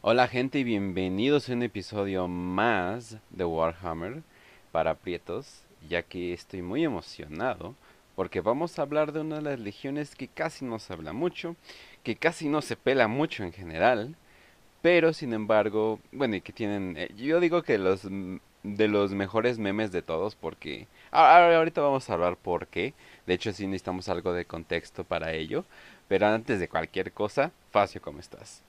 Hola gente y bienvenidos a un episodio más de Warhammer para Prietos, ya que estoy muy emocionado porque vamos a hablar de una de las legiones que casi no se habla mucho, que casi no se pela mucho en general, pero sin embargo, bueno, y que tienen, eh, yo digo que los de los mejores memes de todos porque ahorita vamos a hablar por qué, de hecho sí necesitamos algo de contexto para ello, pero antes de cualquier cosa, Facio, ¿cómo estás?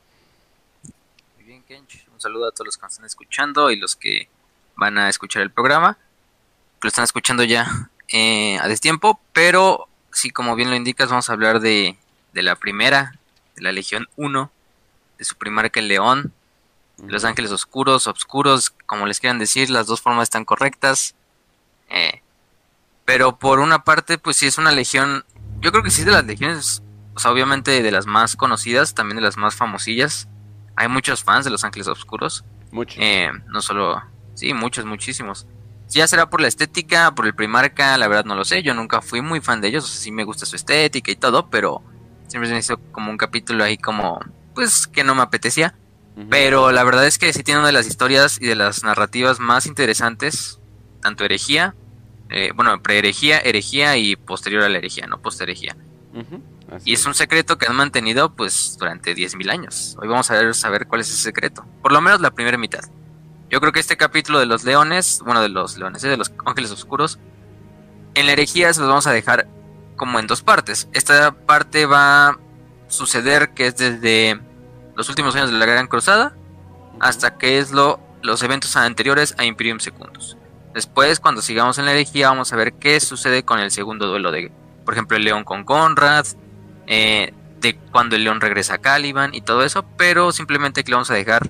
Bien, Kench. Un saludo a todos los que nos están escuchando y los que van a escuchar el programa. Que lo están escuchando ya eh, a destiempo, pero sí, como bien lo indicas, vamos a hablar de, de la primera, de la Legión 1, de su primarca el León, los Ángeles Oscuros, Obscuros, como les quieran decir, las dos formas están correctas. Eh, pero por una parte, pues sí es una legión, yo creo que sí es de las legiones o sea, obviamente de las más conocidas, también de las más famosillas. Hay muchos fans de Los Ángeles Oscuros. Muchos. Eh, no solo, sí, muchos, muchísimos. Ya será por la estética, por el primarca, la verdad no lo sé. Yo nunca fui muy fan de ellos, o sea, sí me gusta su estética y todo, pero siempre se me hizo como un capítulo ahí como, pues, que no me apetecía. Pero la verdad es que sí tiene una de las historias y de las narrativas más interesantes, tanto herejía, eh, bueno, pre-herejía, herejía y posterior a la herejía, no y es un secreto que han mantenido pues durante 10.000 años. Hoy vamos a ver saber cuál es ese secreto. Por lo menos la primera mitad. Yo creo que este capítulo de los leones, bueno, de los leones, de los ángeles oscuros, en la herejía se los vamos a dejar como en dos partes. Esta parte va a suceder que es desde los últimos años de la Gran Cruzada hasta que es lo, los eventos anteriores a Imperium Secundus. Después, cuando sigamos en la herejía, vamos a ver qué sucede con el segundo duelo de, por ejemplo, el león con Conrad, eh, de cuando el león regresa a Caliban y todo eso, pero simplemente que lo vamos a dejar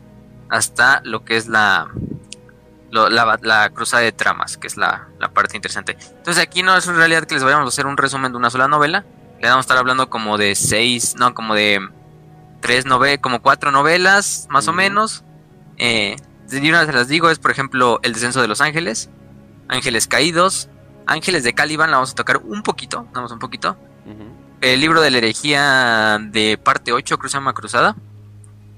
hasta lo que es la, la, cruzada de tramas, que es la, parte interesante. Entonces aquí no es en realidad que les vayamos a hacer un resumen de una sola novela, le vamos a estar hablando como de seis, no, como de tres novelas, como cuatro novelas, más o menos. Eh, de una se las digo, es por ejemplo El descenso de los ángeles, Ángeles caídos, Ángeles de Caliban, la vamos a tocar un poquito, vamos un poquito el libro de la herejía de parte 8, creo que se llama Cruzada,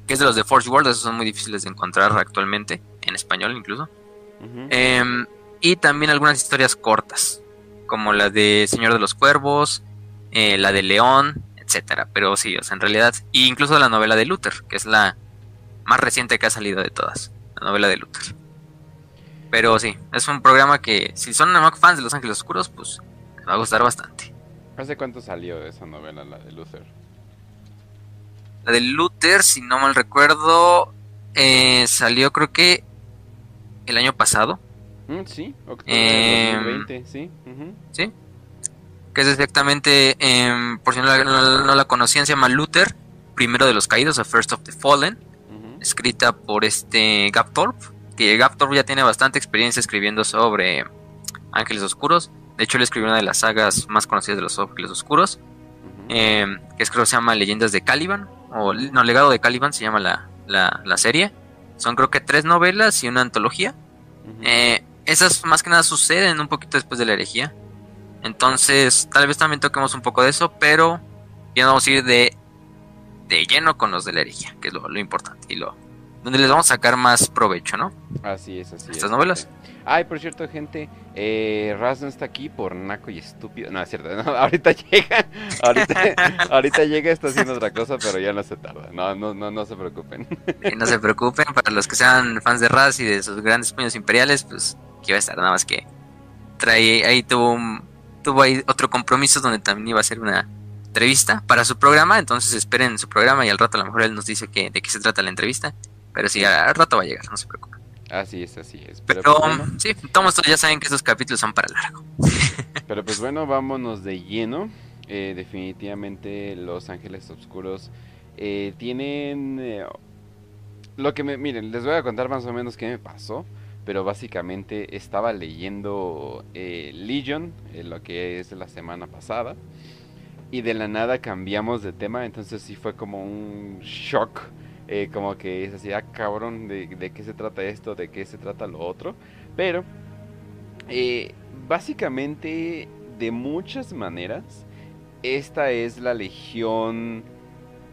que es de los de Forge World, esos son muy difíciles de encontrar actualmente, en español incluso. Em, y también algunas historias cortas, como la de Señor de los Cuervos, eh, la de León, etcétera. Pero sí, o sea, en realidad, e incluso la novela de Luther, que es la más reciente que ha salido de todas, la novela de Luther. Pero sí, es un programa que si son fans de Los Ángeles Oscuros, pues les va a gustar bastante. ¿Hace cuánto salió esa novela, la de Luther? La de Luther, si no mal recuerdo, eh, salió creo que el año pasado. Mm, sí, octubre de 2020, eh, sí. Sí. Que es exactamente, em, por si no la, conocían, se llama Luther, primero de los caídos, A First of the Fallen, escrita por este Gap Thorpe, que Gap Thorpe ya tiene bastante experiencia escribiendo sobre Ángeles Oscuros. De hecho, él escribió una de las sagas más conocidas de los Ángeles Oscuros, eh, que es, creo que se llama Leyendas de Caliban, o no, Legado de Caliban se llama la, la, serie. Son creo que tres novelas y una antología. Eh, esas más que nada suceden un poquito después de la herejía. Entonces, tal vez también toquemos un poco de eso, pero ya vamos a ir de, de lleno con los de la herejía, que es lo, lo importante y lo, donde les vamos a sacar más provecho, ¿no? Así es, así Estas novelas. Ay, por cierto, gente, eh, Raz no está aquí por naco y estúpido. No, es cierto, ahorita llega, ahorita, llega, está haciendo otra cosa, pero ya no se tarda. No, no, no, no se preocupen. no se preocupen, para los que sean fans de Raz y de sus grandes puños imperiales, pues aquí va a estar, nada más que trae, ahí tuvo tuvo ahí otro compromiso donde también iba a ser una entrevista para su programa, entonces esperen su programa y al rato a lo mejor él nos dice que, de qué se trata la entrevista. Pero sí, al rato va a llegar, no se preocupen. Así es, así es. Pero, pues, sí, todos ya saben que esos capítulos son para largo. Pero pues bueno, vámonos de lleno. Eh, definitivamente Los Ángeles Oscuros eh, tienen... Eh, lo que me... Miren, les voy a contar más o menos qué me pasó. Pero básicamente estaba leyendo Legion, lo que es la semana pasada. Y de la nada cambiamos de tema, entonces sí fue como un shock eh, como que es así, ah, cabrón, de, qué se trata esto, de qué se trata lo otro. Pero, eh, básicamente, de muchas maneras, esta es la legión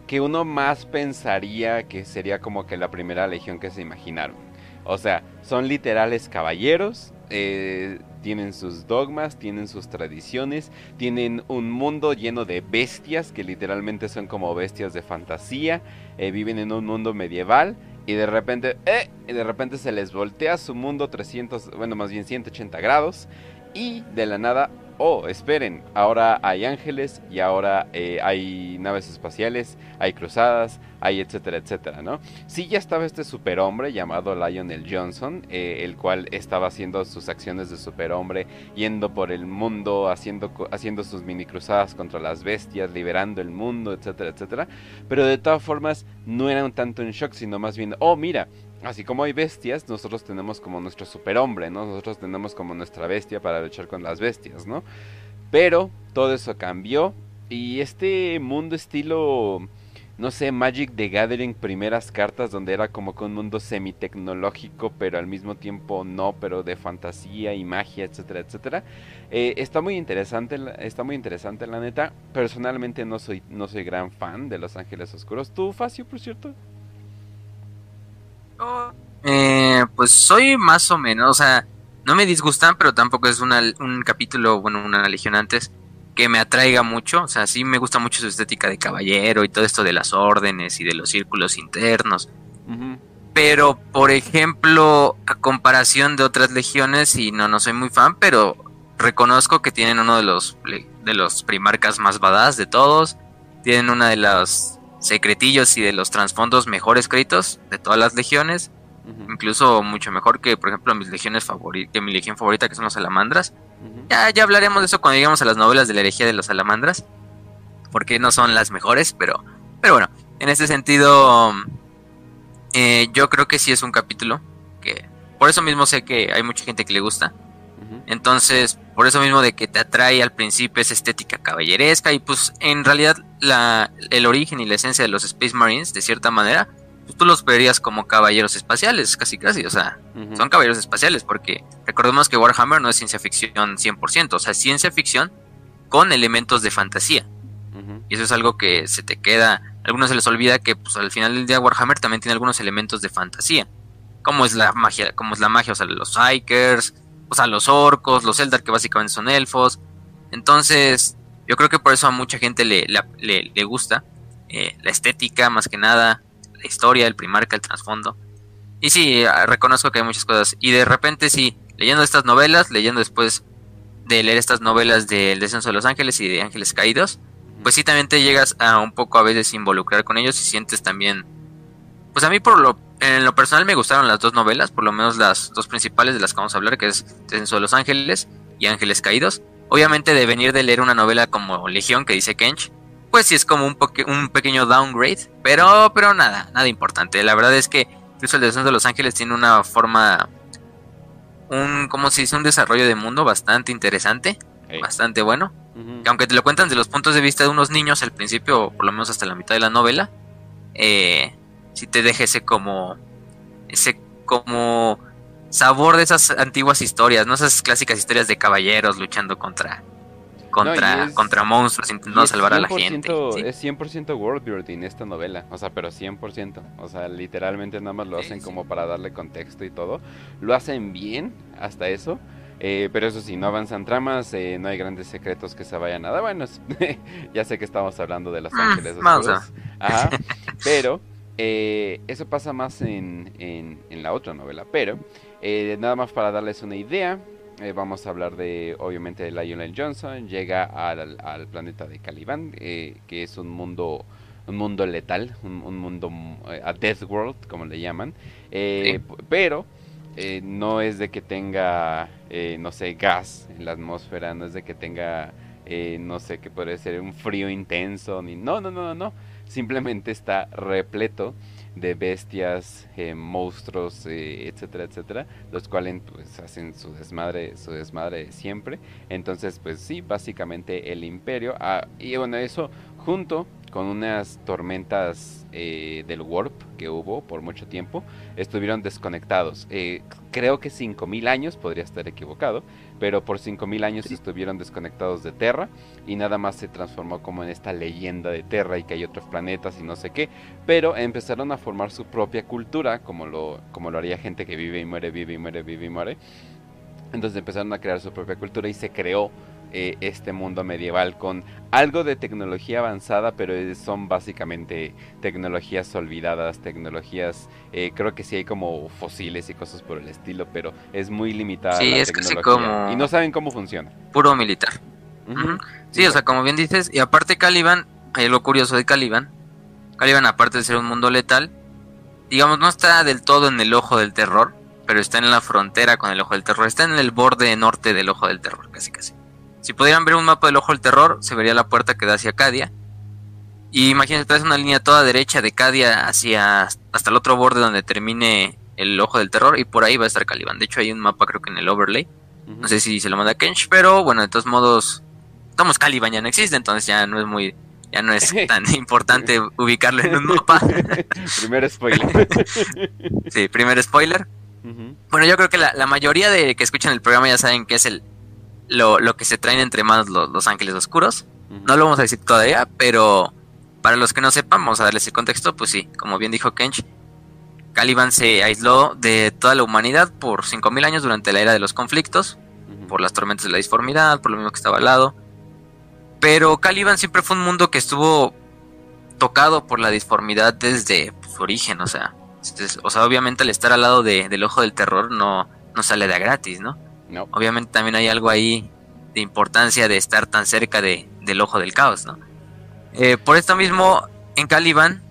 que uno más pensaría que sería como que la primera legión que se imaginaron. O sea, son literales caballeros, eh, tienen sus dogmas, tienen sus tradiciones, tienen un mundo lleno de bestias que literalmente son como bestias de fantasía, eh, viven en un mundo medieval y de repente, eh, de repente se les voltea su mundo 300, bueno, más bien 180 grados y de la nada oh, esperen, ahora hay ángeles y ahora eh, hay naves espaciales, hay cruzadas, hay etcétera, etcétera, ¿no? Sí, ya estaba este superhombre llamado Lionel Johnson, eh, el cual estaba haciendo sus acciones de superhombre, yendo por el mundo, haciendo, haciendo sus mini cruzadas contra las bestias, liberando el mundo, etcétera, etcétera. Pero de todas formas, no era un tanto en shock, sino más bien, oh, mira, Así como hay bestias, nosotros tenemos como nuestro superhombre, ¿no? Nosotros tenemos como nuestra bestia para luchar con las bestias, ¿no? Pero todo eso cambió y este mundo estilo, no sé, Magic the Gathering, primeras cartas, donde era como que un mundo semi-tecnológico, pero al mismo tiempo no, pero de fantasía y magia, etcétera, etcétera. Eh, está muy interesante, está muy interesante la neta. Personalmente no soy, no soy gran fan de Los Ángeles Oscuros. ¿Tú, Facio, por cierto? Eh, pues soy más o menos, o sea, no me disgustan, pero tampoco es un capítulo, bueno, una legión antes, que me atraiga mucho. O sea, sí me gusta mucho su estética de caballero y todo esto de las órdenes y de los círculos internos. Pero, por ejemplo, a comparación de otras legiones, y no, no soy muy fan, pero reconozco que tienen uno de los, de los primarcas más badass de todos. Tienen una de las secretillos y de los trasfondos mejor escritos de todas las legiones. Incluso mucho mejor que, por ejemplo, mis legiones favoritas, que mi legión favorita, que son los salamandras. ya, ya hablaremos de eso cuando lleguemos a las novelas de la herejía de los salamandras. Porque no son las mejores, pero, pero bueno, en ese sentido, eh, yo creo que sí es un capítulo que, por eso mismo sé que hay mucha gente que le gusta. Entonces, por eso mismo de que te atrae al principio esa estética caballeresca y pues en realidad la, el origen y la esencia de los Space Marines, de cierta manera, pues tú los verías como caballeros espaciales, casi casi, o sea, son caballeros espaciales porque recordemos que Warhammer no es ciencia ficción 100%, o sea, ciencia ficción con elementos de fantasía. Y eso es algo que se te queda, a algunos se les olvida que pues al final del día Warhammer también tiene algunos elementos de fantasía. Como es la magia, como es la magia, o sea, los Psykers, o sea, los orcos, los Eldar que básicamente son elfos. Entonces, yo creo que por eso a mucha gente le, le, gusta eh, la estética, más que nada, la historia, el primarca, el trasfondo. Y sí, ah, reconozco que hay muchas cosas. Y de repente sí, leyendo estas novelas, leyendo después de leer estas novelas del descenso de los ángeles y de ángeles caídos, pues sí también te llegas a un poco a veces involucrar con ellos y sientes también... Pues a mí por lo en lo personal me gustaron las dos novelas, por lo menos las dos principales de las que vamos a hablar, que es Descenso de los Ángeles y Ángeles Caídos. Obviamente de venir de leer una novela como Legión que dice Kench, pues sí es como un, un pequeño downgrade, pero, pero nada, nada importante. La verdad es que incluso el Descenso de los Ángeles tiene una forma, un, como se dice, un desarrollo de mundo bastante interesante, bastante bueno. que aunque te lo cuentan de los puntos de vista de unos niños al principio, por lo menos hasta la mitad de la novela, eh, si te deja ese como ese como sabor de esas antiguas historias, no esas clásicas historias de caballeros luchando contra contra contra monstruos intentando salvar a la gente. Es 100% world building esta novela, o sea, pero 100%, o sea, literalmente nada más lo hacen como para darle contexto y todo. Lo hacen bien hasta eso. Eh, pero eso sí, no avanzan tramas, eh, no hay grandes secretos que se vayan a dar. Bueno, ya sé que estamos hablando de Los ah, Ángeles Oscuros. Ajá, pero eh, eso pasa más en, en, la otra novela, pero eh, nada más para darles una idea, eh, vamos a hablar de, obviamente, de Lionel Johnson, llega al, al planeta de Caliban, que es un mundo, un mundo letal, un, mundo, a Death World, como le llaman, pero no es de que tenga, no sé, gas en la atmósfera, no es de que tenga, no sé, que puede ser un frío intenso, ni, no, no, no, no simplemente está repleto de bestias, eh, monstruos, eh, etcétera, etcétera, los cuales pues hacen su desmadre, su desmadre siempre. Entonces, pues sí, básicamente el imperio, ah, y bueno, eso junto con unas tormentas eh, del Warp que hubo por mucho tiempo, estuvieron desconectados. Eh, creo que 5.000 años, podría estar equivocado, pero por 5.000 años estuvieron desconectados de Terra y nada más se transformó como en esta leyenda de Terra y que hay otros planetas y no sé qué, pero empezaron a formar su propia cultura, como lo, como lo haría gente que vive y muere, vive y muere, vive y muere. Entonces empezaron a crear su propia cultura y se creó eh, este mundo medieval con algo de tecnología avanzada, pero son básicamente tecnologías olvidadas, tecnologías, eh, creo que sí hay como fósiles y cosas por el estilo, pero es muy limitada sí, es Casi como... Y no saben cómo funciona. Puro militar. Sí, o sea, como bien dices, y aparte Caliban, hay algo curioso de Caliban, Caliban aparte de ser un mundo letal, digamos, no está del todo en el ojo del terror, pero está en la frontera con el ojo del terror, está en el borde norte del ojo del terror, casi casi. Si pudieran ver un mapa del ojo del terror, se vería la puerta que da hacia Cadia. Y imagínense, traes una línea toda derecha de Cadia hacia hasta el otro borde donde termine el ojo del terror y por ahí va a estar Caliban. De hecho, hay un mapa creo que en el overlay. No sé si se lo manda Kench, pero bueno, de todos modos, estamos Caliban ya no existe, entonces ya no es muy ya no es tan importante ubicarlo en un mapa. primer spoiler. sí, primer spoiler. Bueno, yo creo que la, la, mayoría de que escuchan el programa ya saben que es el, lo, lo que se traen entre manos los, ángeles oscuros. No lo vamos a decir todavía, pero para los que no sepan, vamos a darles el contexto, pues sí, como bien dijo Kench, Caliban se aisló de toda la humanidad por 5.000 años durante la era de los conflictos, por las tormentas de la disformidad, por lo mismo que estaba al lado. Pero Caliban siempre fue un mundo que estuvo tocado por la disformidad desde pues, su origen, o sea, o sea, obviamente al estar al lado de, del ojo del terror no, no sale de gratis, ¿no? Obviamente también hay algo ahí de importancia de estar tan cerca de, del ojo del caos, ¿no? Eh, por esto mismo, en Caliban,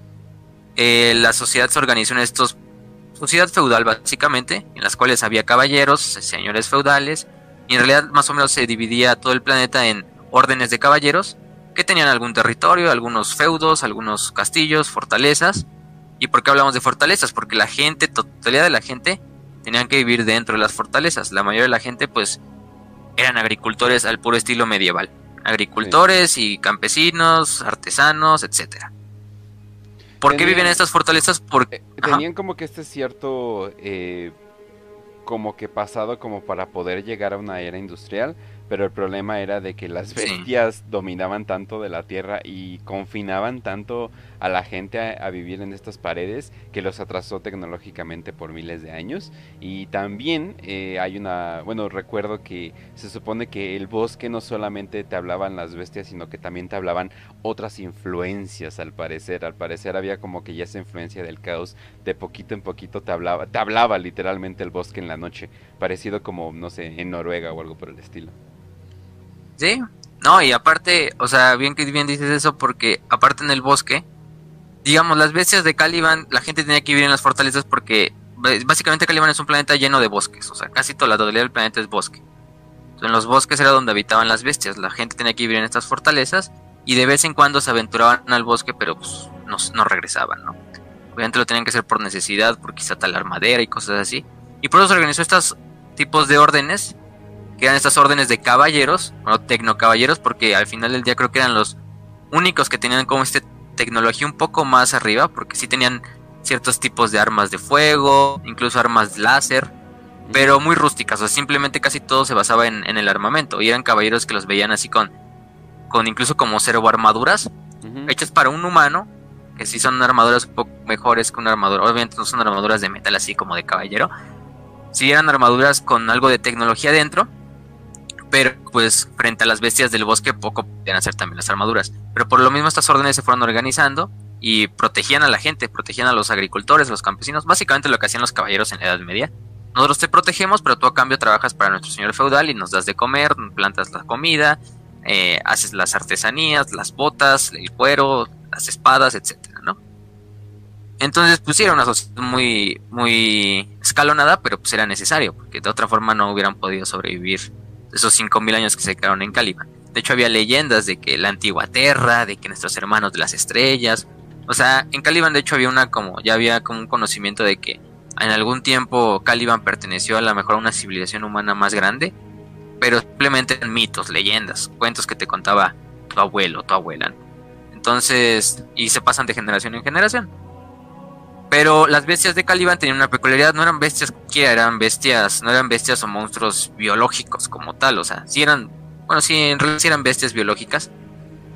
eh, la sociedad se organizó en estos sociedad feudal básicamente, en las cuales había caballeros, señores feudales, y en realidad más o menos se dividía todo el planeta en órdenes de caballeros que tenían algún territorio, algunos feudos, algunos castillos, fortalezas. ¿Y por qué hablamos de fortalezas? Porque la gente, totalidad de la gente, tenían que vivir dentro de las fortalezas. La mayoría de la gente pues eran agricultores al puro estilo medieval. Agricultores y campesinos, artesanos, etcétera. ¿Por qué viven en estas fortalezas? Porque eh, tenían como que este cierto eh, como que pasado como para poder llegar a una era industrial pero el problema era de que las bestias dominaban tanto de la tierra y confinaban tanto a la gente a, vivir en estas paredes que los atrasó tecnológicamente por miles de años. Y también eh, hay una, bueno, recuerdo que se supone que el bosque no solamente te hablaban las bestias, sino que también te hablaban otras influencias al parecer. Al parecer había como que ya esa influencia del caos, de poquito en poquito te hablaba, te hablaba literalmente el bosque en la noche, parecido como, no sé, en Noruega o algo por el estilo. Sí, no, y aparte, o sea, bien que bien dices eso, porque aparte en el bosque, digamos, las bestias de Caliban, la gente tenía que vivir en las fortalezas porque básicamente Caliban es un planeta lleno de bosques, o sea, casi toda la totalidad del planeta es bosque. en los bosques era donde habitaban las bestias, la gente tenía que vivir en estas fortalezas y de vez en cuando se aventuraban al bosque, pero pues no, regresaban, ¿no? Obviamente lo tenían que hacer por necesidad, por quizá talar madera y cosas así. Y por eso se organizó estos tipos de órdenes que eran estas órdenes de caballeros, o tecnocaballeros, porque al final del día creo que eran los únicos que tenían como esta tecnología un poco más arriba, porque sí tenían ciertos tipos de armas de fuego, incluso armas láser, pero muy rústicas, o sea, simplemente casi todo se basaba en, el armamento, y eran caballeros que los veían así con, con incluso como servo armaduras, hechas para un humano, que sí son armaduras un poco mejores que una armadura, obviamente no son armaduras de metal así como de caballero, sí eran armaduras con algo de tecnología dentro, pero pues frente a las bestias del bosque poco podían hacer también las armaduras. Pero por lo mismo estas órdenes se fueron organizando y protegían a la gente, protegían a los agricultores, a los campesinos, básicamente lo que hacían los caballeros en la Edad Media. Nosotros te protegemos, pero tú a cambio trabajas para nuestro señor feudal y nos das de comer, plantas la comida, eh, haces las artesanías, las botas, el cuero, las espadas, etcétera, ¿no? Entonces, era una sociedad muy, muy escalonada, pero pues era necesario, porque de otra forma no hubieran podido sobrevivir esos 5.000 años que se quedaron en Caliban. De hecho, había leyendas de que la antigua Tierra, de que nuestros hermanos de las estrellas. O sea, en Caliban, de hecho, había una como, ya había como un conocimiento de que en algún tiempo Caliban perteneció a lo mejor a una civilización humana más grande, pero simplemente eran mitos, leyendas, cuentos que te contaba tu abuelo, tu abuela. Entonces, y se pasan de generación en generación. Pero las bestias de Caliban tenían una peculiaridad, no eran bestias que eran bestias, no eran bestias o monstruos biológicos como tal, o sea, sí eran, bueno, sí, en realidad sí eran bestias biológicas,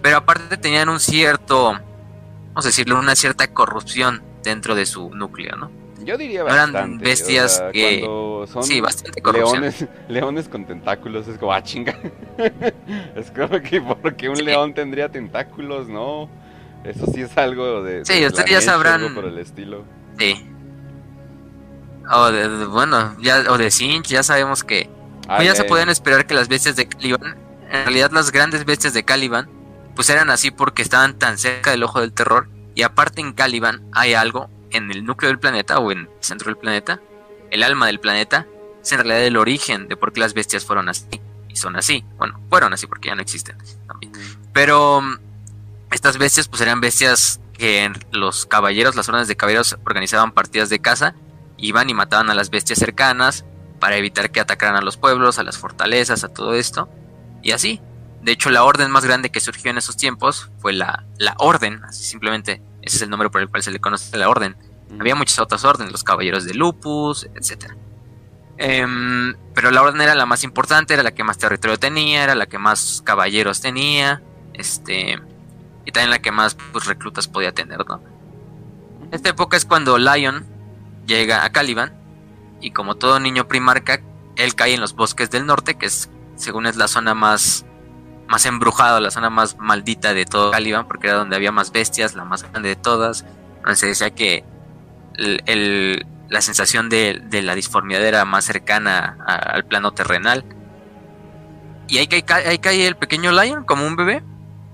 pero aparte tenían un cierto, vamos a decirlo, una cierta corrupción dentro de su núcleo, ¿no? Yo diría Eran bastante. bestias o sea, que- son Sí, bastante corrupción. leones, leones con tentáculos es como, ah, chinga. es como que porque un Sí. león tendría tentáculos, ¿no? Eso sí es algo de. Sí, de ustedes ya sabrán- algo por el estilo. Sí. O de, de- bueno, ya, o de Sinch, ya sabemos que Pues ya se podían esperar que las bestias de Caliban, en realidad las grandes bestias de Caliban, pues eran así porque estaban tan cerca del ojo del terror. Y aparte en Caliban hay algo en el núcleo del planeta o en el centro del planeta, el alma del planeta, es en realidad el origen de por qué las bestias fueron así. Y son así. Bueno, fueron así porque ya no existen. también. Pero mm, estas bestias pues eran bestias que en los caballeros, las órdenes de caballeros organizaban partidas de caza, iban y mataban a las bestias cercanas para evitar que atacaran a los pueblos, a las fortalezas, a todo esto. Y así. De hecho, la orden más grande que surgió en esos tiempos fue la, la orden, así simplemente, ese es el nombre por el cual se le conoce la orden. Ujú. Había muchas otras órdenes, los caballeros de Lupus, etc. pero la orden era la más importante, era la que más territorio tenía, era la que más caballeros tenía, este, y también la que más pues, reclutas podía tener, ¿no? Esta época es cuando Lion llega a Caliban y como todo niño primarca, él cae en los bosques del norte, que es, según es la zona más, más embrujada, la zona más maldita de todo Caliban, porque era donde había más bestias, la más grande de todas. Donde se decía que el- la sensación de, de la disformidad era más cercana al plano terrenal. Y ahí cae, ahí cae el pequeño Lion como un bebé.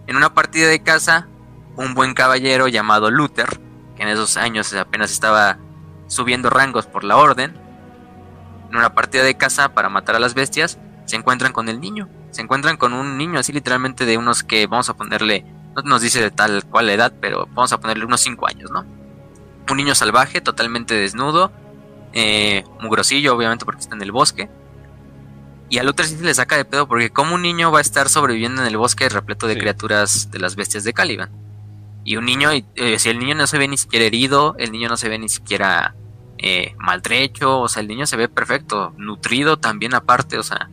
En una partida de caza, un buen caballero llamado Luther, que en esos años apenas estaba subiendo rangos por la orden, en una partida de caza para matar a las bestias, se encuentran con el niño. Se encuentran con un niño así literalmente de unos que vamos a ponerle, no nos dice de tal cual edad, pero vamos a ponerle unos 5 años, ¿no? Un niño salvaje, totalmente desnudo, eh, mugrosillo obviamente porque está en el bosque. Y a Luther sí se le saca de pedo porque como un niño va a estar sobreviviendo en el bosque repleto de Sí. criaturas de las bestias de Caliban. Y un niño, y, eh, si el niño no se ve ni siquiera herido, el niño no se ve ni siquiera eh, maltrecho, o sea, el niño se ve perfecto, nutrido también aparte, o sea,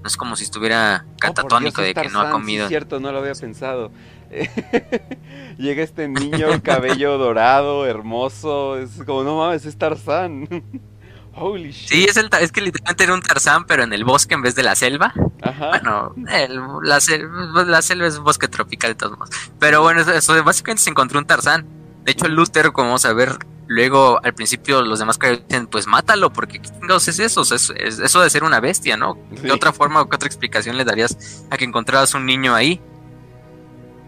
no es como si estuviera Oh, catatónico Dios, de es que no ha sí, comido. cierto, no lo había pensado. Llega este niño, cabello dorado, hermoso. Es como, no mames, es Tarzán. Holy shit. Sí, es, el, es que literalmente era un Tarzán, pero en el bosque en vez de la selva. Ajá. Bueno, el- la, sel- la selva es un bosque tropical de todos modos. Pero bueno, eso, eso, básicamente se encontró un Tarzán. De hecho, Luther, como vamos a ver, luego al principio los demás caballeros dicen, pues mátalo, porque ¿qué chingados es eso? O sea, es, es- eso de ser una bestia, ¿no? Sí. ¿Qué otra forma o qué otra explicación le darías a que encontraras un niño ahí?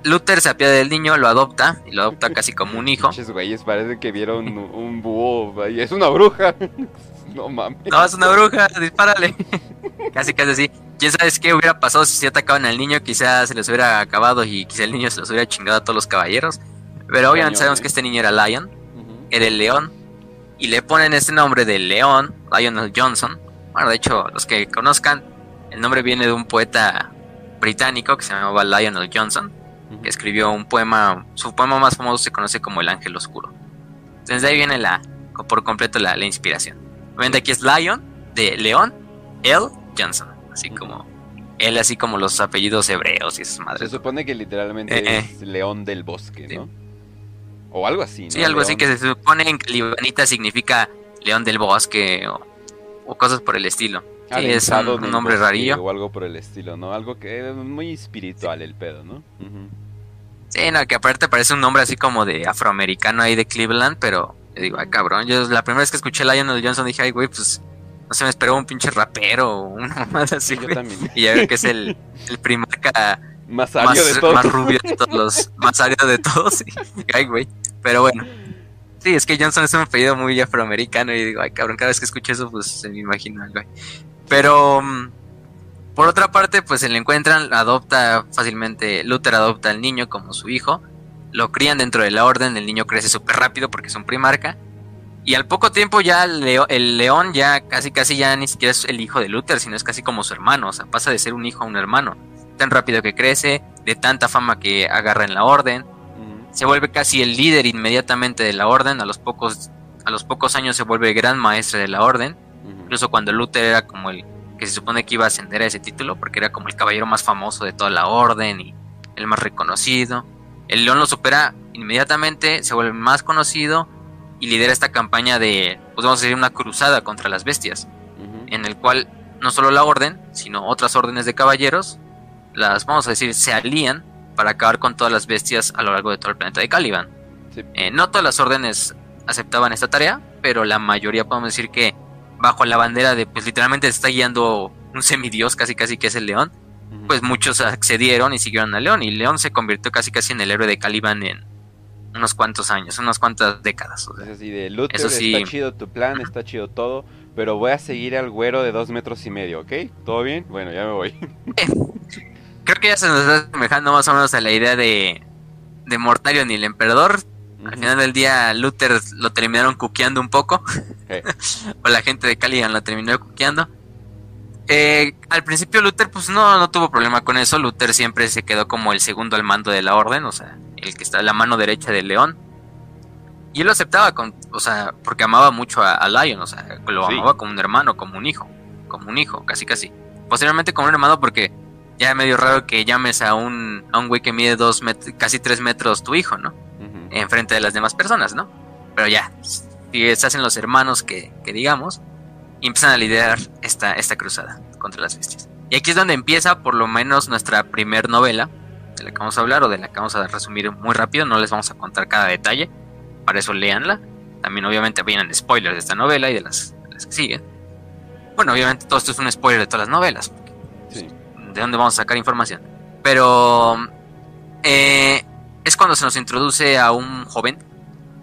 Luther se apiada del niño, lo adopta, y lo adopta casi como un hijo. Pinches güeyes, parece que vieron un, un búho. y Es una bruja. no mames. No, es una bruja, dispárale. casi, casi así. ¿Quién sabe qué hubiera pasado si se atacaban al niño? Quizás se les hubiera acabado y quizá el niño se los hubiera chingado a todos los caballeros. Pero obviamente sabemos que este niño era Lion, era el león. Y le ponen este nombre de León, Lionel Johnson. Bueno, de hecho, los que conozcan, el nombre viene de un poeta británico que se llamaba Lionel Johnson, que escribió un poema, su poema más famoso se conoce como El Ángel Oscuro. Entonces de ahí viene la, por completo la, la inspiración. Obviamente aquí es Lion, de León, L. Johnson, así como, él así como los apellidos hebreos y esas Se madres. supone que literalmente Eh, es león del bosque, sí. ¿no? O algo así, ¿no? Sí, algo así que se supone en libanita significa León del Bosque o, o cosas por el estilo. Sí, es un, nombre bosque rarillo. O algo por el estilo, ¿no? Algo que es muy espiritual el pedo, ¿no? Sí, no, que aparte parece un nombre así como de afroamericano ahí de Cleveland, pero yo digo, ay cabrón, yo la primera vez que escuché Lionel Johnson dije, ay güey, pues no se me esperó un pinche rapero o una mamada así, Sí, yo también. Y ya veo que es el, el primarca Más más, de todos. más rubio de todos los, más árido de todos. y- ay, güey. Pero bueno. Sí, es que Johnson es un apellido muy afroamericano y digo, ay, cabrón, cada vez que escucho eso, pues se me imagina, güey. Pero, mm, por otra parte, pues se le encuentran, adopta fácilmente, Luther adopta al niño como su hijo, lo crían dentro de la orden, el niño crece súper rápido porque es un primarca. Y al poco tiempo ya el, leo- el león ya casi casi ya ni siquiera es el hijo de Luther, sino es casi como su hermano, o sea, pasa de ser un hijo a un hermano tan rápido que crece, de tanta fama que agarra en la orden. se vuelve casi el líder inmediatamente de la orden, a los pocos, a los pocos años se vuelve gran maestre de la orden, incluso cuando Luther era como el que se supone que iba a ascender a ese título, porque era como el caballero más famoso de toda la orden y el más reconocido. El león lo supera inmediatamente, se vuelve más conocido y lidera esta campaña de, pues vamos a decir, una cruzada contra las bestias, en el cual no solo la orden, sino otras órdenes de caballeros, las, vamos a decir, se alían para acabar con todas las bestias a lo largo de todo el planeta de Caliban. Eh, no todas las órdenes aceptaban esta tarea, pero la mayoría podemos decir que bajo la bandera de, pues literalmente está guiando un semidios, casi casi que es el león, pues muchos accedieron y siguieron al león, y León se convirtió casi casi en el héroe de Caliban en unos cuantos años, unas cuantas décadas. es así de Luther, está chido tu plan, está chido todo, pero voy a seguir al güero de dos metros y medio, ¿ok? ¿Todo bien? Bueno, ya me voy. Creo que ya se nos está semejando más o menos a la idea de, de Mortarion y el emperador. Al final del día, Luther lo terminaron cuqueando un poco. o la gente de Caliban lo terminó cuqueando. Eh, al principio Luther pues no, no tuvo problema con eso. Luther siempre se quedó como el segundo al mando de la orden, o sea, el que está a la mano derecha del león. Y él lo aceptaba, con, o sea, porque amaba mucho a, Lion, o sea, lo amaba como un hermano, como un hijo, como un hijo, casi casi. Posteriormente como un hermano porque ya es medio raro que llames a un, a un güey que mide dos casi tres metros tu hijo, ¿no? Enfrente de las demás personas, ¿no? Pero ya, si se hacen los hermanos que, que digamos, y empiezan a liderar esta, esta cruzada contra las bestias. Y aquí es donde empieza por lo menos nuestra primer novela, de la que vamos a hablar o de la que vamos a resumir muy rápido, no les vamos a contar cada detalle, para eso léanla. También obviamente vienen spoilers de esta novela y de las, que siguen. Bueno, obviamente todo esto es un spoiler de todas las novelas. ¿De dónde vamos a sacar información? Pero eh, es cuando se nos introduce a un joven,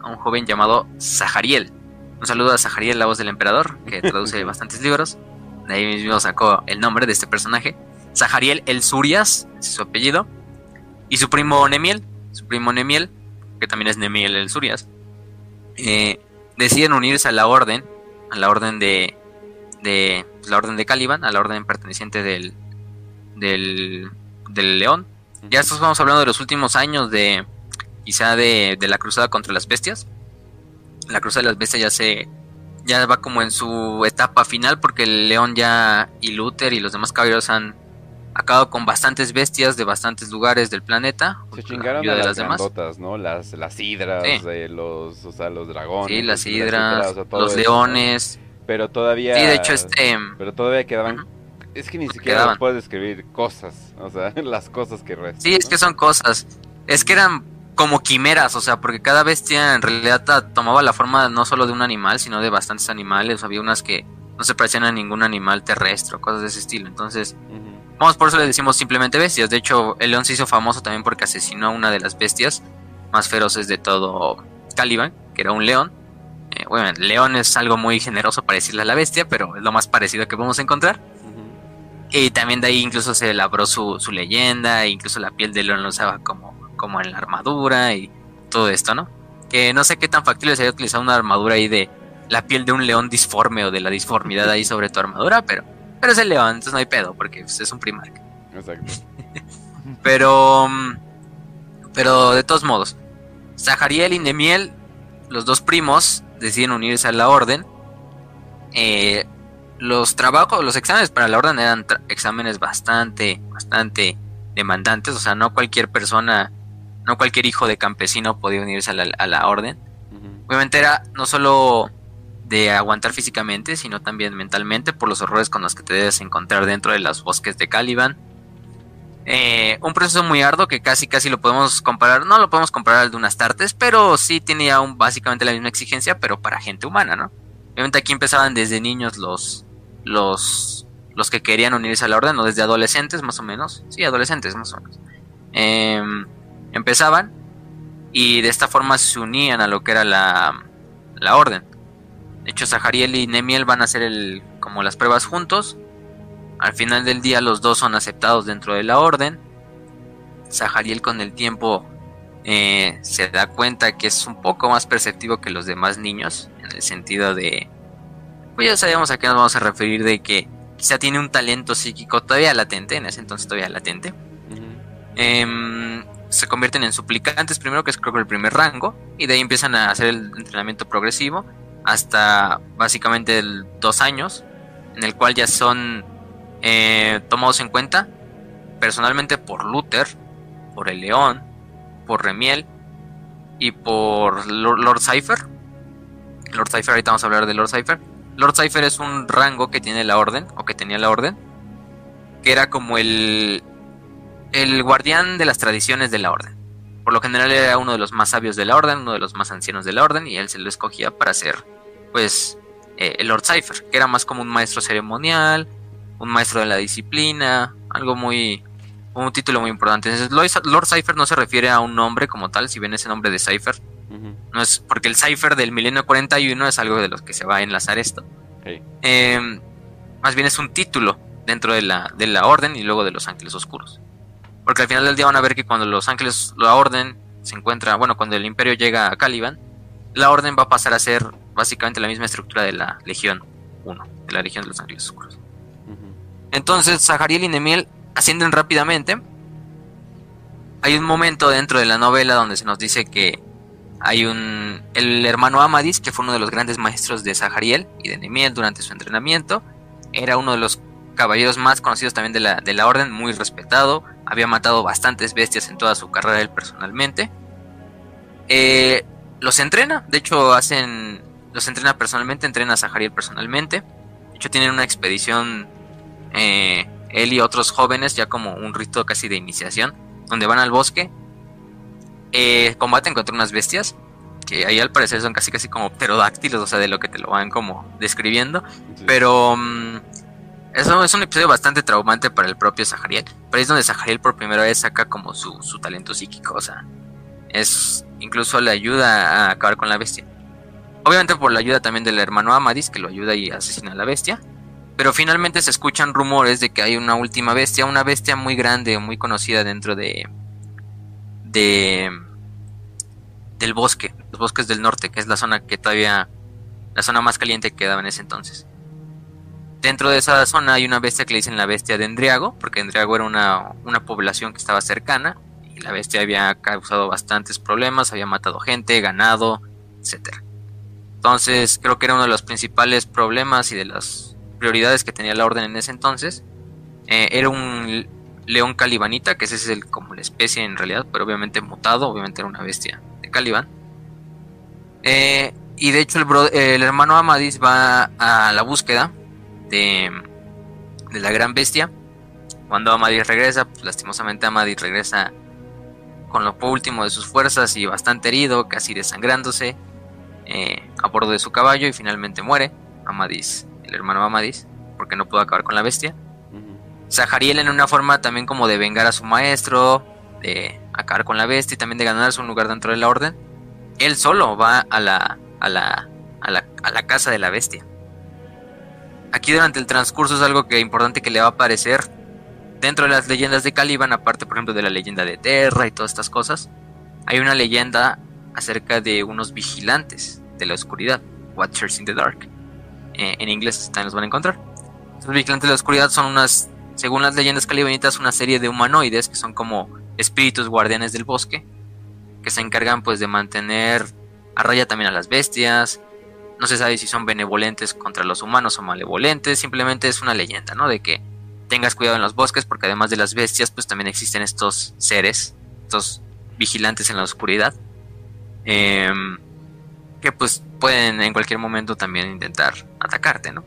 a un joven llamado Zahariel. Un saludo a Zahariel, la voz del emperador, que traduce bastantes libros. De ahí mismo sacó el nombre de este personaje. Zahariel el Surias, es su apellido. Y su primo Nemiel, su primo Nemiel, que también es Nemiel el Surias, eh, deciden unirse a la orden, a la orden de, de pues, la orden de Caliban, a la orden perteneciente del, del, del león. Ya estamos hablando de los últimos años de quizá de, de la cruzada contra las bestias la Cruz de las Bestias ya se ya va como en su etapa final porque el León ya y Luther y los demás caballeros han acabado con bastantes bestias de bastantes lugares del planeta. Se chingaron a las, demás. ¿no? Las, las hidras, los, o sea, los dragones. Sí, las hidras, los leones. Pero todavía... Sí, de hecho este... Pero todavía quedaban... Es que ni siquiera puedes describir cosas, o sea, las cosas que restan. Sí, es que son cosas. Es que eran como quimeras, o sea, porque cada bestia en realidad tomaba la forma no solo de un animal, sino de bastantes animales. Había unas que no se parecían a ningún animal terrestre, cosas de ese estilo. Entonces, vamos, por eso le decimos simplemente bestias. De hecho, el león se hizo famoso también porque asesinó a una de las bestias más feroces de todo Caliban, que era un león. Eh, bueno, el león es algo muy generoso para decirle a la bestia, pero es lo más parecido que podemos encontrar. Y también de ahí incluso se elaboró su, su leyenda, incluso la piel del león lo usaba como como en la armadura y todo esto, ¿no? Que no sé qué tan factible sería utilizar una armadura ahí de la piel de un león disforme o de la disformidad ahí sobre tu armadura, pero, pero es el león, entonces no hay pedo, porque pues, es un primarca. Exacto. pero, pero de todos modos, Zahariel y Nemiel, los dos primos, deciden unirse a la orden. Eh, los trabajos, los exámenes para la orden eran exámenes bastante, bastante demandantes, o sea, no cualquier persona no cualquier hijo de campesino podía unirse a la, orden. Obviamente era no solo de aguantar físicamente, sino también mentalmente por los horrores con los que te debes encontrar dentro de los bosques de Caliban. Eh, un proceso muy arduo que casi casi lo podemos comparar, no lo podemos comparar al de unas tartes, pero sí tenía aún básicamente la misma exigencia, pero para gente humana, ¿no? Obviamente aquí empezaban desde niños los, los, los que querían unirse a la orden, o desde adolescentes más o menos, sí, adolescentes más o menos. Eh, empezaban y de esta forma se unían a lo que era la, la orden. De hecho, Zahariel y Nemiel van a hacer el, como las pruebas juntos. Al final del día los dos son aceptados dentro de la orden. Zahariel con el tiempo eh, se da cuenta que es un poco más perceptivo que los demás niños, en el sentido de, pues ya sabemos a qué nos vamos a referir, de que quizá tiene un talento psíquico todavía latente, en ese entonces todavía latente se convierten en suplicantes primero, que es creo que el primer rango, y de ahí empiezan a hacer el entrenamiento progresivo hasta básicamente dos años, en el cual ya son eh, tomados en cuenta personalmente por Luther, por el León, por Remiel y por Lord, Cypher. Lord Cypher, ahorita vamos a hablar de Lord Cypher. Lord Cypher es un rango que tiene la orden, o que tenía la orden, que era como el, el guardián de las tradiciones de la orden. Por lo general era uno de los más sabios de la orden, uno de los más ancianos de la orden, y él se lo escogía para ser, pues, eh, el Lord Cypher, que era más como un maestro ceremonial, un maestro de la disciplina, algo muy, un título muy importante. Entonces, Lord Cypher no se refiere a un nombre como tal, si ven ese nombre de Cypher. No es porque el Cypher del milenio 41 es algo de los que se va a enlazar esto. Em, más bien es un título dentro de la, de la orden y luego de los ángeles oscuros. Porque al final del día van a ver que cuando los ángeles, la orden se encuentra, bueno, cuando el imperio llega a Caliban, la orden va a pasar a ser básicamente la misma estructura de la Legión 1, de la Legión de los Ángeles Oscuros. Entonces, Zahariel y Nemiel ascienden rápidamente. Hay un momento dentro de la novela donde se nos dice que hay un. El hermano Amadis, que fue uno de los grandes maestros de Zahariel y de Nemiel durante su entrenamiento, era uno de los caballeros más conocidos también de la, de la orden, muy respetado. Había matado bastantes bestias en toda su carrera él personalmente. Eh, los entrena, de hecho, hacen. Los entrena personalmente, entrena a Zahariel personalmente. De hecho, tienen una expedición. Eh, él y otros jóvenes, ya como un rito casi de iniciación, donde van al bosque, eh, combaten contra unas bestias, que ahí al parecer son casi casi como pterodáctilos, o sea, de lo que te lo van como describiendo, pero mm, eso es un episodio bastante traumante para el propio Zahariel, pero es donde Zahariel por primera vez saca como su, su talento psíquico, o sea, es incluso le ayuda a acabar con la bestia. Obviamente por la ayuda también del hermano Amadis, que lo ayuda y asesina a la bestia. Pero finalmente se escuchan rumores de que hay una última bestia, una bestia muy grande, muy conocida dentro de. de. del bosque, los bosques del norte, que es la zona que todavía. la zona más caliente que quedaba en ese entonces. Dentro de esa zona hay una bestia que le dicen la bestia de Endriago, porque Endriago era una, una población que estaba cercana, y la bestia había causado bastantes problemas, había matado gente, ganado, etc. Entonces creo que era uno de los principales problemas y de las prioridades que tenía la orden en ese entonces. Eh, era un león calibanita, que ese es el, como la especie en realidad, pero obviamente mutado, obviamente era una bestia de Caliban. Eh, y de hecho el, el, hermano Amadis va a la búsqueda de, de la gran bestia. Cuando Amadis regresa, pues lastimosamente Amadis regresa con lo último de sus fuerzas y bastante herido, casi desangrándose, eh, a bordo de su caballo y finalmente muere. Amadis el hermano Amadis, porque no pudo acabar con la bestia. Zahariel en una forma también como de vengar a su maestro, de acabar con la bestia y también de ganarse un lugar dentro de la orden. Él solo va a la, a la, a la, a la casa de la bestia. Aquí durante el transcurso es algo que importante que le va a aparecer dentro de las leyendas de Caliban, aparte por ejemplo de la leyenda de Terra y todas estas cosas. Hay una leyenda acerca de unos vigilantes de la oscuridad, Watchers in the Dark eh, en inglés también los van a encontrar. Los vigilantes de la oscuridad son unas, según las leyendas calibanitas, una serie de humanoides que son como espíritus guardianes del bosque, que se encargan pues de mantener a raya también a las bestias. No se sabe si son benevolentes contra los humanos o malevolentes, simplemente es una leyenda, ¿no? De que tengas cuidado en los bosques porque además de las bestias pues también existen estos seres, estos vigilantes en la oscuridad. Eh, que pues pueden en cualquier momento también intentar atacarte, ¿no?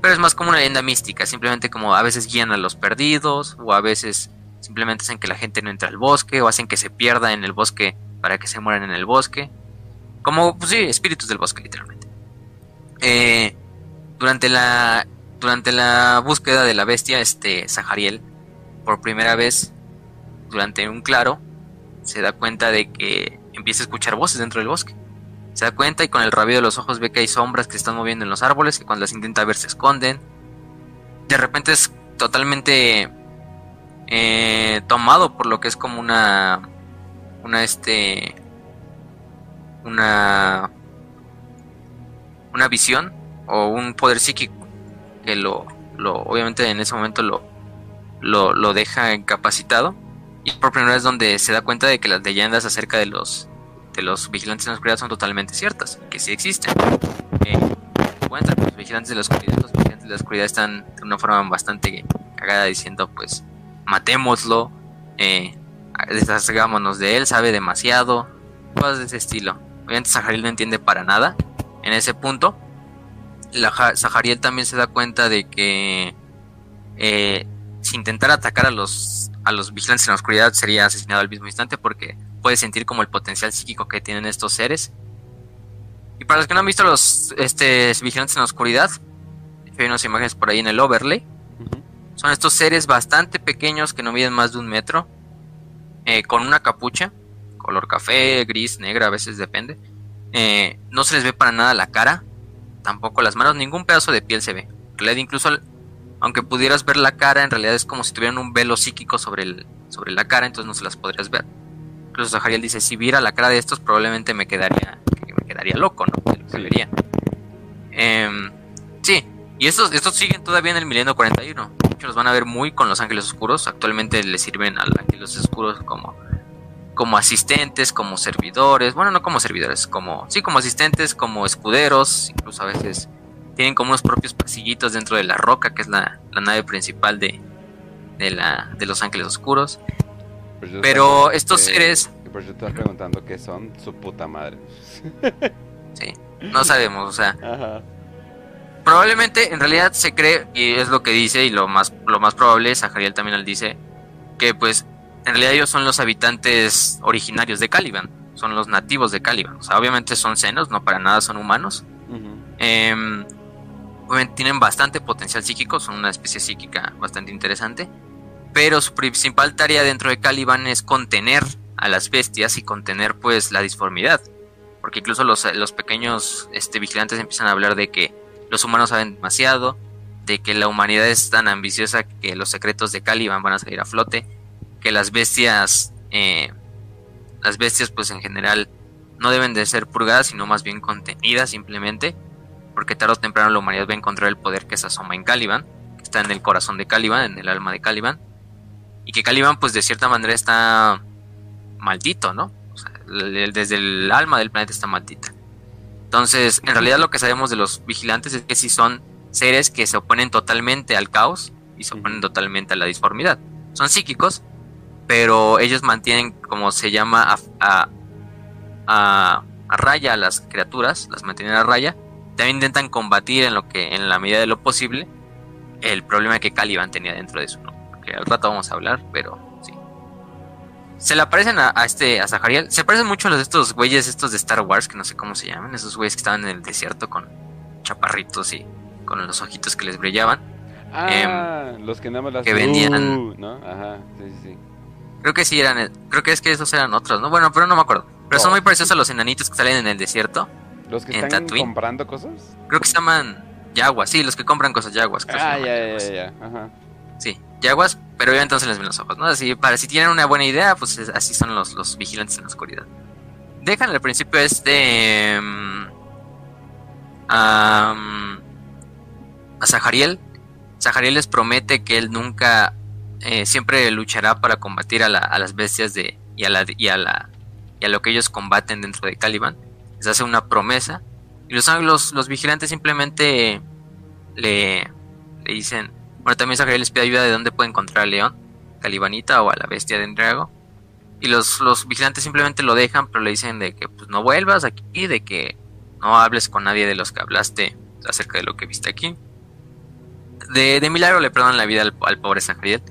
Pero es más como una leyenda mística, simplemente como a veces guían a los perdidos o a veces simplemente hacen que la gente no entre al bosque o hacen que se pierda en el bosque para que se mueran en el bosque. Como, pues sí, espíritus del bosque, literalmente. Eh, durante la durante la búsqueda de la bestia, este Zahariel, por primera vez, durante un claro, se da cuenta de que empieza a escuchar voces dentro del bosque. Se da cuenta y con el rabillo de los ojos ve que hay sombras que se están moviendo en los árboles y cuando las intenta ver se esconden. De repente es totalmente eh, tomado por lo que es como una una este una una visión o un poder psíquico que lo, lo obviamente en ese momento lo, lo, lo deja incapacitado Y por primera vez donde se da cuenta de que las leyendas acerca de los de los vigilantes en la oscuridad son totalmente ciertas, que sí existen. Eh, los vigilantes de la oscuridad, los vigilantes de la oscuridad están de una forma bastante cagada diciendo pues matémoslo, eh, deshagámonos de él, sabe demasiado, cosas de ese estilo. Obviamente Sahariel no entiende para nada en ese punto. La Sahariel también se da cuenta de que eh, si intentara atacar a los, a los vigilantes en la oscuridad sería asesinado al mismo instante porque puede sentir como el potencial psíquico que tienen estos seres. Y para los que no han visto los este, vigilantes en la oscuridad, hay unas imágenes por ahí en el overlay. Son estos seres bastante pequeños que no miden más de un metro, eh, con una capucha, color café, gris, negra, a veces depende. Eh, no se les ve para nada la cara, tampoco las manos, ningún pedazo de piel se ve. incluso aunque pudieras ver la cara, en realidad es como si tuvieran un velo psíquico sobre, el, sobre la cara, entonces no se las podrías ver. Incluso Zahariel dice, si viera la cara de estos probablemente me quedaría, me quedaría loco, ¿no? vería. Em, sí, y estos, estos siguen todavía en el milenio 41. Muchos los van a ver muy con los ángeles oscuros. Actualmente le sirven a los ángeles oscuros como, como asistentes, como servidores. Bueno, no como servidores, como sí, como asistentes, como escuderos. Incluso a veces tienen como unos propios pasillitos dentro de la roca, que es la, nave principal de, de, la, de los ángeles oscuros. Pues Pero estos seres... Por eso te preguntando qué son, su puta madre. sí, no sabemos, o sea... Probablemente, en realidad se cree, y es lo que dice, y lo más, lo más probable, es Jariel también le dice, que pues en realidad ellos son los habitantes originarios de Caliban, son los nativos de Caliban. O sea, obviamente son senos, no para nada son humanos tienen bastante potencial psíquico, son una especie psíquica bastante interesante, pero su principal tarea dentro de Caliban es contener a las bestias y contener pues la disformidad, porque incluso los, los pequeños este, vigilantes empiezan a hablar de que los humanos saben demasiado, de que la humanidad es tan ambiciosa que los secretos de Caliban van a salir a flote, que las bestias, eh, las bestias pues en general no deben de ser purgadas, sino más bien contenidas simplemente, porque tarde o temprano la humanidad va a encontrar el poder que se asoma en Caliban, que está en el corazón de Caliban, en el alma de Caliban, y que Caliban pues de cierta manera está maldito, ¿no? O sea, desde el alma del planeta está maldita. Entonces, en realidad lo que sabemos de los vigilantes es que sí son seres que se oponen totalmente al caos y se oponen totalmente a la disformidad. Son psíquicos, pero ellos mantienen, como se llama, a, a, a, a raya a las criaturas, las mantienen a raya, también intentan combatir en lo que en la medida de lo posible el problema que Caliban tenía dentro de eso, ¿no? que al rato vamos a hablar, pero sí. Se le aparecen a, este a Zahariel, se parecen mucho a los de estos güeyes estos de Star Wars, que no sé cómo se llaman, esos güeyes que estaban en el desierto con chaparritos y con los ojitos que les brillaban. Ah, em, los que nada más las que vendían, ¿no? Ajá, sí, sí, Creo que sí eran, creo que es que esos eran otros, ¿no? Bueno, pero no me acuerdo. Pero son muy parecidos a los enanitos que salen en el desierto. ¿Los que están comprando cosas? Creo que se llaman Yaguas, sí, los que compran cosas Yaguas. Ah, ya, ya, ya, ajá. Sí, Yaguas, pero ya entonces les ven los ojos, ¿no? Así, para si tienen una buena idea, pues así son los, los vigilantes en la oscuridad. Dejan al principio este... Um, a Zahariel. Zahariel les promete que él nunca, eh, siempre luchará para combatir a, las bestias de, y, a y, a a lo que ellos combaten dentro de Caliban les hace una promesa y los, vigilantes simplemente le, le dicen, bueno, también Zahariel les pide ayuda de dónde puede encontrar al león, Calibanita o a la bestia de Endrago. Y los, los vigilantes simplemente lo dejan, pero le dicen de que pues, no vuelvas aquí, de que no hables con nadie de los que hablaste acerca de lo que viste aquí. De, de milagro le perdonan la vida al, pobre Zahariel,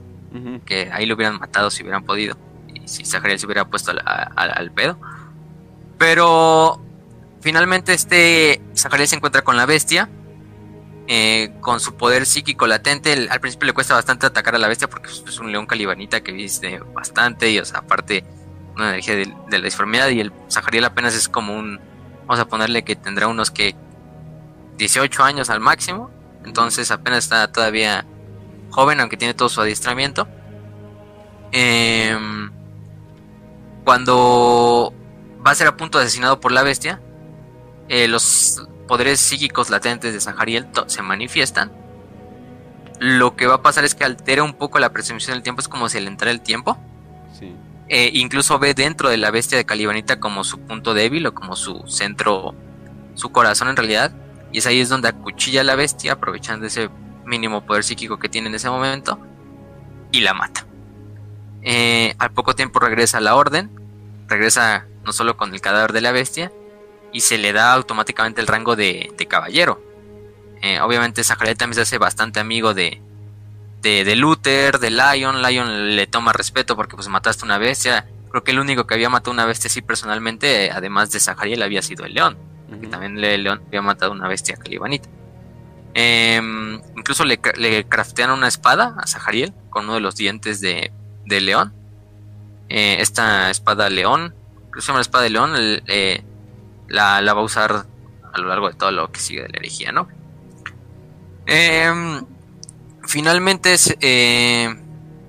que ahí lo hubieran matado si hubieran podido, y si Zahariel se hubiera puesto al pedo. Pero Finalmente este Zahariel se encuentra con la bestia. Eh, con su poder psíquico latente. al principio le cuesta bastante atacar a la bestia porque es un león calibanita que viste bastante. Y aparte, una energía de, la disformidad. Y el Zahariel apenas es como un. Vamos a ponerle que tendrá unos que 18 años al máximo. Entonces apenas está todavía joven, aunque tiene todo su adiestramiento. Em, cuando va a ser a punto de asesinado por la bestia, eh, los poderes psíquicos latentes de Sahariel se manifiestan. Lo que va a pasar es que altera un poco la percepción del tiempo, es como si le entrara el tiempo. eh, incluso ve dentro de la bestia de Calibanita como su punto débil o como su centro, su corazón en realidad. Y es ahí es donde acuchilla a la bestia, aprovechando ese mínimo poder psíquico que tiene en ese momento, y la mata. Eh, al poco tiempo regresa a la orden, regresa no solo con el cadáver de la bestia, y se le da automáticamente el rango de, caballero. Eh, obviamente Zahariel también se hace bastante amigo de, de, Luther, de Lion. Lion le toma respeto porque pues mataste una bestia. Creo que el único que había matado una bestia así personalmente, además de Zahariel, había sido el león. Que también el león había matado una bestia calibanita. Em, incluso le, craftean una espada a Zahariel con uno de los dientes de, león. Eh, esta espada león, incluso llama espada de león, eh, la, va a usar a lo largo de todo lo que sigue de la herejía, ¿no? Em, finalmente, eh,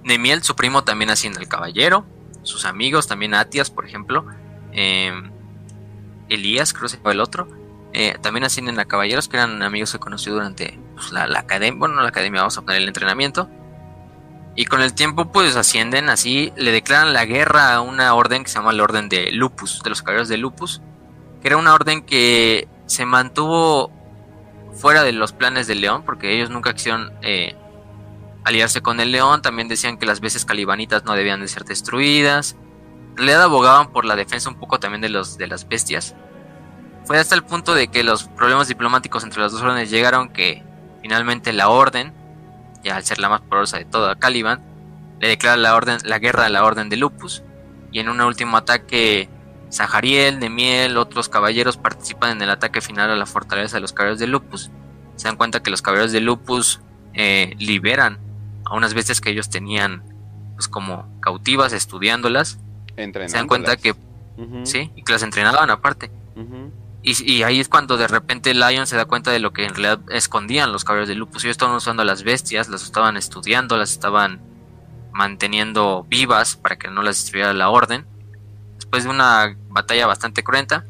Nemiel, su primo, también haciendo el caballero. Sus amigos, también Atias, por ejemplo. Em, Elías, creo que se el otro. Eh, también ascienden a caballeros que eran amigos que conoció durante pues, la, academia. Bueno, no la academia, vamos a poner el entrenamiento. Y con el tiempo, pues ascienden así, le declaran la guerra a una orden que se llama la Orden de Lupus, de los caballeros de Lupus, que era una orden que se mantuvo fuera de los planes del león, porque ellos nunca quisieron eh, aliarse con el león, también decían que las veces calibanitas no debían de ser destruidas, en realidad abogaban por la defensa un poco también de, los, de las bestias. Fue hasta el punto de que los problemas diplomáticos entre las dos órdenes llegaron que finalmente la orden, ya al ser la más poderosa de toda Caliban, le declara la, orden, la guerra a la orden de Lupus, y en un último ataque Sahariel, Nemiel, otros caballeros participan en el ataque final a la fortaleza de los caballeros de Lupus. Se dan cuenta que los caballeros de Lupus eh, liberan a unas bestias que ellos tenían pues como cautivas estudiándolas. Se dan cuenta que sí, y que las entrenaban aparte. Y, ahí es cuando de repente Lion se da cuenta de lo que en realidad escondían los caballeros de Lupus. Ellos estaban usando las bestias, las estaban estudiando, las estaban manteniendo vivas para que no las destruyera la orden después de una batalla bastante cruenta,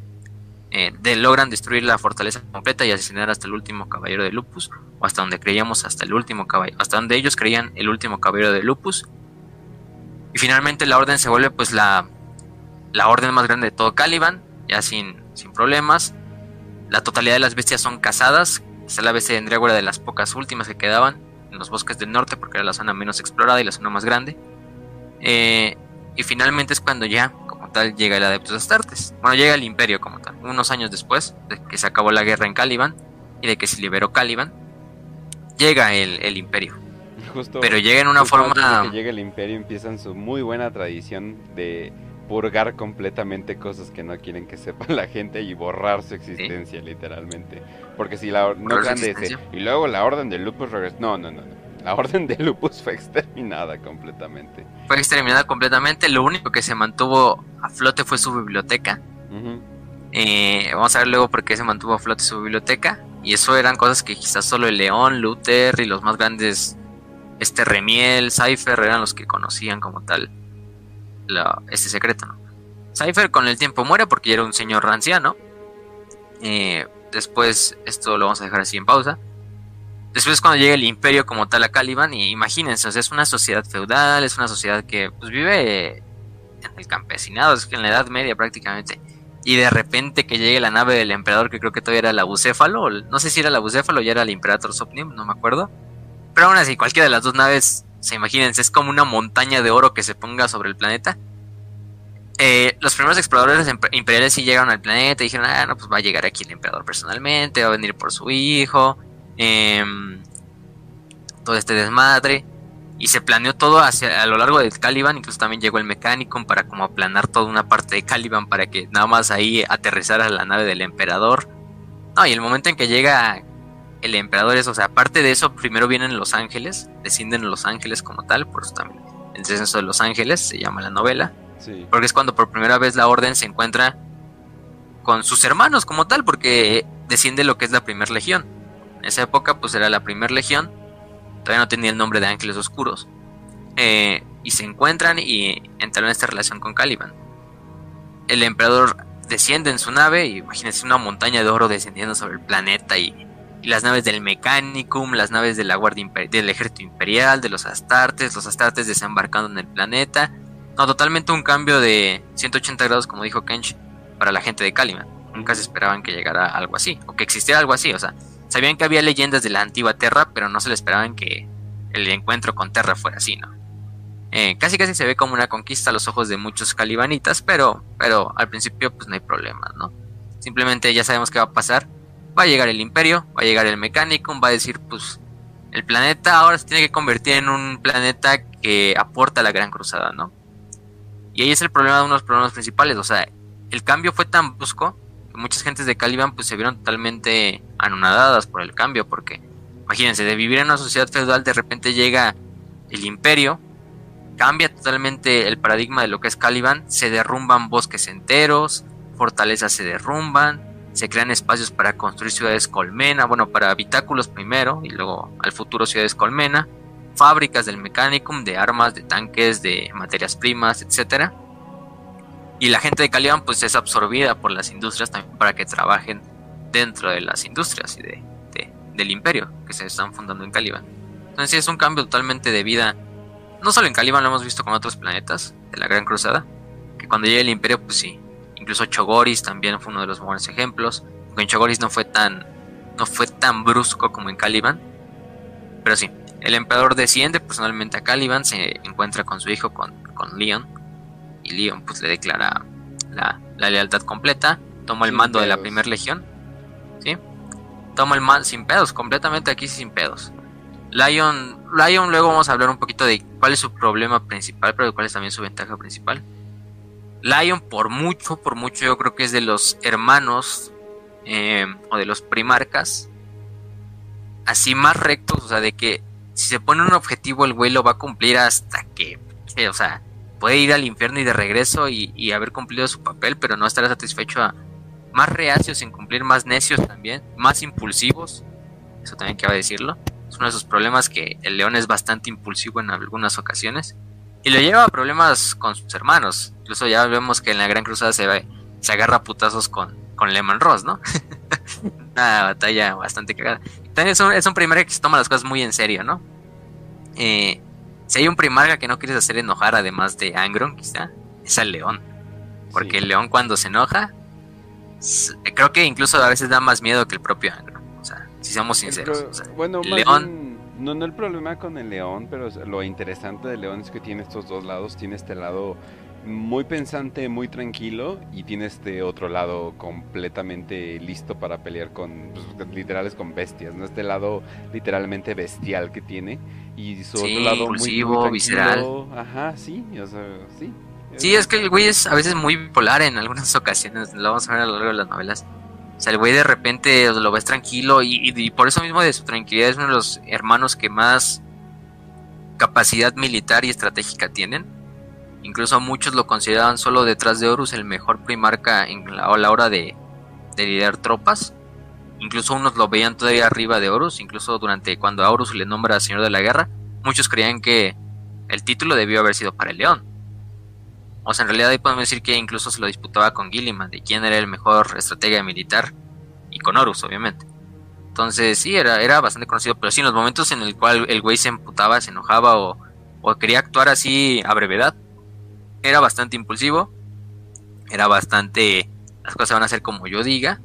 eh, de, logran destruir la fortaleza completa y asesinar hasta el último caballero de Lupus, o hasta donde creíamos hasta el último caballero, hasta donde ellos creían el último caballero de Lupus. Y finalmente la orden se vuelve pues la, la orden más grande de todo Caliban, ya sin, sin problemas. La totalidad de las bestias son cazadas, esta la bestia de Endriagua de las pocas últimas que quedaban en los bosques del norte porque era la zona menos explorada y la zona más grande. Eh, y finalmente es cuando ya tal llega el Adeptus Astartes. Bueno, llega el Imperio como tal. Unos años después de que se acabó la guerra en Caliban y de que se liberó Caliban, llega el, Imperio. Pero llega en una forma... que llega el Imperio empiezan su muy buena tradición de purgar completamente cosas que no quieren que sepa la gente y borrar su existencia literalmente. Porque si la no y luego la orden de Lupus regresó. No, no, no, no. La orden de Lupus fue exterminada completamente. Fue exterminada completamente. Lo único que se mantuvo a flote fue su biblioteca. Eh, vamos a ver luego por qué se mantuvo a flote su biblioteca. Y eso eran cosas que quizás solo el León, Luther y los más grandes, este Remiel, Cypher, eran los que conocían como tal este secreto. ¿no? Cypher con el tiempo muere porque ya era un señor anciano. Eh, después, esto lo vamos a dejar así en pausa. Después cuando llega el imperio como tal a Caliban, y imagínense, es una sociedad feudal, es una sociedad que pues, vive en el campesinado, es que en la Edad Media prácticamente. Y de repente que llegue la nave del emperador, que creo que todavía era la Bucéfalo, no sé si era la Bucéfalo o ya era el Imperator Sopnium, no me acuerdo. Pero aún así, cualquiera de las dos naves, se imagínense, es como una montaña de oro que se ponga sobre el planeta. Eh, los primeros exploradores imperiales sí llegaron al planeta y dijeron, ah, no, pues va a llegar aquí el emperador personalmente, va a venir por su hijo, Em, todo este desmadre. Y se planeó todo hacia, a lo largo del Caliban, incluso también llegó el Mechanicum para como aplanar toda una parte de Caliban para que nada más ahí aterrizara la nave del emperador. No, y el momento en que llega el emperador es, o sea, aparte de eso, primero vienen los ángeles, descienden los ángeles como tal, por eso también el descenso de los ángeles se llama la novela. Porque es cuando por primera vez la orden se encuentra con sus hermanos como tal, porque desciende lo que es la primera legión. En esa época pues era la primera legión, todavía no tenía el nombre de Ángeles Oscuros. Eh, y se encuentran y entran en esta relación con Caliban. El emperador desciende en su nave, y imagínense una montaña de oro descendiendo sobre el planeta y, las naves del Mechanicum, las naves de la Guardia del Ejército Imperial, de los Astartes, los Astartes desembarcando en el planeta. No, totalmente un cambio de 180 grados, como dijo Kench, para la gente de Caliban. Nunca se esperaban que llegara algo así, o que existiera algo así. O sea, sabían que había leyendas de la antigua Terra, pero no se le esperaban que el encuentro con Terra fuera así, ¿no? Eh, casi casi se ve como una conquista a los ojos de muchos calibanitas, pero, pero al principio pues no hay problema, ¿no? Simplemente ya sabemos qué va a pasar. Va a llegar el imperio, va a llegar el Mechanicum, va a decir pues el planeta ahora se tiene que convertir en un planeta que aporta la Gran Cruzada, ¿no? Y ahí es el problema de uno de los problemas principales, o sea, el cambio fue tan brusco que muchas gentes de Caliban pues se vieron totalmente anonadadas por el cambio, porque imagínense, de vivir en una sociedad feudal de repente llega el imperio, cambia totalmente el paradigma de lo que es Caliban, se derrumban bosques enteros, fortalezas se derrumban, se crean espacios para construir ciudades colmena, bueno, para habitáculos primero y luego al futuro ciudades colmena, fábricas del mecanicum, de armas, de tanques, de materias primas, etcétera. Y la gente de Caliban pues es absorbida por las industrias también para que trabajen dentro de las industrias y de, del imperio que se están fundando en Caliban. Entonces es un cambio totalmente de vida no solo en Caliban lo hemos visto con otros planetas de la Gran Cruzada, que cuando llega el Imperio, pues sí, incluso Chogoris también fue uno de los buenos ejemplos. Aunque en Chogoris no fue tan, no fue tan brusco como en Caliban, pero sí, el emperador desciende personalmente a Caliban, se encuentra con su hijo, con, con Leon, y Leon pues le declara la, lealtad completa, toma el mando de la primera legión, ¿sí? Toma el mando sin pedos, completamente aquí sin pedos. Lion, Lion, luego vamos a hablar un poquito de cuál es su problema principal, pero cuál es también su ventaja principal. Lion, por mucho, por mucho, yo creo que es de los hermanos eh, o de los primarcas así más rectos, o sea, de que si se pone un objetivo, el güey lo va a cumplir hasta que, o sea, puede ir al infierno y de regreso y, haber cumplido su papel, pero no estará satisfecho a más reacios sin cumplir, más necios también, más impulsivos, eso también cabe decirlo uno de sus problemas que el león es bastante impulsivo en algunas ocasiones. Y le lleva a problemas con sus hermanos. Incluso ya vemos que en la Gran Cruzada se, se agarra putazos con, con Lemon Ross, ¿no? Una batalla bastante cagada. También es un, es un primarca que se toma las cosas muy en serio, ¿no? Eh, si hay un primarca que no quieres hacer enojar, además de Angron, quizá, es el león. Porque el león cuando se enoja, creo que incluso a veces da más miedo que el propio Angron si somos sinceros. bueno, León... no, no el problema con el león, pero lo interesante del león es que tiene estos dos lados. Tiene este lado muy pensante, muy tranquilo, y tiene este otro lado completamente listo para pelear con, pues, literales con bestias, ¿no? Este lado literalmente bestial que tiene, y su otro lado muy, muy visceral. Ajá, sí, o sea, sí. Sí, es que el güey es a veces muy polar en algunas ocasiones, lo vamos a ver a lo largo de las novelas. O sea, el güey de repente lo ves tranquilo y, por eso mismo de su tranquilidad es uno de los hermanos que más capacidad militar y estratégica tienen. Incluso muchos lo consideraban solo detrás de Horus el mejor primarca en la, a la hora de, de liderar tropas. Incluso unos lo veían todavía arriba de Horus, incluso durante cuando a Horus le nombra Señor de la Guerra, muchos creían que el título debió haber sido para el León. O sea, en realidad ahí podemos decir que incluso se lo disputaba con Gilliman, de quién era el mejor estratega militar, y con Horus, obviamente. Entonces, sí, era, era bastante conocido, pero sí, en los momentos en el cual el güey se emputaba, se enojaba o, o quería actuar así a brevedad, era bastante impulsivo, era bastante, las cosas van a ser como yo diga,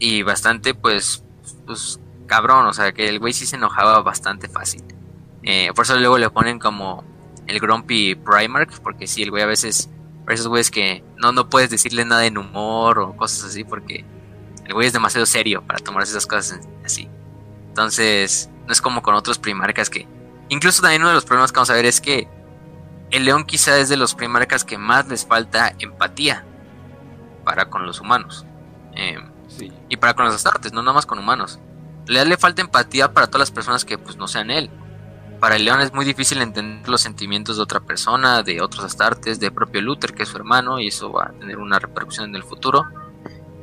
y bastante, pues, pues, cabrón, o sea, que el güey sí se enojaba bastante fácil. Eh, por eso luego le ponen como el Grumpy Primark, porque sí, el güey a veces, a esos güeyes que no, no puedes decirle nada en humor o cosas así, porque el güey es demasiado serio para tomar esas cosas así. Entonces, no es como con otros primarcas que... Incluso también uno de los problemas que vamos a ver es que el león quizá es de los primarcas que más les falta empatía para con los humanos. Eh, y para con los astartes, no nada más con humanos. Le, le falta empatía para todas las personas que pues no sean él para el león es muy difícil entender los sentimientos de otra persona, de otros astartes, de propio Luther, que es su hermano, y eso va a tener una repercusión en el futuro.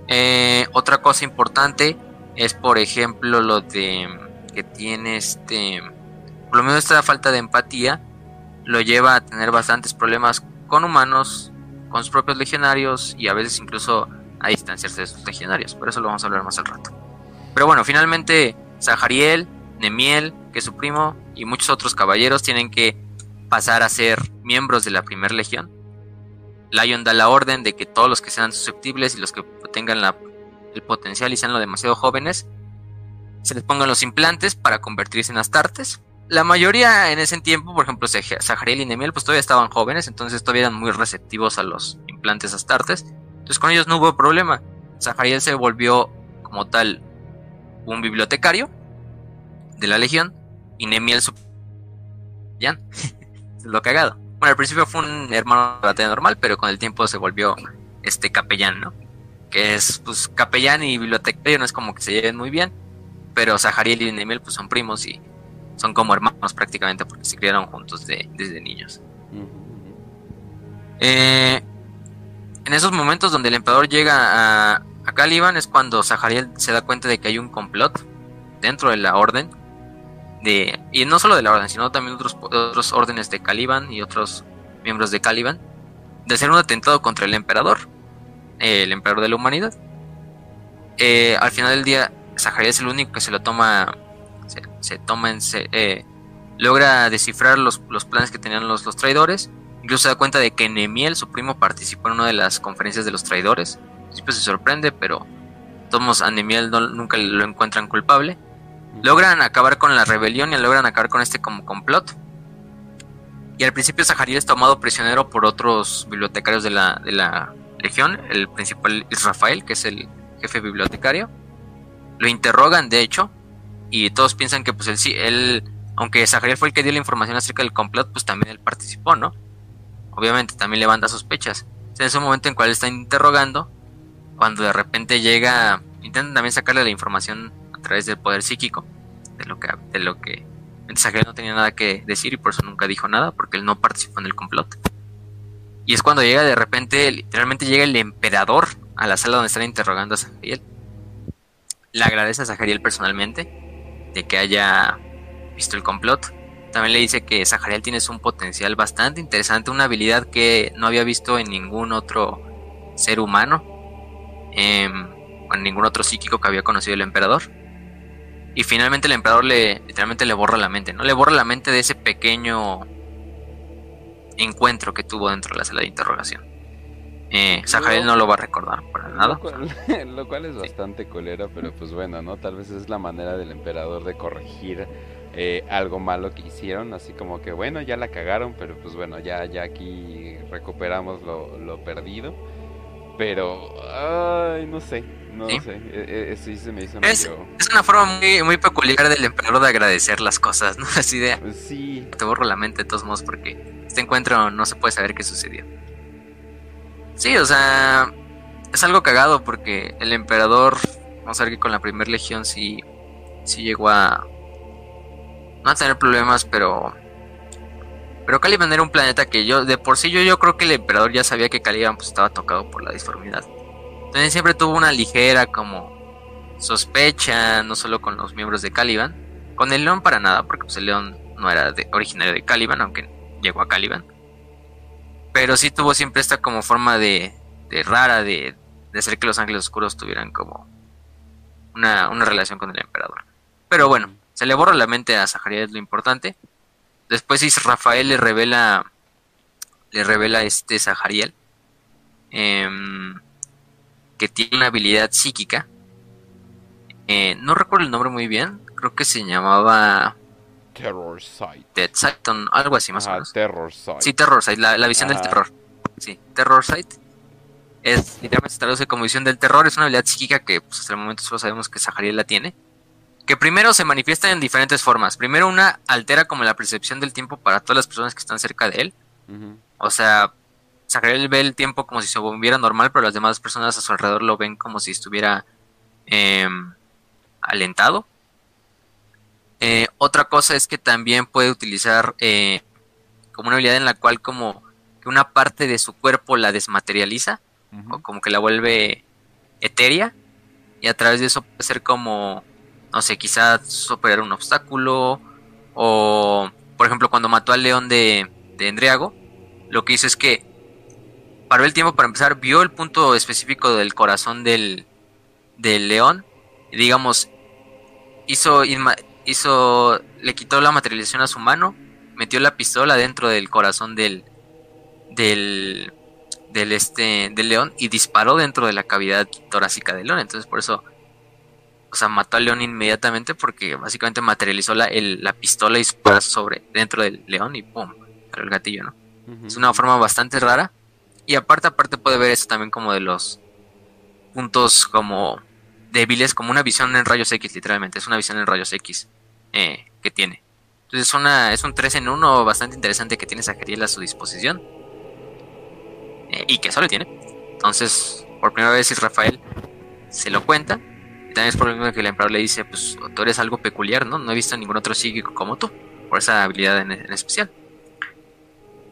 Eh, otra cosa importante es, por ejemplo, lo de que tiene este. Por lo menos esta falta de empatía lo lleva a tener bastantes problemas con humanos, con sus propios legionarios y a veces incluso a distanciarse de sus legionarios. Por eso lo vamos a hablar más al rato. Pero bueno, finalmente, Zahariel, Nemiel, que es su primo, y muchos otros caballeros tienen que pasar a ser miembros de la primera legión, Lion da la orden de que todos los que sean susceptibles y los que tengan el potencial y sean lo demasiado jóvenes, se les pongan los implantes para convertirse en astartes. La mayoría en ese tiempo, por ejemplo, Zahariel y Nemiel, pues todavía estaban jóvenes, entonces todavía eran muy receptivos a los implantes astartes. Entonces con ellos no hubo problema. Zahariel se volvió como tal un bibliotecario de la legión y Nemiel su... ¿Ya? lo cagado. Bueno, al principio fue un hermano de batalla normal, pero con el tiempo se volvió este capellán, ¿no? Que es, pues, capellán y bibliotecario no es como que se lleven muy bien, pero Zahariel y Nemiel pues son primos y son como hermanos prácticamente porque se criaron juntos desde niños. Eh, en esos momentos donde el emperador llega a, a Caliban es cuando Zahariel se da cuenta de que hay un complot dentro de la orden de y no solo de la orden sino también otros otros órdenes de Caliban y otros miembros de Caliban de hacer un atentado contra el emperador el emperador de la humanidad eh, al final del día Zahariel es el único que se lo toma se, toma en eh, logra descifrar los, los, planes que tenían los, los traidores incluso se da cuenta de que Nemiel su primo participó en una de las conferencias de los traidores Siempre se sorprende pero todos a Nemiel nunca lo encuentran culpable logran acabar con la rebelión y logran acabar con este como complot. Y al principio Zahariel es tomado prisionero por otros bibliotecarios de la, de la legión. El principal es Rafael, que es el jefe bibliotecario. Lo interrogan, de hecho, y todos piensan que pues él sí, él, aunque Zahariel fue el que dio la información acerca del complot, pues también él participó, ¿no? Obviamente también levanta sospechas. en ese momento en cual está interrogando, cuando de repente llega, intentan también sacarle la información a través del poder psíquico, de lo que, de lo que no tenía nada que decir y por eso nunca dijo nada, porque él no participó en el complot. Y es cuando llega de repente, literalmente llega el emperador a la sala donde están interrogando a Zahariel. Le agradece a Zahariel personalmente de que haya visto el complot. También le dice que Zahariel tiene un potencial bastante interesante, una habilidad que no había visto en ningún otro ser humano, eh, en ningún otro psíquico que había conocido el emperador. Y finalmente el emperador le literalmente le borra la mente, ¿no? Le borra la mente de ese pequeño encuentro que tuvo dentro de la sala de interrogación. Eh, no lo va a recordar para nada. Lo cual, es bastante colera, pero pues bueno, ¿no? Tal vez es la manera del emperador de corregir eh, algo malo que hicieron, así como que bueno, ya la cagaron, pero pues bueno, ya, ya aquí recuperamos lo, lo perdido. Pero, ay, no sé, no sé, e, e, sí se me hizo es, es una forma muy, muy peculiar del emperador de agradecer las cosas, ¿no? Así de... Sí. Te borro la mente de todos modos porque este encuentro no se puede saber qué sucedió. Sí, o sea, es algo cagado porque el emperador, vamos a ver que con la primera legión sí, sí llegó a... No a tener problemas, pero... Pero Caliban era un planeta que yo, de por sí yo, yo creo que el emperador ya sabía que Caliban pues, estaba tocado por la disformidad. También siempre tuvo una ligera como sospecha, no solo con los miembros de Caliban, con el león para nada, porque pues, el león no era de, originario de Caliban, aunque llegó a Caliban. Pero sí tuvo siempre esta como forma de, de rara de, de hacer que los ángeles oscuros tuvieran como una, una relación con el emperador. Pero bueno, se le borra la mente a Zahariel, es lo importante. Después Rafael le revela le revela este Zahariel. Eh, que tiene una habilidad psíquica. Eh, no recuerdo el nombre muy bien, creo que se llamaba... Terror Sight. Dead Sight, algo así más o menos. Terror Sight. Sí, Terror Sight, la, visión del terror. Sí, Terror Sight. Es, literalmente se traduce como visión del terror, es una habilidad psíquica que pues, hasta el momento solo sabemos que Zahariel la tiene. Que primero se manifiesta en diferentes formas. Primero una altera como la percepción del tiempo para todas las personas que están cerca de él. O sea, Zachariel ve el tiempo como si se volviera normal, pero las demás personas a su alrededor lo ven como si estuviera em, alentado. Eh, otra cosa es que también puede utilizar eh, como una habilidad en la cual como que una parte de su cuerpo la desmaterializa, o como que la vuelve etérea, y a través de eso puede ser como, no sé, quizás superar un obstáculo, o por ejemplo cuando mató al león de, de Endriago, lo que hizo es que paró el tiempo para empezar, vio el punto específico del corazón del, del león, y digamos, hizo, hizo, le quitó la materialización a su mano, metió la pistola dentro del corazón del, del, del, este, del león y disparó dentro de la cavidad torácica del león. Entonces por eso, o sea, mató al león inmediatamente porque básicamente materializó la, la pistola y su sobre dentro del león y ¡pum! el gatillo, ¿no? Es una forma bastante rara. Y aparte, aparte puede ver eso también como de los puntos como débiles, como una visión en rayos X, literalmente. Es una visión en rayos X eh, que tiene. Entonces es, una, es un 3 en 1 bastante interesante que tiene Zahariel a su disposición. Eh, y que solo tiene. Entonces, por primera vez Rafael se lo cuenta. Y también es por lo mismo que el emperador le dice, pues tú eres algo peculiar, ¿no? No he visto ningún otro psíquico como tú, por esa habilidad en, especial.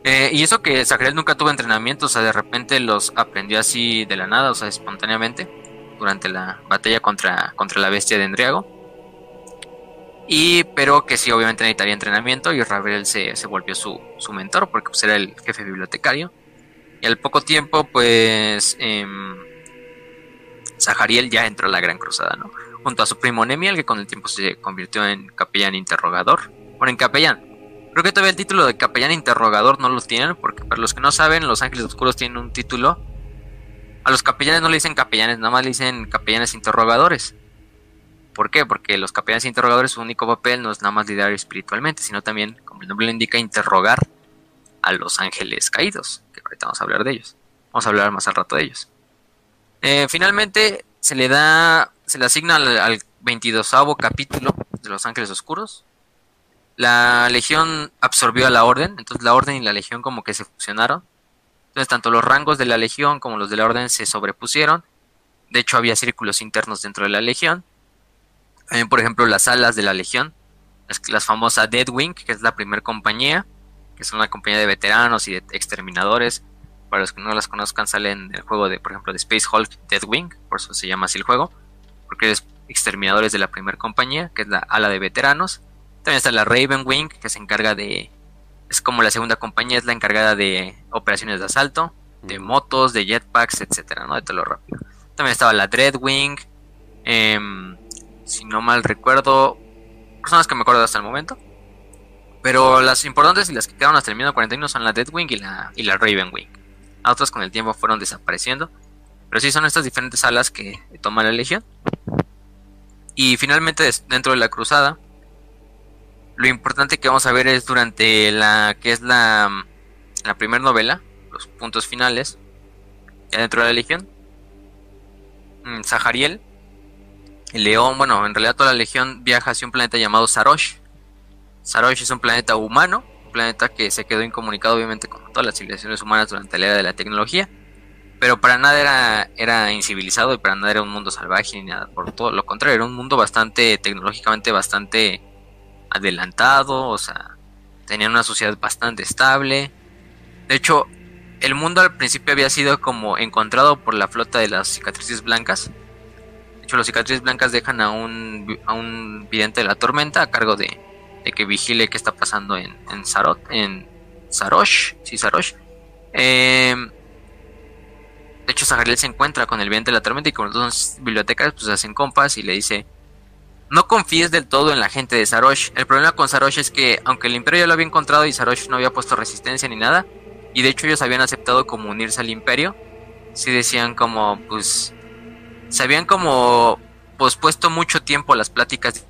Eh, y eso que Zahariel nunca tuvo entrenamiento, o sea, de repente los aprendió así de la nada, o sea, espontáneamente, durante la batalla contra, contra la bestia de Endriago. Y, pero que sí, obviamente necesitaría entrenamiento y Rafael se, se volvió su, su mentor porque pues, era el jefe bibliotecario. Y al poco tiempo, pues, eh, Zahariel ya entró a la Gran Cruzada, ¿no? Junto a su primo Nemiel, que con el tiempo se convirtió en capellán interrogador. Bueno, en capellán. Creo que todavía el título de capellán interrogador no lo tienen, porque para los que no saben, los Ángeles Oscuros tienen un título. A los capellanes no le dicen capellanes, nada más le dicen capellanes interrogadores. ¿Por qué? Porque los capellanes interrogadores, su único papel no es nada más liderar espiritualmente, sino también, como el nombre le indica, interrogar a los ángeles caídos, que ahorita vamos a hablar de ellos. Vamos a hablar más al rato de ellos. Eh, finalmente se le da, se le asigna al, 22 capítulo de los ángeles oscuros. La legión absorbió a la orden, entonces la orden y la legión como que se fusionaron. Entonces tanto los rangos de la legión como los de la orden se sobrepusieron. De hecho había círculos internos dentro de la legión. También por ejemplo las alas de la legión, las, las famosas Deadwing, que es la primera compañía, que es una compañía de veteranos y de exterminadores. Para los que no las conozcan, salen el juego de, por ejemplo, de Space Hulk Deadwing, por eso se llama así el juego, porque es exterminadores de la primera compañía, que es la ala de veteranos. También está la Raven Wing, que se encarga de. Es como la segunda compañía, es la encargada de operaciones de asalto, de motos, de jetpacks, etcétera, ¿no? De todo lo rápido. También estaba la Dreadwing. Eh, si no mal recuerdo, personas que me acuerdo hasta el momento. Pero las importantes y las que quedaron hasta el 1941 son la Deadwing y la, y la Ravenwing. Otras con el tiempo fueron desapareciendo. Pero sí son estas diferentes alas que toma la Legión. Y finalmente dentro de la cruzada, lo importante que vamos a ver es durante la que es la, la primera novela, los puntos finales, dentro de la Legión. Zahariel, mm, el león, bueno, en realidad toda la Legión viaja hacia un planeta llamado Sarosh, Sarosh es un planeta humano, un planeta que se quedó incomunicado obviamente con todas las civilizaciones humanas durante la era de la tecnología, pero para nada era, era incivilizado y para nada era un mundo salvaje ni nada, por todo lo contrario, era un mundo bastante tecnológicamente bastante adelantado, o sea, tenían una sociedad bastante estable. De hecho, el mundo al principio había sido como encontrado por la flota de las cicatrices blancas. De hecho, las cicatrices blancas dejan a un, a un vidente de la tormenta a cargo de, que vigile qué está pasando en, en en Sarosh, sí, Sarosh. Em, de hecho, Zahariel se encuentra con el viento de la tormenta y con los dos bibliotecas pues hacen compas y le dice, no confíes del todo en la gente de Sarosh. El problema con Sarosh es que, aunque el imperio ya lo había encontrado y Sarosh no había puesto resistencia ni nada, y de hecho ellos habían aceptado como unirse al imperio, sí decían como, pues, se habían como pospuesto mucho tiempo las pláticas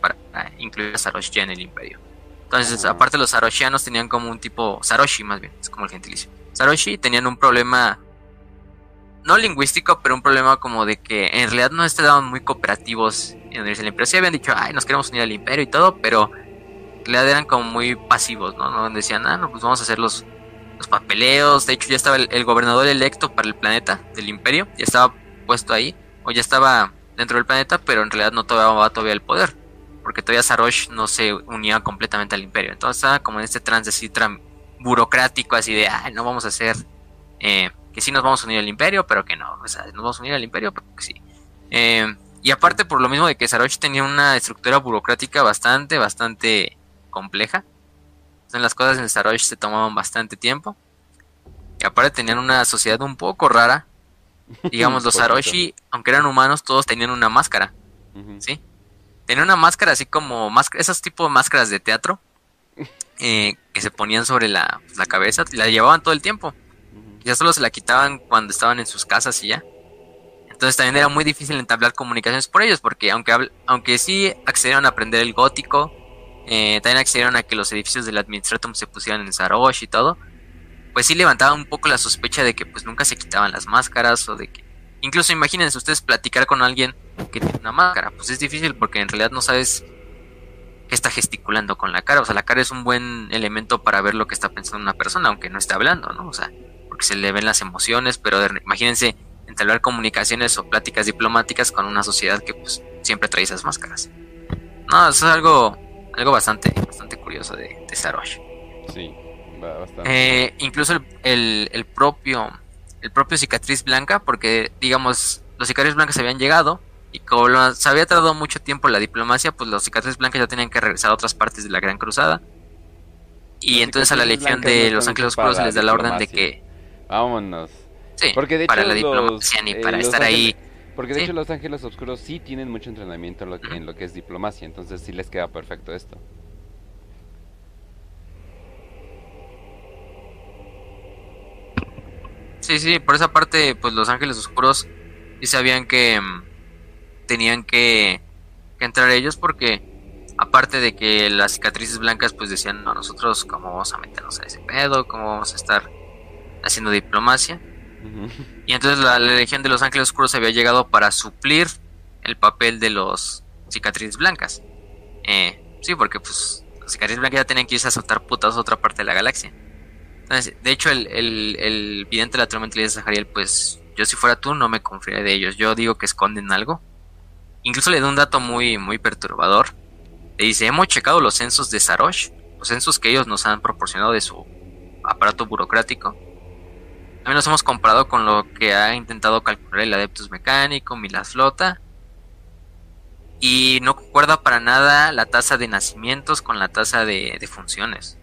para incluir a Sarosh ya en el imperio. Entonces, aparte los Saroshianos tenían como un tipo, Saroshi más bien, es como el gentilicio. Saroshi tenían un problema, no lingüístico, pero un problema como de que en realidad no estaban muy cooperativos en unirse al imperio. Sí habían dicho, ay, nos queremos unir al imperio y todo, pero en realidad eran como muy pasivos, ¿no? ¿No? Decían, ah, no, pues vamos a hacer los, los papeleos. De hecho, ya estaba el, gobernador electo para el planeta del imperio, ya estaba puesto ahí, o ya estaba dentro del planeta, pero en realidad no tomaba todavía el poder, porque todavía Sarosh no se unía completamente al imperio. Entonces estaba como en este trance así burocrático, así de, ah, no vamos a hacer, eh, que sí nos vamos a unir al imperio, pero que no, o sea, nos vamos a unir al imperio, pero que sí. Eh, y aparte por lo mismo de que Sarosh tenía una estructura burocrática bastante, bastante compleja. Entonces las cosas en Sarosh se tomaban bastante tiempo. Y aparte tenían una sociedad un poco rara, Digamos, los Saroshi, aunque eran humanos, todos tenían una máscara. ¿Sí? Tenían una máscara así como esos tipos de máscaras de teatro. eh, que se ponían sobre la, la cabeza y la llevaban todo el tiempo. Ya solo se la quitaban cuando estaban en sus casas y ya. Entonces también era muy difícil entablar comunicaciones por ellos, porque aunque, aunque sí accedieron a aprender el gótico, eh, también accedieron a que los edificios del Administratum se pusieran en Sarosh y todo, pues sí levantaba un poco la sospecha de que pues nunca se quitaban las máscaras o de que... Incluso imagínense ustedes platicar con alguien que tiene una máscara, pues es difícil porque en realidad no sabes qué está gesticulando con la cara, o sea, la cara es un buen elemento para ver lo que está pensando una persona, aunque no esté hablando, ¿no? O sea, porque se le ven las emociones, pero imagínense entablar comunicaciones o pláticas diplomáticas con una sociedad que pues siempre trae esas máscaras. No, eso es algo, algo bastante, bastante curioso de, de Sarosh. Sí, bastante. Eh, incluso el, el, propio, el propio cicatriz blanca, porque digamos, los cicatrices blancas habían llegado y como se había tardado mucho tiempo la diplomacia, pues los cicatrices blancas ya tenían que regresar a otras partes de la Gran Cruzada. Y entonces a la legión de los Ángeles Oscuros se les da la orden de que... Vámonos Sí, porque de para la diplomacia ni eh, para estar ahí. Porque de hecho los ángeles oscuros sí tienen mucho entrenamiento en lo, que, en lo que es diplomacia, entonces sí les queda perfecto esto. Sí, sí, por esa parte, pues los ángeles oscuros sí sabían que mm, tenían que, que, entrar ellos porque aparte de que las cicatrices blancas pues decían, no, nosotros cómo vamos a meternos a ese pedo, cómo vamos a estar haciendo diplomacia. Y entonces la, Legión de los Ángeles Oscuros había llegado para suplir el papel de los cicatrices blancas. Eh, sí, porque pues los cicatrices blancas ya tenían que irse a soltar putas a otra parte de la galaxia. Entonces, de hecho, el, el, el vidente de la tormenta de Zahariel, pues yo si fuera tú no me confiaría de ellos. Yo digo que esconden algo. Incluso le da un dato muy, muy perturbador. Le dice, hemos checado los censos de Sarosh, los censos que ellos nos han proporcionado de su aparato burocrático. También nos hemos comparado con lo que ha intentado calcular el Adeptus Mecánico, Milas Flota. Y no concuerda para nada la tasa de nacimientos con la tasa de, funciones.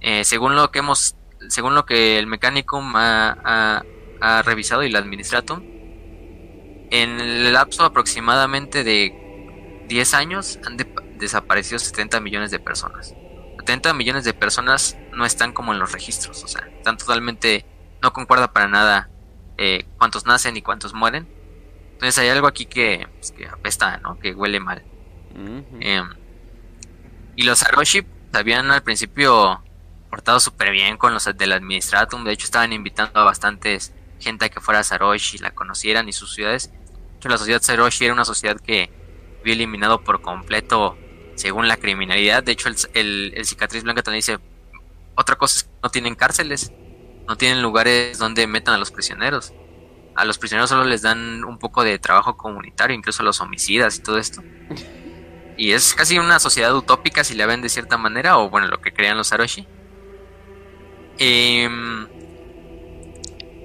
Eh, según lo que hemos, según lo que el Mechanicum ha, revisado y el Administratum, en el lapso aproximadamente de 10 años han desaparecido 70 millones de personas. 70 millones de personas no están como en los registros, o sea, están totalmente no concuerda para nada eh, cuántos nacen y cuántos mueren. Entonces hay algo aquí que, pues, que apesta, ¿no? Que huele mal. Em, y los Aroshi habían al principio portado súper bien con los del Administratum. De hecho, estaban invitando a bastantes gente a que fuera a Saroshi, la conocieran y sus ciudades. De hecho, la sociedad Saroshi era una sociedad que había eliminado por completo según la criminalidad. De hecho, el, el cicatriz blanca también dice, otra cosa es que no tienen cárceles no tienen lugares donde metan a los prisioneros. A los prisioneros solo les dan un poco de trabajo comunitario, incluso a los homicidas y todo esto. Y es casi una sociedad utópica si la ven de cierta manera, o bueno, lo que crean los Aroshi. Em,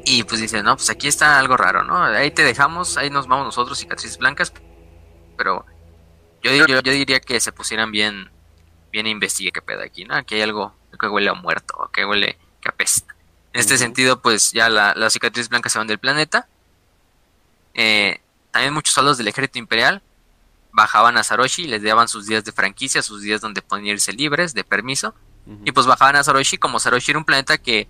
y pues dicen, no, pues aquí está algo raro, ¿no? Ahí te dejamos, ahí nos vamos nosotros, cicatrices blancas. Pero yo, yo, diría que se pusieran bien, bien a investigar qué pedo aquí, ¿no? Aquí hay algo que huele a muerto, que huele, que apesta. En este sentido, pues ya la, las cicatrices blancas se van del planeta. Eh, también muchos soldados del ejército imperial bajaban a Saroshi y les daban sus días de franquicia, sus días donde podían irse libres, de permiso. Y pues bajaban a Saroshi, como Saroshi era un planeta que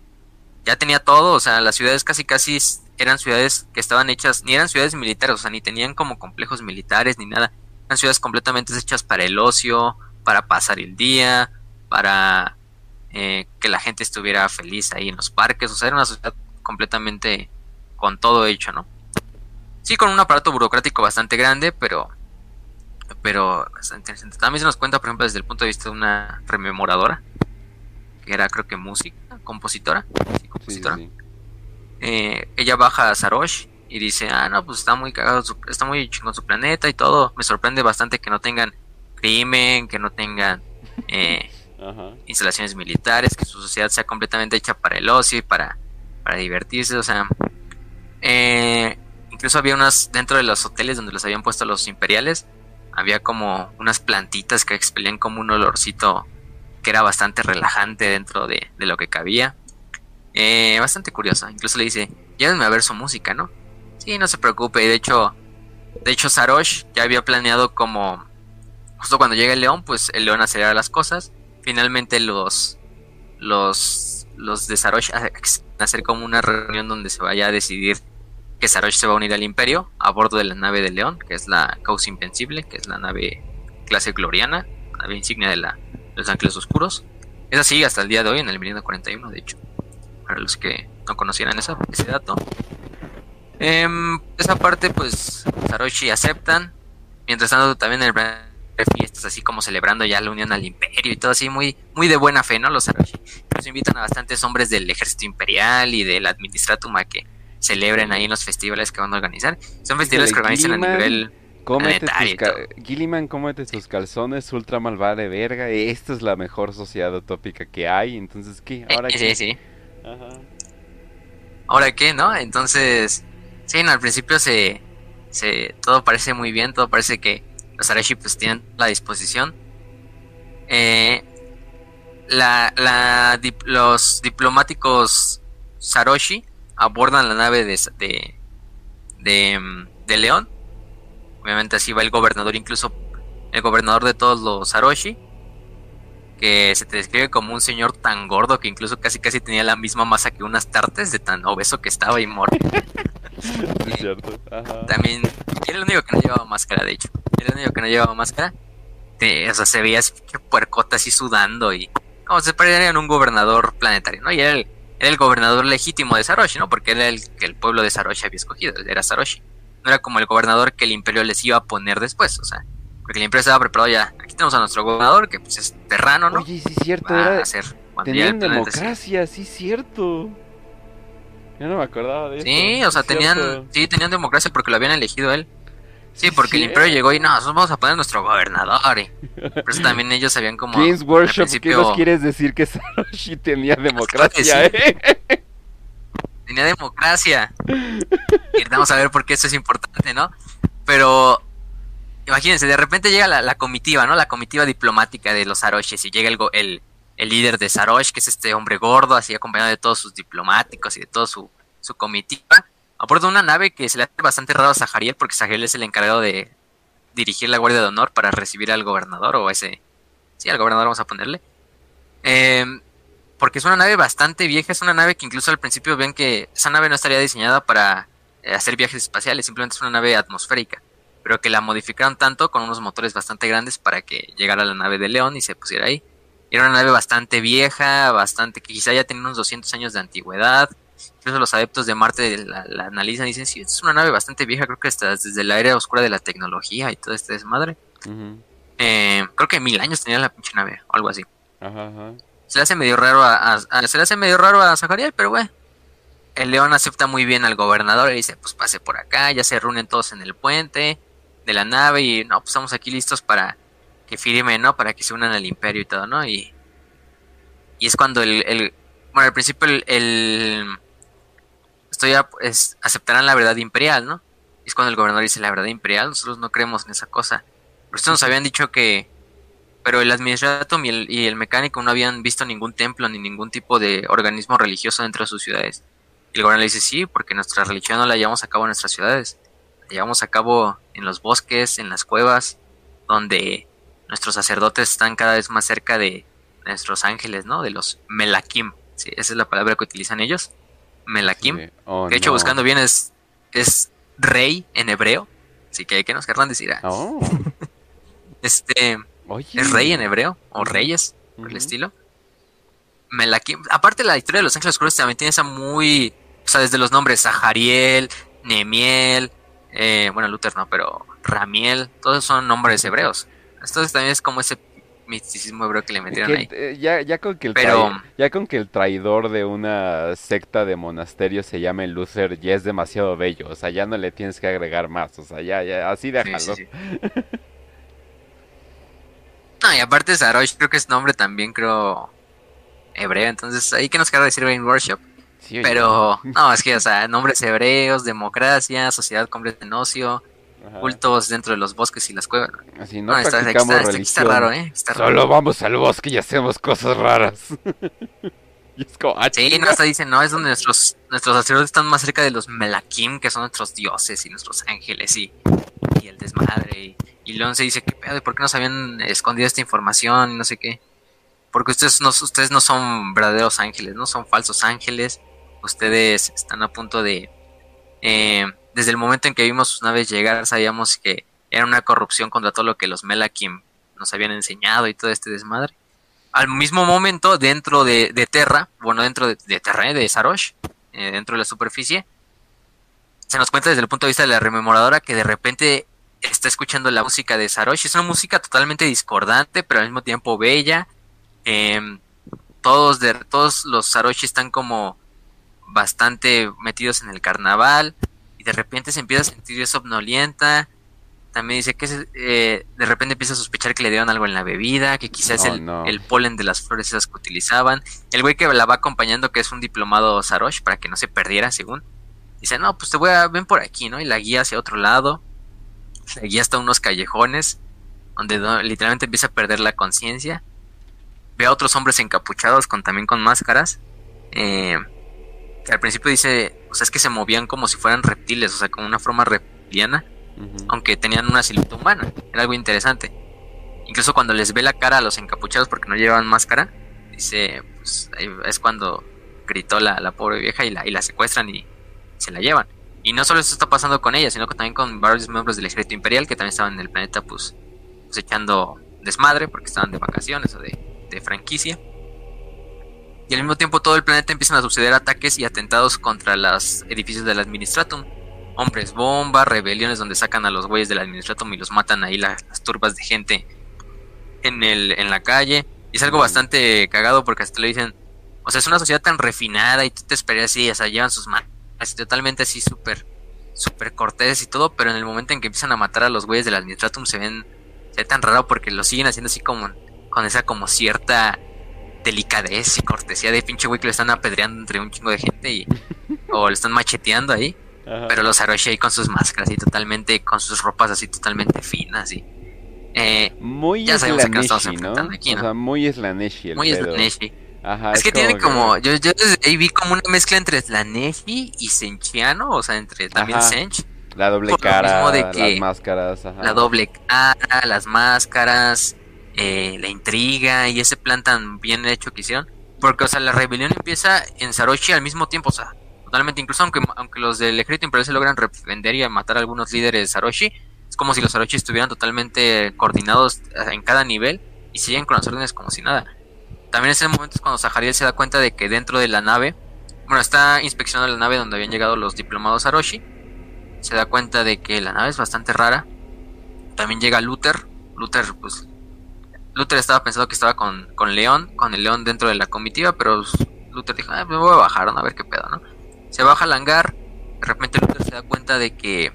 ya tenía todo, o sea, las ciudades casi casi eran ciudades que estaban hechas, ni eran ciudades militares, o sea, ni tenían como complejos militares ni nada. Eran ciudades completamente hechas para el ocio, para pasar el día, para eh, que la gente estuviera feliz ahí en los parques, o sea, era una sociedad completamente con todo hecho, ¿no? Sí, con un aparato burocrático bastante grande, pero pero bastante interesante. También se nos cuenta, por ejemplo, desde el punto de vista de una rememoradora, que era creo que música, compositora, compositora. Eh, ella baja a Sarosh y dice, ah, no, pues está muy cagado, está muy chingón su planeta y todo. Me sorprende bastante que no tengan crimen, que no tengan eh, instalaciones militares, que su sociedad sea completamente hecha para el ocio y para, para divertirse, o sea, eh, incluso había unas, dentro de los hoteles donde los habían puesto los imperiales, había como unas plantitas que expelían como un olorcito que era bastante relajante dentro de, lo que cabía. Eh, bastante curioso. Incluso le dice, llévenme a ver su música, ¿no? Sí, no se preocupe. De hecho, de hecho Sarosh ya había planeado como, justo cuando llega el león, pues el león acelera las cosas finalmente los los los de Sarosh hacer como una reunión donde se vaya a decidir que Sarosh se va a unir al Imperio a bordo de la nave de León, que es la Causa Invencible, que es la nave clase Gloriana, nave insignia de la los Ángeles Oscuros. Es así hasta el día de hoy en el Milenio 41, de hecho. Para los que no conocieran esa- ese dato. Em, esa parte, pues, Saroshi aceptan. Mientras tanto, también el fiestas, así como celebrando ya la unión al imperio y todo así, muy, muy de buena fe, ¿no? Los. Nos invitan a bastantes hombres del ejército imperial y del administratum a que celebren ahí en los festivales que van a organizar. Son festivales que organizan a Gilliman. nivel Cómete tus. Gilliman, cómete tus calzones, ultra malvada de verga. Esta es la mejor sociedad utópica que hay. Entonces, ¿qué? Eh, ¿Ahora sí, qué? sí. Ajá. ¿Ahora qué, no? Entonces, sí, no, al principio se, se, todo parece muy bien, todo parece que los Arashi pues tienen la disposición. Eh, la, la, dip- los diplomáticos Saroshi abordan la nave de, de, de, de León. Obviamente así va el gobernador, incluso el gobernador de todos los Saroshi, que se te describe como un señor tan gordo que incluso casi casi tenía la misma masa que unas tartes de tan obeso que estaba y muerto. También era el único que no llevaba máscara, de hecho. El único que no llevaba máscara. Te- o sea, se veía así que puercota así sudando y como se parecía en un gobernador planetario, ¿no? Y era el, era el gobernador legítimo de Saroshi, ¿no? Porque era el que el pueblo de Saroshi había escogido, era Saroshi. No era como el gobernador que el imperio les iba a poner después, o sea, porque el imperio estaba preparado ya. Aquí tenemos a nuestro gobernador, que pues es terrano, ¿no? Oye, sí cierto. Va Era... a el Tenían democracia, sí es cierto. Yo no me acordaba de eso. Sí, o sea, tenían, sí, tenían democracia porque lo habían elegido él. Sí, porque el imperio llegó y no, nosotros vamos a poner nuestro gobernador. Y por eso también ellos sabían como. Games Workshop, ¿qué principio nos quieres decir que Saroshi tenía democracia, sí. eh? Tenía democracia. Y vamos a ver por qué eso es importante, ¿no? Pero imagínense, de repente llega la, la comitiva, ¿no? La comitiva diplomática de los Saroshis y llega el, el, el líder de Sarosh, que es este hombre gordo, así acompañado de todos sus diplomáticos y de toda su, su comitiva, a bordo de una nave que se le hace bastante raro a Sahariel, porque Sahariel es el encargado de dirigir la Guardia de Honor para recibir al gobernador, o a ese... Sí, al gobernador vamos a ponerle. Em, porque es una nave bastante vieja, es una nave que incluso al principio ven que esa nave no estaría diseñada para eh, hacer viajes espaciales, simplemente es una nave atmosférica, pero que la modificaron tanto con unos motores bastante grandes para que llegara a la nave de León y se pusiera ahí. Era una nave bastante vieja, bastante que quizá ya tenía unos 200 años de antigüedad. Incluso los adeptos de Marte la, la analizan y dicen, sí, es una nave bastante vieja, creo que hasta desde la era oscura de la tecnología y todo este desmadre. Eh, creo que mil años tenía la pinche nave, o algo así. Ajá, ajá. Se le hace medio raro a, a- a- se le hace medio raro a Zachariel, pero bueno. El león acepta muy bien al gobernador y dice, pues pase por acá, ya se reúnen todos en el puente de la nave y no, pues estamos aquí listos para que firme, ¿no? Para que se unan al imperio y todo, ¿no? Y, y es cuando el, el- bueno, al principio el, el esto ya pues, aceptarán la verdad imperial, ¿no? Y es cuando el gobernador dice la verdad imperial, nosotros no creemos en esa cosa. Pero ustedes nos habían dicho que pero el Administratum y el, y el mecánico no habían visto ningún templo ni ningún tipo de organismo religioso dentro de sus ciudades. Y el gobernador le dice, sí, porque nuestra religión no la llevamos a cabo en nuestras ciudades. La llevamos a cabo en los bosques, en las cuevas, donde nuestros sacerdotes están cada vez más cerca de nuestros ángeles, ¿no? De los Melakim. Sí, esa es la palabra que utilizan ellos. Melakim. Sí. Oh, de hecho, no. buscando bien es, es rey en hebreo. Así que, ¿qué nos querrán decir? Ah, Oh, Este... oye. ¿Es rey en hebreo? ¿O reyes? Por el estilo. Melakim. Aparte, la historia de los ángeles oscuros también tiene esa muy. O sea, desde los nombres Sahariel, Nemiel. eh, bueno, Luther no, pero Ramiel. Todos son nombres hebreos. Entonces también es como ese misticismo hebreo que le metieron que, ahí. eh, ya, ya con que el Pero- ya con que el traidor de una secta de monasterio se llame Luther ya es demasiado bello, o sea, ya no le tienes que agregar más, o sea, ya, ya, así Sí, déjalo. sí, sí. No, y aparte Sarosh creo que es nombre también, creo, hebreo. Entonces, ahí que nos queda decir Brain oye. Pero, no, es que, o sea, nombres hebreos, democracia, sociedad completa en ocio, Ajá. cultos dentro de los bosques y las cuevas. Así no, No, está, está, está- aquí está raro, ¿eh? Está raro. Solo vamos al bosque y hacemos cosas raras. y es como, ah, Sí, no, hasta dicen, no, es donde nuestros, nuestros sacerdotes están más cerca de los Melakim, que son nuestros dioses y nuestros ángeles y, y el desmadre. Y, y León se dice, ¿qué pedo? ¿Y por qué nos habían escondido esta información? Y no sé qué. porque ustedes no, ustedes no son verdaderos ángeles, no son falsos ángeles, ustedes están a punto de... Eh, desde el momento en que vimos sus naves llegar, sabíamos que era una corrupción contra todo lo que los Melakim nos habían enseñado y todo este desmadre. Al mismo momento, dentro de, Terra, bueno, dentro de, Terra, ¿eh? de Sarosh, eh, dentro de la superficie, se nos cuenta desde el punto de vista de la rememoradora que de repente está escuchando la música de Sarosh. Es una música totalmente discordante, pero al mismo tiempo bella. Em, todos, de, todos los Saroshi están como bastante metidos en el carnaval y de repente se empieza a sentir somnolienta. También dice que eh, de repente empieza a sospechar que le dieron algo en la bebida, que quizás el, el, polen de las flores esas que utilizaban. El güey que la va acompañando, que es un diplomado Sarosh, para que no se perdiera, según. Dice, no, pues te voy a, ven por aquí, ¿no? Y la guía hacia otro lado. La guía hasta unos callejones, donde literalmente empieza a perder la conciencia. Ve a otros hombres encapuchados, con también con máscaras. Eh, que al principio dice, o sea, es que se movían como si fueran reptiles, o sea, con una forma reptiliana, aunque tenían una silueta humana. Era algo interesante. Incluso cuando les ve la cara a los encapuchados porque no llevaban máscara, dice, pues es cuando gritó la, la pobre vieja y la, y la secuestran y se la llevan. Y no solo eso está pasando con ella, sino que también con varios miembros del ejército imperial que también estaban en el planeta, pues, pues echando desmadre porque estaban de vacaciones o de, de franquicia. Y al mismo tiempo todo el planeta empiezan a suceder ataques y atentados contra los edificios del Administratum. Hombres bomba, rebeliones donde sacan a los güeyes del Administratum y los matan ahí las, turbas de gente en, el, en la calle. Y es algo bastante cagado porque hasta le dicen, o sea, es una sociedad tan refinada y tú te esperas así, o sea, llevan sus manos así totalmente así súper súper cortés y todo, pero en el momento en que empiezan a matar a los güeyes del administratum se ven se ve tan raro porque lo siguen haciendo así como con esa como cierta delicadez y cortesía de pinche güey que lo están apedreando entre un chingo de gente y o lo están macheteando ahí. Pero los Aroshi ahí con sus máscaras y totalmente con sus ropas así totalmente finas y eh, muy ya sabemos estamos enfrentando aquí, ¿no? O sea, muy Slaneshi el Muy Slaneshi es, que tiene como, yo, yo desde ahí vi como una mezcla entre Slaneshi y Senchiano, o sea, entre también Sench. La doble cara, las máscaras. La doble cara, las máscaras, eh, la intriga y ese plan tan bien hecho que hicieron. Porque, o sea, la rebelión empieza en Saroshi al mismo tiempo, o sea, totalmente, incluso aunque, aunque los del ejército imperial se logran defender y matar a algunos líderes de Saroshi, es como si los Saroshi estuvieran totalmente coordinados en cada nivel y siguen con las órdenes como si nada. También en ese momento es cuando Sahariel se da cuenta de que dentro de la nave, bueno, está inspeccionando la nave donde habían llegado los diplomados Aroshi. Se da cuenta de que la nave es bastante rara. También llega Luther. Luther, pues. Luther estaba pensando que estaba con, con León, con el León dentro de la comitiva, pero Luther dijo, ah, me voy a bajar, a ver qué pedo, ¿no? Se baja al hangar. De repente Luther se da cuenta de que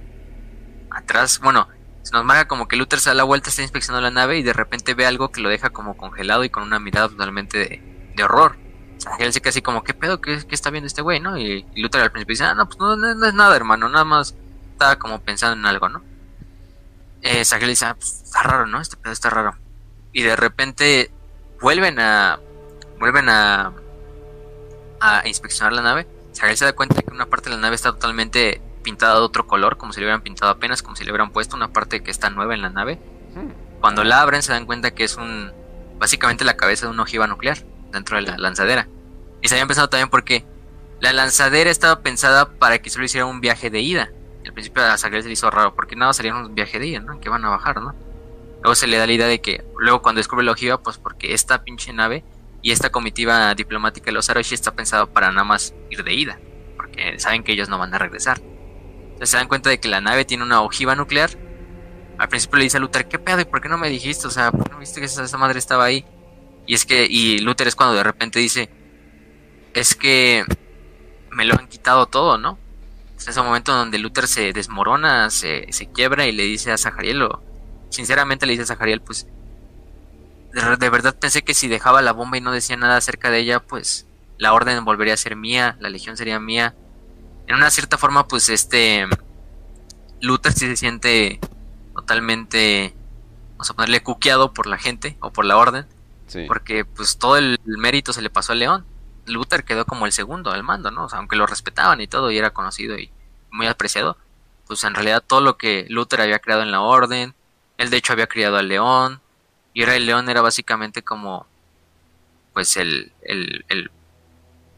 atrás, bueno, se nos marca como que Luther se da la vuelta, está inspeccionando la nave y de repente ve algo que lo deja como congelado y con una mirada totalmente de, horror. O se queda así como, ¿qué pedo? ¿Qué, está viendo este güey, no? Y, Luther al principio dice, ah, no, pues no, es nada, hermano, nada más estaba como pensando en algo, ¿no? Eh, Sahel dice, ah, pues, está raro, ¿no? Este pedo está raro. Y de repente vuelven a. Vuelven a. A inspeccionar la nave. Sahel se da cuenta de que una parte de la nave está totalmente pintada de otro color, como si le hubieran pintado apenas, como si le hubieran puesto una parte que está nueva en la nave. Hmm. Cuando la abren se dan cuenta que es un básicamente la cabeza de una ojiva nuclear dentro de la lanzadera. Y se habían pensado también porque la lanzadera estaba pensada para que solo hiciera un viaje de ida. al principio a se le hizo raro, porque nada sería un viaje de ida, ¿no? Que van a bajar, ¿no? Luego se le da la idea de que, luego cuando descubre la ojiva, pues porque esta pinche nave y esta comitiva diplomática de los Aroshi está pensado para nada más ir de ida, porque saben que ellos no van a regresar se dan cuenta de que la nave tiene una ojiva nuclear. Al principio le dice a Luther, ¿qué pedo? ¿Y por qué no me dijiste? O sea, ¿por qué no viste que esa, madre estaba ahí? Y es que, y Luther es cuando de repente dice, es que me lo han quitado todo, ¿no? Es ese momento donde Luther se desmorona, se, se quiebra y le dice a Zahariel, sinceramente le dice a Zahariel, pues, de, de, verdad pensé que si dejaba la bomba y no decía nada acerca de ella, pues la orden volvería a ser mía, la legión sería mía, en una cierta forma, pues este Luther sí se siente totalmente, vamos a ponerle cuqueado por la gente o por la orden, porque pues todo el mérito se le pasó a León. Luther quedó como el segundo al mando, ¿no? O sea, aunque lo respetaban y todo y era conocido y muy apreciado, pues en realidad todo lo que Luther había creado en la orden, él de hecho había criado al León y era el León era básicamente como pues el, el, el,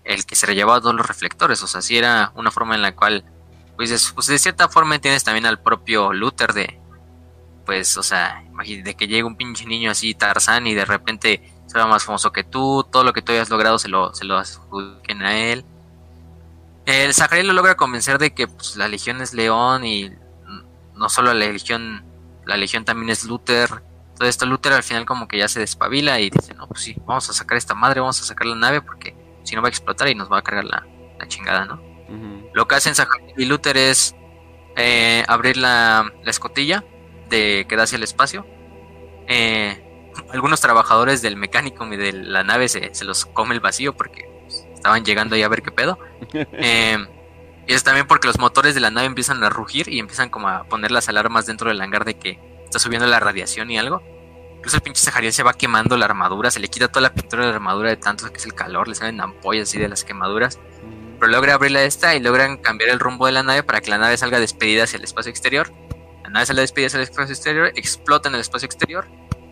el que se llevaba todos los reflectores. O sea, sí era una forma en la cual, pues, pues de cierta forma tienes también al propio Luther de, pues, o sea, de que llegue un pinche niño así, Tarzán, y de repente se va más famoso que tú, todo lo que tú hayas logrado se lo, se lo adjudiquen a él. El Zachariel lo logra convencer de que pues, la legión es León y no solo la legión, la legión también es Luther. Todo esto Luther al final como que ya se despabila y dice, no, pues sí, vamos a sacar esta madre, vamos a sacar la nave porque si no va a explotar y nos va a cargar la, chingada, ¿no? Lo que hacen Zachariel y Luther es eh, abrir la, la escotilla de que da hacia el espacio. Eh, algunos trabajadores del mecánico y de la nave se, los come el vacío porque pues, estaban llegando ahí a ver qué pedo. Eh, y es también porque los motores de la nave empiezan a rugir y empiezan como a poner las alarmas dentro del hangar de que está subiendo la radiación y algo. Incluso el pinche Sahariel se va quemando la armadura, se le quita toda la pintura de la armadura de tanto que es el calor, le salen ampollas así de las quemaduras. Pero logra abrirla esta y logran cambiar el rumbo de la nave para que la nave salga despedida hacia el espacio exterior la nave sale despedida hacia el espacio exterior, explota en el espacio exterior.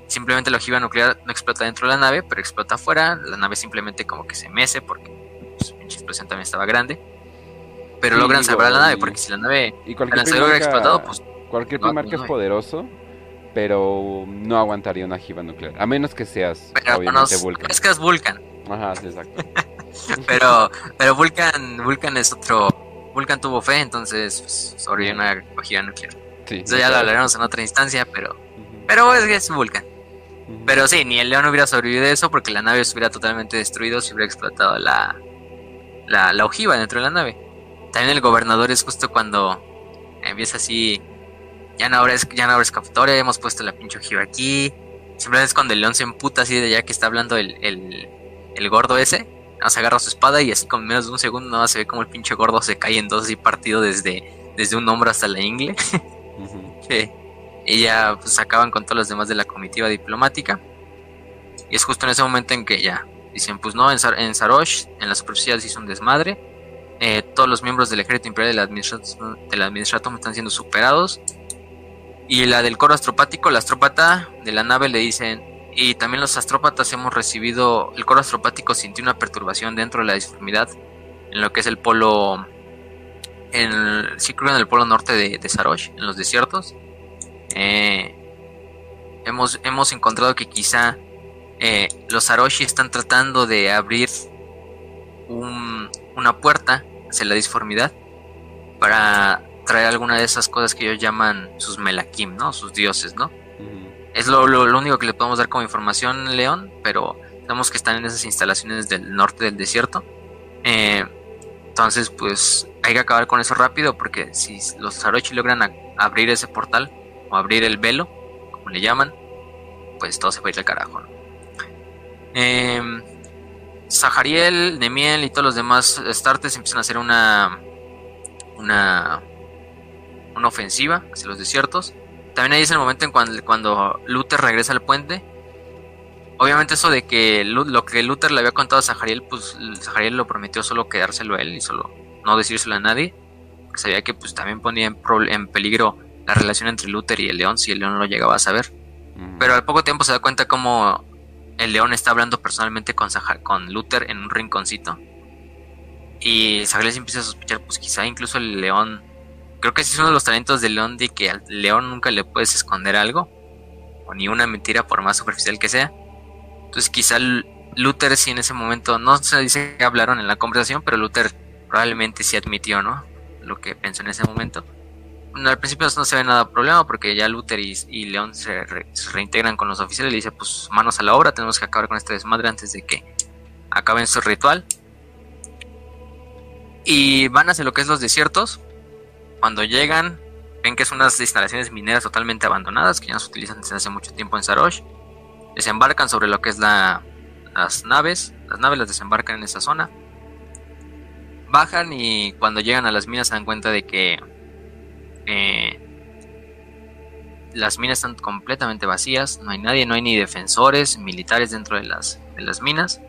Simplemente la ojiva nuclear no explota dentro de la nave, pero explota afuera. La nave simplemente como que se mece porque pues, la explosión también estaba grande. Pero logran salvar a la nave, porque si la nave y cualquier hubiera explotado, pues. Cualquier primer que es poderoso, pero no aguantaría una ojiva nuclear. A menos que seas, obviamente, Vulcan. Es que es Vulcan. Ajá, sí, exacto. pero, pero Vulcan, Vulcan es otro. Vulcan tuvo fe, entonces pues, sobrevivió una ojiva nuclear. Eso ya lo hablaremos en otra instancia, pero, pero es, es Vulcan. Pero sí, ni el león hubiera sobrevivido eso porque la nave se hubiera totalmente destruido si hubiera explotado la, la, ojiva dentro de la nave. También el gobernador es justo cuando empieza así, ya no abres, ya no abres captoria, hemos puesto la pinche ojiva aquí. Simplemente es cuando el león se emputa así de ya que está hablando el, el, el gordo ese. se agarra su espada y así con menos de un segundo nada se ve como el pinche gordo se cae en dos y partido desde, desde un hombro hasta la ingle. Y ya pues acaban con todos los demás de la comitiva diplomática. Y es justo en ese momento en que ya dicen, pues no, en, en Sarosh, en la superficie se hizo un desmadre. Eh, todos los miembros del ejército imperial de la, administración, de la administración están siendo superados. Y la del coro astropático, la astrópata de la nave le dicen, y también los astrópatas hemos recibido, el coro astropático sintió una perturbación dentro de la disformidad en lo que es el polo en el, sí creo en el polo norte de, de Sarosh, en los desiertos. Eh, hemos, hemos encontrado que quizá eh, los Saroshi están tratando de abrir una puerta hacia la disformidad para traer alguna de esas cosas que ellos llaman sus melakim, ¿no? Sus dioses, ¿no? Es lo, lo, único que le podemos dar como información, León, pero sabemos que están en esas instalaciones del norte del desierto. Eh, entonces, pues hay que acabar con eso rápido porque si los Sarochi logran abrir ese portal o abrir el velo, como le llaman, pues todo se va a ir al carajo. Eh, Sahariel, Nemiel y todos los demás starters empiezan a hacer una una una ofensiva hacia los desiertos. También ahí es el momento en cuando, cuando Luther regresa al puente Obviamente eso de que lo que Luther le había contado a Zahariel, pues Zahariel lo prometió solo quedárselo a él y solo no decírselo a nadie. Sabía que pues también ponía en, peligro la relación entre Luther y el león si el león lo llegaba a saber. Pero al poco tiempo se da cuenta como el león está hablando personalmente con, con Luther en un rinconcito. Y Zahariel empieza a sospechar, pues quizá incluso el león... Creo que ese es uno de los talentos del león de que al león nunca le puedes esconder algo. O ni una mentira por más superficial que sea entonces quizá Luther sí en ese momento, no se dice que hablaron en la conversación, pero Luther probablemente sí admitió, ¿no? Lo que pensó en ese momento. Al principio no se ve nada problema porque ya Luther y, León se, reintegran con los oficiales y dice pues manos a la obra, tenemos que acabar con este desmadre antes de que acaben su ritual. Y van hacia lo que es los desiertos. Cuando llegan, ven que son unas instalaciones mineras totalmente abandonadas que ya no se utilizan desde hace mucho tiempo en Sarosh desembarcan sobre lo que es la, las naves, las naves las desembarcan en esa zona, bajan y cuando llegan a las minas se dan cuenta de que eh, las minas están completamente vacías, no hay nadie, no hay ni defensores, militares dentro de las, de las minas,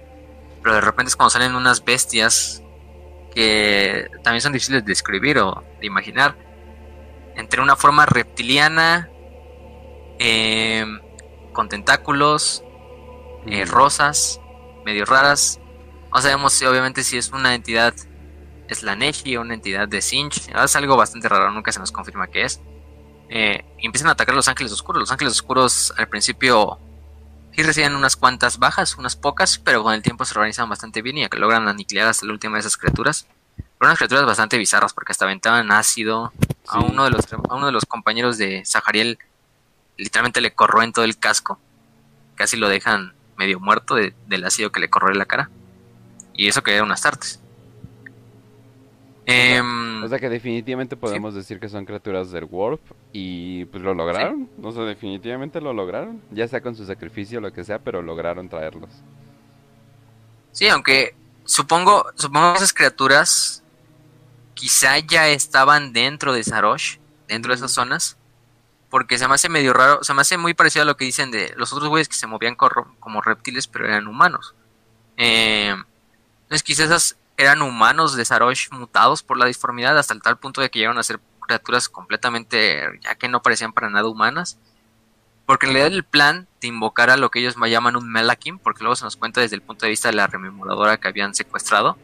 pero de repente es cuando salen unas bestias que también son difíciles de describir o de imaginar, entre una forma reptiliana, eh, con tentáculos, eh, rosas, medio raras. No sabemos si obviamente si es una entidad Slaneshi una entidad de Sinch. Es algo bastante raro, nunca se nos confirma qué es. Eh, empiezan a atacar a los ángeles oscuros. Los ángeles oscuros al principio sí reciben unas cuantas bajas, unas pocas, pero con el tiempo se organizan bastante bien y logran aniquilar hasta la última de esas criaturas. Pero unas criaturas bastante bizarras porque hasta aventaban ácido. A, uno de los, a uno de los compañeros de Sahariel literalmente le corroen todo el casco. Casi lo dejan medio muerto del ácido que le corroe la cara. Y eso que era unas tartes. Em, o sea que definitivamente podemos decir que son criaturas del Warp y pues lo lograron. O sea, definitivamente lo lograron. Ya sea con su sacrificio o lo que sea, pero lograron traerlos. Sí, aunque supongo, supongo que esas criaturas quizá ya estaban dentro de Sarosh, dentro de esas zonas. Porque se me hace medio raro, se me hace muy parecido a lo que dicen de los otros güeyes que se movían como reptiles, pero eran humanos. Eh, entonces quizás esas eran humanos de Sarosh mutados por la disformidad hasta el tal punto de que llegaron a ser criaturas completamente, ya que no parecían para nada humanas. Porque en realidad el plan de invocar a lo que ellos llaman un Melakim, porque luego se nos cuenta desde el punto de vista de la rememoradora que habían secuestrado.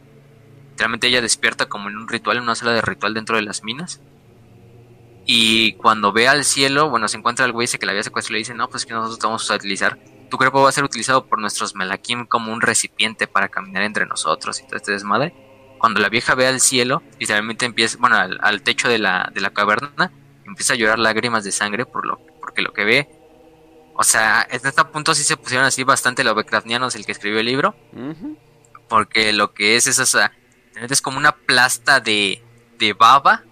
Literalmente ella despierta como en un ritual, en una sala de ritual dentro de las minas. Y cuando ve al cielo, bueno, se encuentra el güey ese que la había secuestrado y le dice, no, pues que nosotros vamos a utilizar tu cuerpo va a ser utilizado por nuestros Melakim como un recipiente para caminar entre nosotros y todo este desmadre. Cuando la vieja ve al cielo, literalmente empieza, bueno, al, techo de la, de la caverna, empieza a llorar lágrimas de sangre por lo, porque lo que ve. O sea, en este punto sí se pusieron así bastante Lovecraftianos el que escribió el libro. Porque lo que es es esa. Es como una plasta de, de baba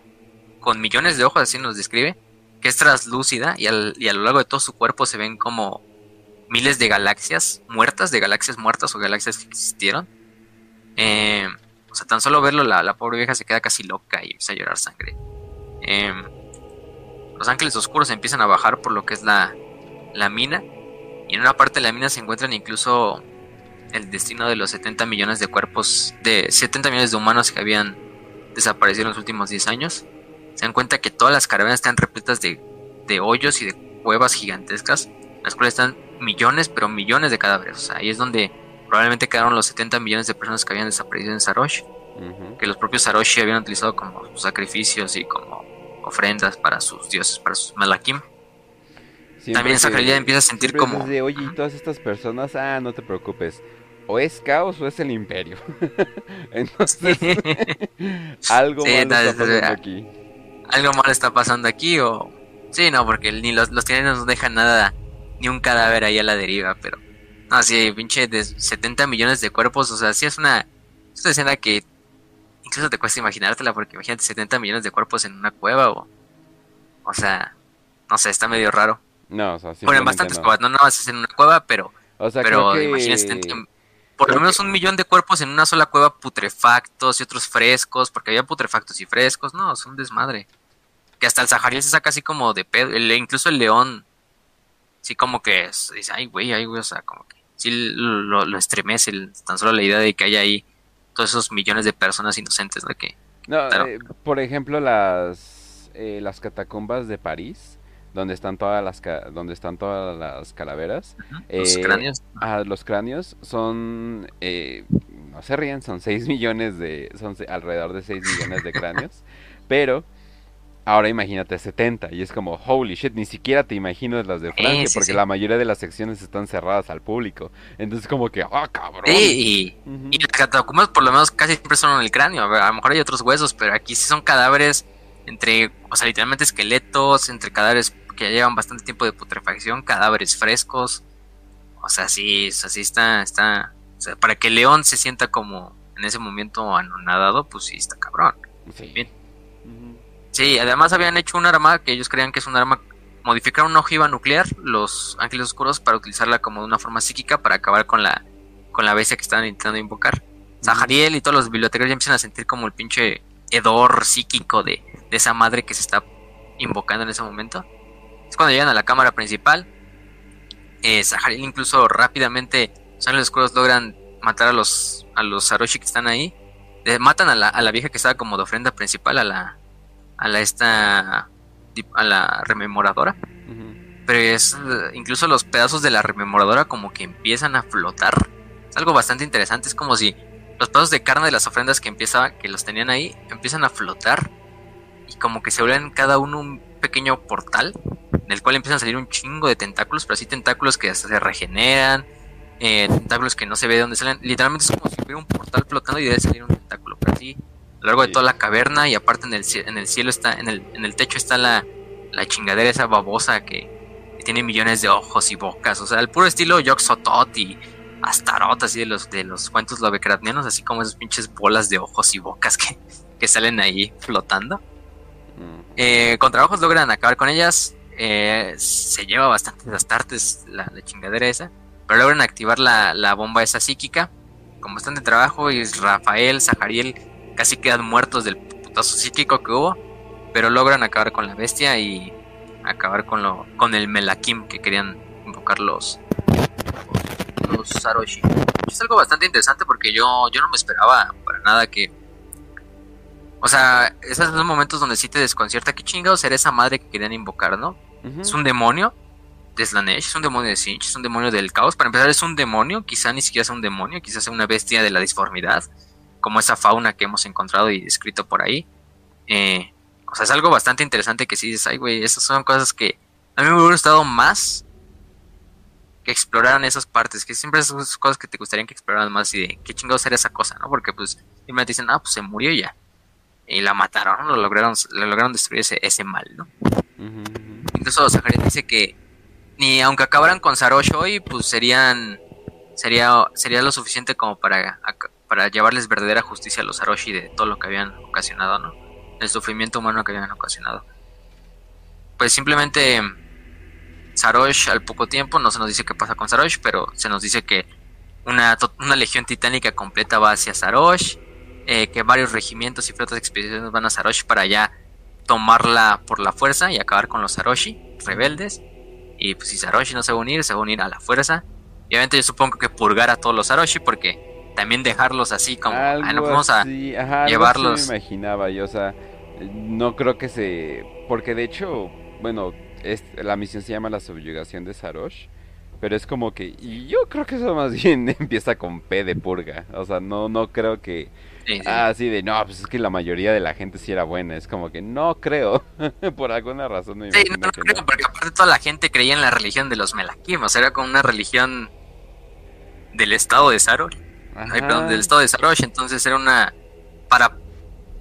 con millones de ojos, así nos describe, que es translúcida y, y a lo largo de todo su cuerpo se ven como miles de galaxias muertas, de galaxias muertas o galaxias que existieron. Eh, o sea, tan solo verlo, la, pobre vieja se queda casi loca y empieza a llorar sangre. Eh, los ángeles oscuros empiezan a bajar por lo que es la, la mina. Y en una parte de la mina se encuentran incluso el destino de los 70 millones de cuerpos, de 70 millones de humanos que habían desaparecido en los últimos 10 años. Se dan cuenta que todas las caravanas están repletas de, de hoyos y de cuevas gigantescas, las cuales están millones, pero millones de cadáveres. O sea, ahí es donde probablemente quedaron los 70 millones de personas que habían desaparecido en Sarosh. Que los propios Saroshi habían utilizado como sacrificios y como ofrendas para sus dioses, para sus Malakim. También esa realidad empieza a sentir como. De, Oye, y todas estas personas, ah, no te preocupes. O es caos o es el imperio. Entonces, algo malo está pasando aquí. Algo malo está pasando aquí, o. Sí, no, porque ni los, los no nos dejan nada ni un cadáver ahí a la deriva, pero... No, sí, pinche de 70 millones de cuerpos, o sea, sí es una, es una escena que incluso te cuesta imaginártela, porque imagínate 70 millones de cuerpos en una cueva, o... O sea, no sé, está medio raro. No, o sea, Bueno, en bastantes cuevas, no nada más en una cueva, pero... O sea, pero que... imagínate, por lo menos un millón de cuerpos en una sola cueva putrefactos y otros frescos, porque había putrefactos y frescos, no, es un desmadre. Que hasta el Sahariel se saca así como de pedo, incluso el león sí como que dice, ay, güey, ay, güey, o sea, como que sí lo, estremece tan solo la idea de que haya ahí todos esos millones de personas inocentes, ¿no? Que, no, eh, por ejemplo, las, eh, las catacumbas de París, donde están todas las donde están todas las calaveras los eh, cráneos. ah, los cráneos son no se ríen son 6 millones de son alrededor de 6 millones de cráneos pero Ahora imagínate 70 y es como, holy shit, ni siquiera te imaginas las de Francia porque la mayoría de las secciones están cerradas al público. Entonces como que, ah, cabrón. y, las catacumbas por lo menos casi siempre son en el cráneo. A lo mejor hay otros huesos, pero aquí sí son cadáveres entre, o sea, literalmente esqueletos, entre cadáveres que ya llevan bastante tiempo de putrefacción, cadáveres frescos. O sea, sí, o sea, sí está, está, o sea, para que León se sienta como en ese momento anonadado, pues sí está cabrón. Sí. Bien. Sí, además habían hecho un arma que ellos creían que es un arma. Modificaron una ojiva nuclear, los ángeles oscuros, para utilizarla como de una forma psíquica para acabar con la, con la bestia que estaban intentando invocar. Zahariel y todos los bibliotecarios ya empiezan a sentir como el pinche hedor psíquico de, esa madre que se está invocando en ese momento. Es cuando llegan a la cámara principal. Eh, Zahariel incluso rápidamente, los ángeles oscuros logran matar a los, a los Saroshi que están ahí. matan a la, a la vieja que estaba como de ofrenda principal, a la, a la esta a la rememoradora. Pero es incluso los pedazos de la rememoradora como que empiezan a flotar Es algo bastante interesante. Es como si los pedazos de carne de las ofrendas que empieza, que los tenían ahí, empiezan a flotar y como que se vuelven cada uno un pequeño portal en el cual empiezan a salir un chingo de tentáculos, pero así tentáculos que hasta se regeneran, eh, tentáculos que no se ve de dónde salen. Literalmente es como si hubiera un portal flotando y debe salir un tentáculo, pero así a lo largo de toda la caverna y aparte en el, en el cielo está, en el, en el techo está la, la chingadera esa babosa que, tiene millones de ojos y bocas, o sea, el puro estilo Yoxotot y Astaroth, así de los, de los cuentos lovecraftianos, así como esas pinches bolas de ojos y bocas que, que salen ahí flotando. Mm. Eh, con trabajos logran acabar con ellas, eh, se lleva bastante astartes la, la chingadera esa, pero logran activar la, la bomba esa psíquica con bastante trabajo y Rafael, Zahariel casi quedan muertos del putazo psíquico que hubo, pero logran acabar con la bestia y acabar con lo con el Melakim que querían invocar los los Saroshi. Es algo bastante interesante porque yo yo no me esperaba para nada que o sea, esos son momentos donde sí te desconcierta qué chingados era esa madre que querían invocar, ¿no? Es un demonio de Slanesh, es un demonio de Sinch, es un demonio del caos. Para empezar, es un demonio, quizá ni siquiera sea un demonio, quizás sea una bestia de la disformidad como esa fauna que hemos encontrado y descrito por ahí. Eh, o sea, es algo bastante interesante que si dices, ay, güey, esas son cosas que a mí me hubiera gustado más que exploraran esas partes, que siempre son cosas que te gustaría que exploraran más y de qué chingados era esa cosa, ¿no? Porque pues me dicen, ah, pues se murió ya. Y la mataron, Lo lograron, lo lograron destruir ese, ese mal, ¿no? Incluso Zaharia dice que ni aunque acabaran con Sarosh hoy, pues serían sería sería lo suficiente como para para llevarles verdadera justicia a los Aroshi de todo lo que habían ocasionado, ¿no? El sufrimiento humano que habían ocasionado. Pues simplemente Sarosh al poco tiempo, no se nos dice qué pasa con Sarosh, pero se nos dice que una, una legión titánica completa va hacia Sarosh, eh, que varios regimientos y flotas de expediciones van a Sarosh para ya tomarla por la fuerza y acabar con los Saroshi rebeldes. Y pues si Saroshi no se va a unir, se va a unir a la fuerza. Y obviamente yo supongo que purgar a todos los Saroshi porque también dejarlos así como ah, vamos a llevarlos. me imaginaba yo, o sea, no creo que se porque de hecho, bueno, es, la misión se llama la subyugación de Sarosh, pero es como que yo creo que eso más bien empieza con P de purga, o sea, no no creo que así de no, pues es que la mayoría de la gente sí era buena, es como que no creo, por alguna razón no Sí, no, creo, porque aparte toda la gente creía en la religión de los Melakim, o sea, era como una religión del estado de Sarosh del estado de Sarosh. Entonces era una. Para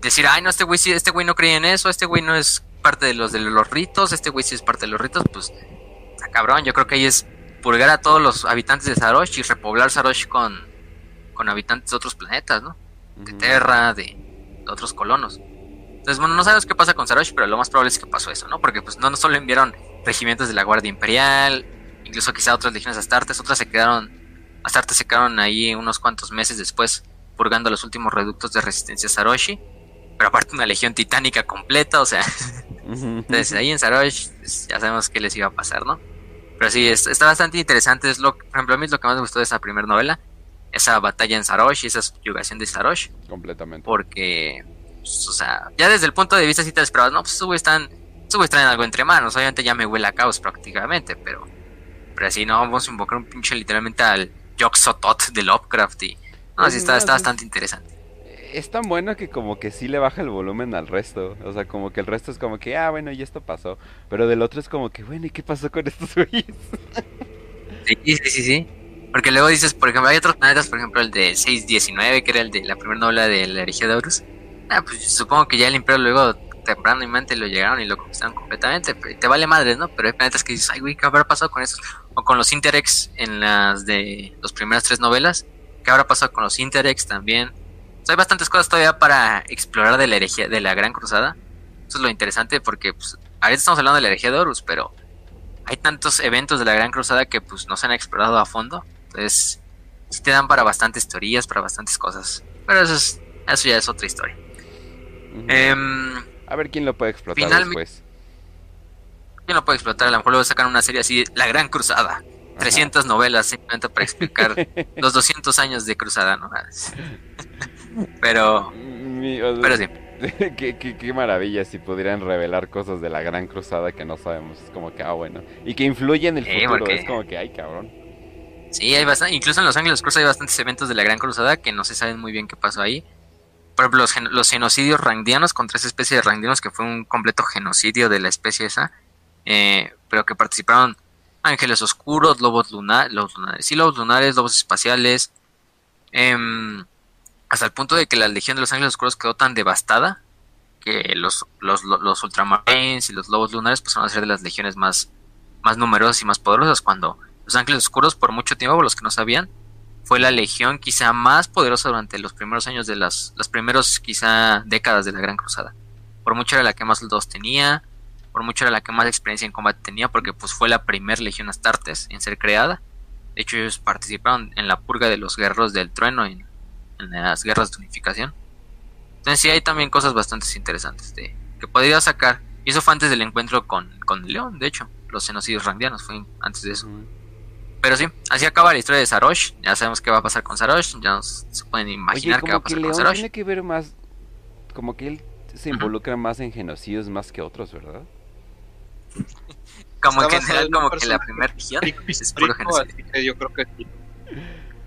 decir, ay, no, este güey sí, este güey no creía en eso, este güey no es parte de los de los ritos, este güey sí es parte de los ritos, pues. Está cabrón. Yo creo que ahí es purgar a todos los habitantes de Sarosh y repoblar Sarosh con, con habitantes de otros planetas, ¿no? De Terra, de, otros colonos. Entonces, bueno, no sabemos qué pasa con Sarosh, pero lo más probable es que pasó eso, ¿no? Porque pues no, no solo enviaron regimientos de la Guardia Imperial, incluso quizá otras legiones astartes, otras se quedaron Astarte se quedaron ahí unos cuantos meses después, purgando los últimos reductos de resistencia a Saroshi. Pero aparte una legión titánica completa, o sea. Entonces ahí en Sarosh pues, ya sabemos qué les iba a pasar, ¿no? Pero sí, está bastante interesante. Es lo, por ejemplo, a mí es lo que más me gustó de esa primera novela. Esa batalla en Sarosh y esa subyugación de Sarosh. Completamente. Porque, pues, o sea, ya desde el punto de vista si te esperabas, no, pues estos están, estos traen algo entre manos. Obviamente ya me huele a caos prácticamente, pero, pero así no, vamos a invocar un pinche literalmente al, Yoxotot de Lovecraft y... No, sí, está, está bastante interesante. Es tan bueno que como que sí le baja el volumen al resto. O sea, como que el resto es como que, ah, bueno, y esto pasó. Pero del otro es como que, bueno, ¿y qué pasó con estos güeyes? sí, sí, sí, sí. Porque luego dices, por ejemplo, hay otros planetas, por ejemplo, el de 619, que era el de la primera novela de la herejía de Horus. Ah, pues supongo que ya el Imperio luego temprano y mente lo llegaron y lo conquistaron completamente. Te vale madre, ¿no? Pero hay planetas que dices, ay, güey, ¿qué habrá pasado con esos? O con los Interex en las de las primeras tres novelas. ¿Qué habrá pasado con los Interex también? hay bastantes cosas todavía para explorar de la herejía, de la Gran Cruzada. Eso es lo interesante porque, pues, ahorita estamos hablando de la herejía de Horus, pero hay tantos eventos de la Gran Cruzada que, pues, no se han explorado a fondo. Entonces, sí te dan para bastantes teorías, para bastantes cosas. Pero eso, es, eso ya es otra historia. A ver quién lo puede explotar después. ¿Quién lo puede explotar? A lo mejor luego sacan una serie así, La Gran Cruzada. 300 novelas simplemente para explicar los 200 años de cruzada, ¿no? pero, pero sí. qué, qué, maravilla si pudieran revelar cosas de la gran cruzada que no sabemos. Es como que, ah, bueno. Y que influyen en el futuro. Es como que, ay, cabrón. Sí, hay bastante, incluso en Los Ángeles Cruz hay bastantes eventos de la Gran Cruzada que no se saben muy bien qué pasó ahí. Por ejemplo, los, gen- los genocidios randianos contra esa especie de randianos que fue un completo genocidio de la especie esa, eh, pero que participaron ángeles oscuros, lobos lunares, lobos lunares, sí, lobos lunares, lobos espaciales, em, hasta el punto de que la Legión de los Ángeles Oscuros quedó tan devastada que los, los, los, los ultramarines y los lobos lunares pasaron a ser de las legiones más, más numerosas y más poderosas cuando los Ángeles Oscuros por mucho tiempo, por los que no sabían, fue la legión quizá más poderosa durante los primeros años de las, las primeros quizá décadas de la Gran Cruzada. Por mucho era la que más soldados tenía, por mucho era la que más experiencia en combate tenía, porque pues fue la primer legión Astartes en ser creada. De hecho, ellos participaron en la purga de los guerreros del trueno en, en las guerras de unificación. Entonces sí hay también cosas bastante interesantes de, que podría sacar. Y eso fue antes del encuentro con, con León, de hecho. Los genocidios randianos fue antes de eso. Pero sí, así acaba la historia de Sarosh. Ya sabemos qué va a pasar con Sarosh. Ya nos- se pueden Oye, imaginar qué va a como que pasar con León Sarosh. tiene que ver más. Como que él se involucra más en genocidios más que otros, ¿verdad? Como que en general, como que la primera región es puro genocidio. yo creo que sí.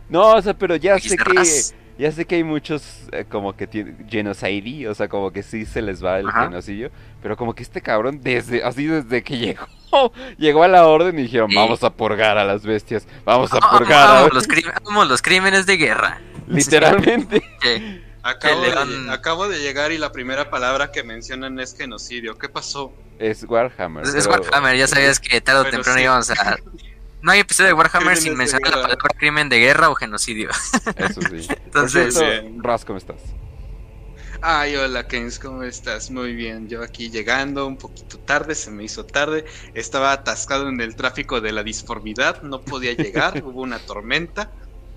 No, o sea, pero ya sé que. Ya sé que hay muchos eh, como que tienen genocide, o sea, como que sí se les va el Ajá. genocidio, pero como que este cabrón desde así desde que llegó llegó a la orden y dijeron, Sí. "Vamos a purgar a las bestias, vamos a Ah, purgar." a-". los, crímenes, amo los crímenes de guerra. Literalmente. Acabo, de, acabo de llegar y la primera palabra que mencionan es genocidio. ¿Qué pasó? Es Warhammer. es, Warhammer, ya sabías que tarde o temprano sí. íbamos a... No hay episodio de Warhammer sin mencionar la palabra crimen de guerra o genocidio. Eso sí. Entonces, cierto. Raz, ¿cómo estás? Ay, hola Kens, ¿cómo estás? Muy bien, yo aquí llegando un poquito tarde, se me hizo tarde, estaba atascado en el tráfico de la disformidad, no podía llegar, hubo una tormenta,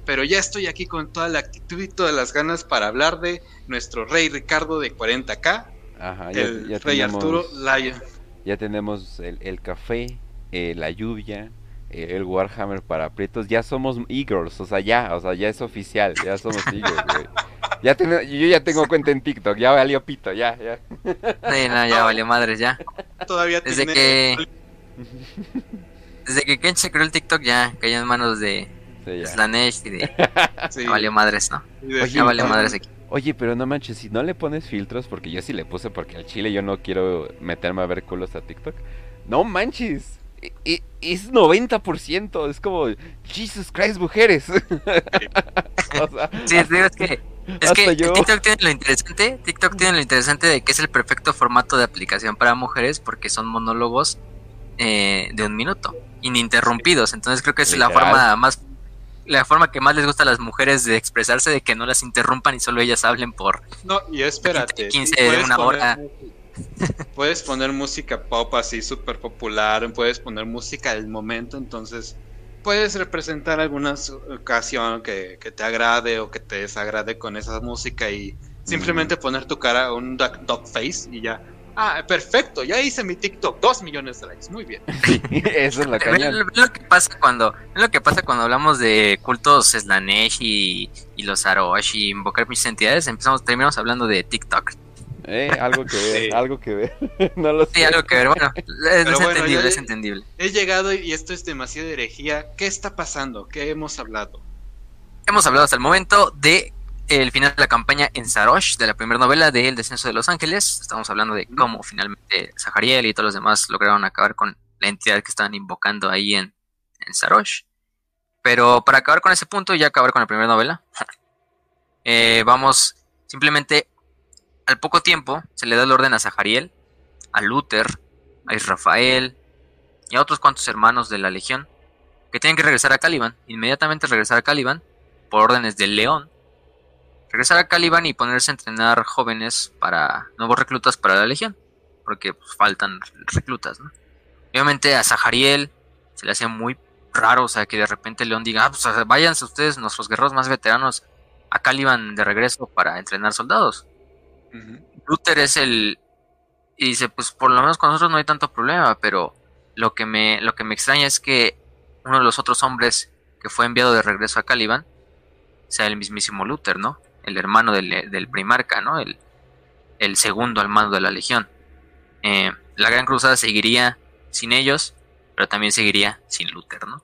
pero ya estoy aquí con toda la actitud y todas las ganas para hablar de nuestro rey Ricardo de 40k, Ajá, ya, el ya rey tenemos, Arturo Laya. Ya tenemos el, el café, eh, la lluvia, eh, el Warhammer para aprietos, ya somos Eagles, o sea, ya, o sea, ya es oficial, ya somos Eagles, güey. Ya ten- yo ya tengo cuenta en TikTok, ya valió pito, ya, ya. sí, no, ya valió madres, ya. Todavía Desde tiene... que... Desde que Ken se creó el TikTok ya cayó en manos de Sí, ya. Slanesh y de... Sí, Ya valió madres, ¿no? Ya valió madres aquí. Oye, pero no manches, si no le pones filtros, porque yo sí le puse porque al chile yo no quiero meterme a ver culos a TikTok. No manches, e- e- es 90%, es como, Jesus Christ, mujeres. o sea, Sí, digo, es que, es Hasta que yo. TikTok tiene lo interesante, TikTok tiene lo interesante de que es el perfecto formato de aplicación para mujeres porque son monólogos eh, de un minuto, ininterrumpidos. Entonces creo que es la forma más, la forma que más les gusta a las mujeres de expresarse, de que no las interrumpan y solo ellas hablen por. No, y espérate. 15 sí, de puedes una poner hora. música- Puedes poner música pop así súper popular, puedes poner música del momento, entonces puedes representar alguna ocasión que, que te agrade o que te desagrade con esa música y simplemente poner tu cara un duck, duck face y ya. Ah, perfecto, ya hice mi TikTok, dos millones de likes, muy bien. sí, eso es la caña. lo, ven lo que pasa cuando, lo que pasa cuando hablamos de cultos Slanesh y, y los Arosh y invocar muchas entidades, empezamos, terminamos hablando de TikTok. Eh, algo que ver, Sí. algo que ver. no lo sé. Sí, algo que ver, bueno, es, bueno, entendible, es entendible. He llegado y esto es demasiada herejía. ¿Qué está pasando? ¿Qué hemos hablado? Hemos hablado hasta el momento de el final de la campaña en Sarosh, de la primera novela de El descenso de los ángeles. Estamos hablando de cómo finalmente Zahariel y todos los demás lograron acabar con la entidad que estaban invocando ahí en, en Sarosh. Pero para acabar con ese punto y acabar con la primera novela, eh, vamos simplemente al poco tiempo se le da el orden a Zahariel, a Luther, a Israfael y a otros cuantos hermanos de la legión que tienen que regresar a Caliban, inmediatamente regresar a Caliban por órdenes del León. Regresar a Caliban y ponerse a entrenar jóvenes para nuevos reclutas para la legión, porque pues, faltan reclutas, ¿no? Obviamente a Zahariel se le hace muy raro, o sea, que de repente León diga, ah, pues váyanse ustedes, nuestros guerreros más veteranos, a Caliban de regreso para entrenar soldados. Luther es el y dice, pues por lo menos con nosotros no hay tanto problema, pero lo que me lo que me extraña es que uno de los otros hombres que fue enviado de regreso a Caliban sea el mismísimo Luther, ¿no? El hermano del, del primarca, ¿no? El, el segundo al mando de la legión. Eh, la Gran Cruzada seguiría sin ellos, pero también seguiría sin Luther, ¿no?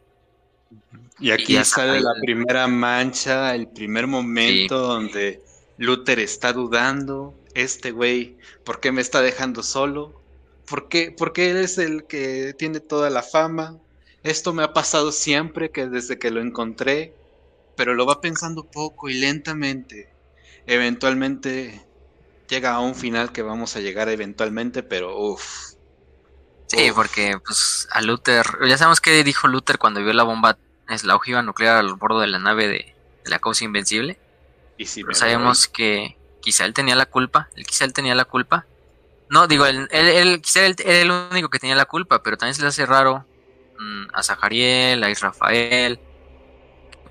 Y aquí sale la primera mancha, el primer momento donde Luther está dudando. Este güey, ¿por qué me está dejando solo? ¿Por qué? Porque él es el que tiene toda la fama. Esto me ha pasado siempre que desde que lo encontré, pero lo va pensando poco y lentamente. Eventualmente llega a un final que vamos a llegar eventualmente, pero uff. Sí, porque pues a Luther, ya sabemos qué dijo Luther cuando vio la bomba, es la ojiva nuclear al bordo de la nave de, la causa invencible. Y si sabemos que quizá él tenía la culpa, él quizá él tenía la culpa, no, digo, él, él, quizá él era el único que tenía la culpa, pero también se le hace raro mm, a Zahariel, a Israfael.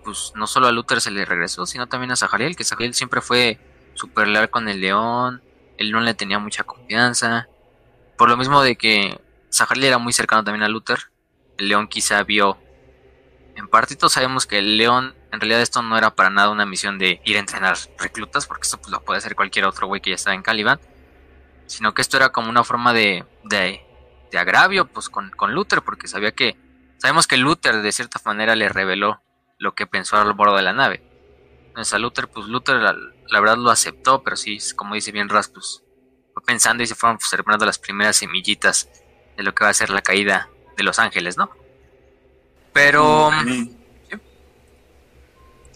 Pues no solo a Luther se le regresó, sino también a Zahariel, que Zahariel siempre fue super leal con el león, él no le tenía mucha confianza. Por lo mismo de que Zahariel era muy cercano también a Luther, el león quizá vio. En parte sabemos que el león, en realidad esto no era para nada una misión de ir a entrenar reclutas, porque esto pues, lo puede hacer cualquier otro güey que ya estaba en Caliban sino que esto era como una forma de, de, agravio pues con, con, Luther, porque sabía que, sabemos que Luther de cierta manera le reveló lo que pensó al bordo de la nave. Entonces a Luther, pues Luther la, verdad lo aceptó, pero sí, como dice bien Rastus, fue pensando y se fueron observando las primeras semillitas de lo que va a ser la caída de los ángeles, ¿no? Pero...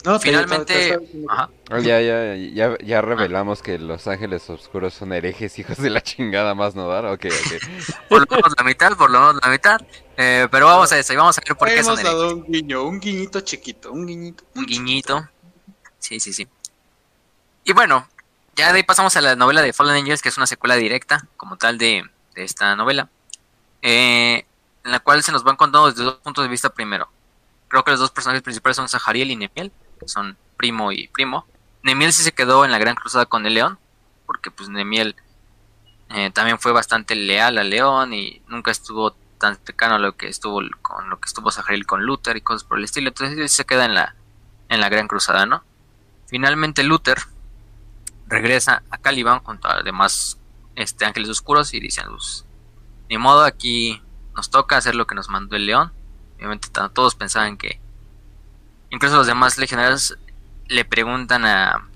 No, finalmente. Ah, ya, ya, ya, ya revelamos que los ángeles oscuros son herejes, hijos de la chingada, más no dar. Ok, ok. por lo menos la mitad, por lo menos la mitad. Eh, pero vamos a eso y vamos a ver por qué son herejes. dado un guiño, un guiñito chiquito, un guiñito. Un guiñito. Sí, sí, sí. Y bueno, ya de ahí pasamos a la novela de Fallen Angels, que es una secuela directa, como tal, de, de esta novela. Eh, en la cual se nos van contando desde dos puntos de vista primero. Creo que los dos personajes principales son Sahariel y Nemiel son primo y primo. Nemiel sí se quedó en la Gran Cruzada con el León, porque pues Nemiel eh, también fue bastante leal al León y nunca estuvo tan cercano a lo que estuvo con lo que estuvo Sahariel con Luther y cosas por el estilo. Entonces se queda en la, en la Gran Cruzada, ¿no? Finalmente Luther regresa a Caliban junto a demás este, ángeles oscuros y dicen, pues, ni modo, aquí nos toca hacer lo que nos mandó el león. Obviamente todos pensaban que Incluso los demás legionarios le preguntan a...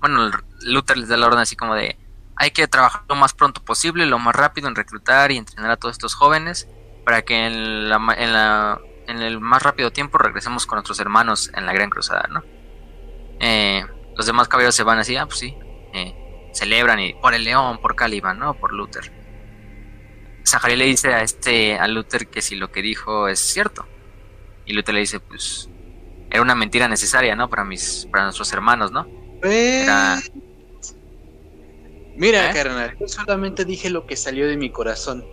Bueno, Luther les da la orden así como de... Hay que trabajar lo más pronto posible, lo más rápido en reclutar y entrenar a todos estos jóvenes para que en, la, en, la, en el más rápido tiempo regresemos con nuestros hermanos en la Gran Cruzada, ¿no? Eh, los demás caballeros se van así, ah, pues sí, eh, celebran y por el león, por Caliban, ¿no? Por Luther. Zahari le dice a este a Luther que si lo que dijo es cierto. Y Luther le dice, pues era una mentira necesaria, ¿no? Para mis, para nuestros hermanos, ¿no? Mira, ¿Eh? carnal, yo solamente dije lo que salió de mi corazón.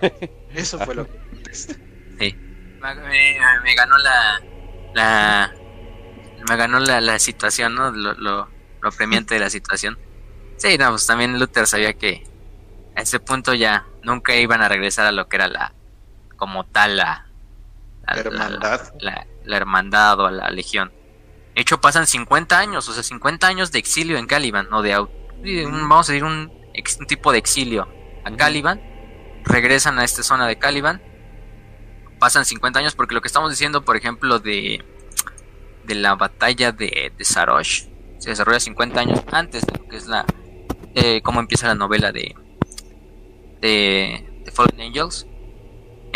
Eso fue lo que Sí. Me, ganó la, la me ganó la, la situación, ¿no? Lo, lo, lo apremiante de la situación. Sí, no, pues también Luther sabía que a ese punto ya nunca iban a regresar a lo que era la, como tal, la, la hermandad. La, hermandad o a la legión. De hecho, pasan 50 años, o sea, 50 años de exilio en Caliban, no de vamos a decir un, tipo de exilio a Caliban. Regresan a esta zona de Caliban. Pasan 50 años porque lo que estamos diciendo, por ejemplo, de, de la batalla de, de Sarosh se desarrolla 50 años antes de lo que es la eh, cómo empieza la novela de de, de Fallen Angels.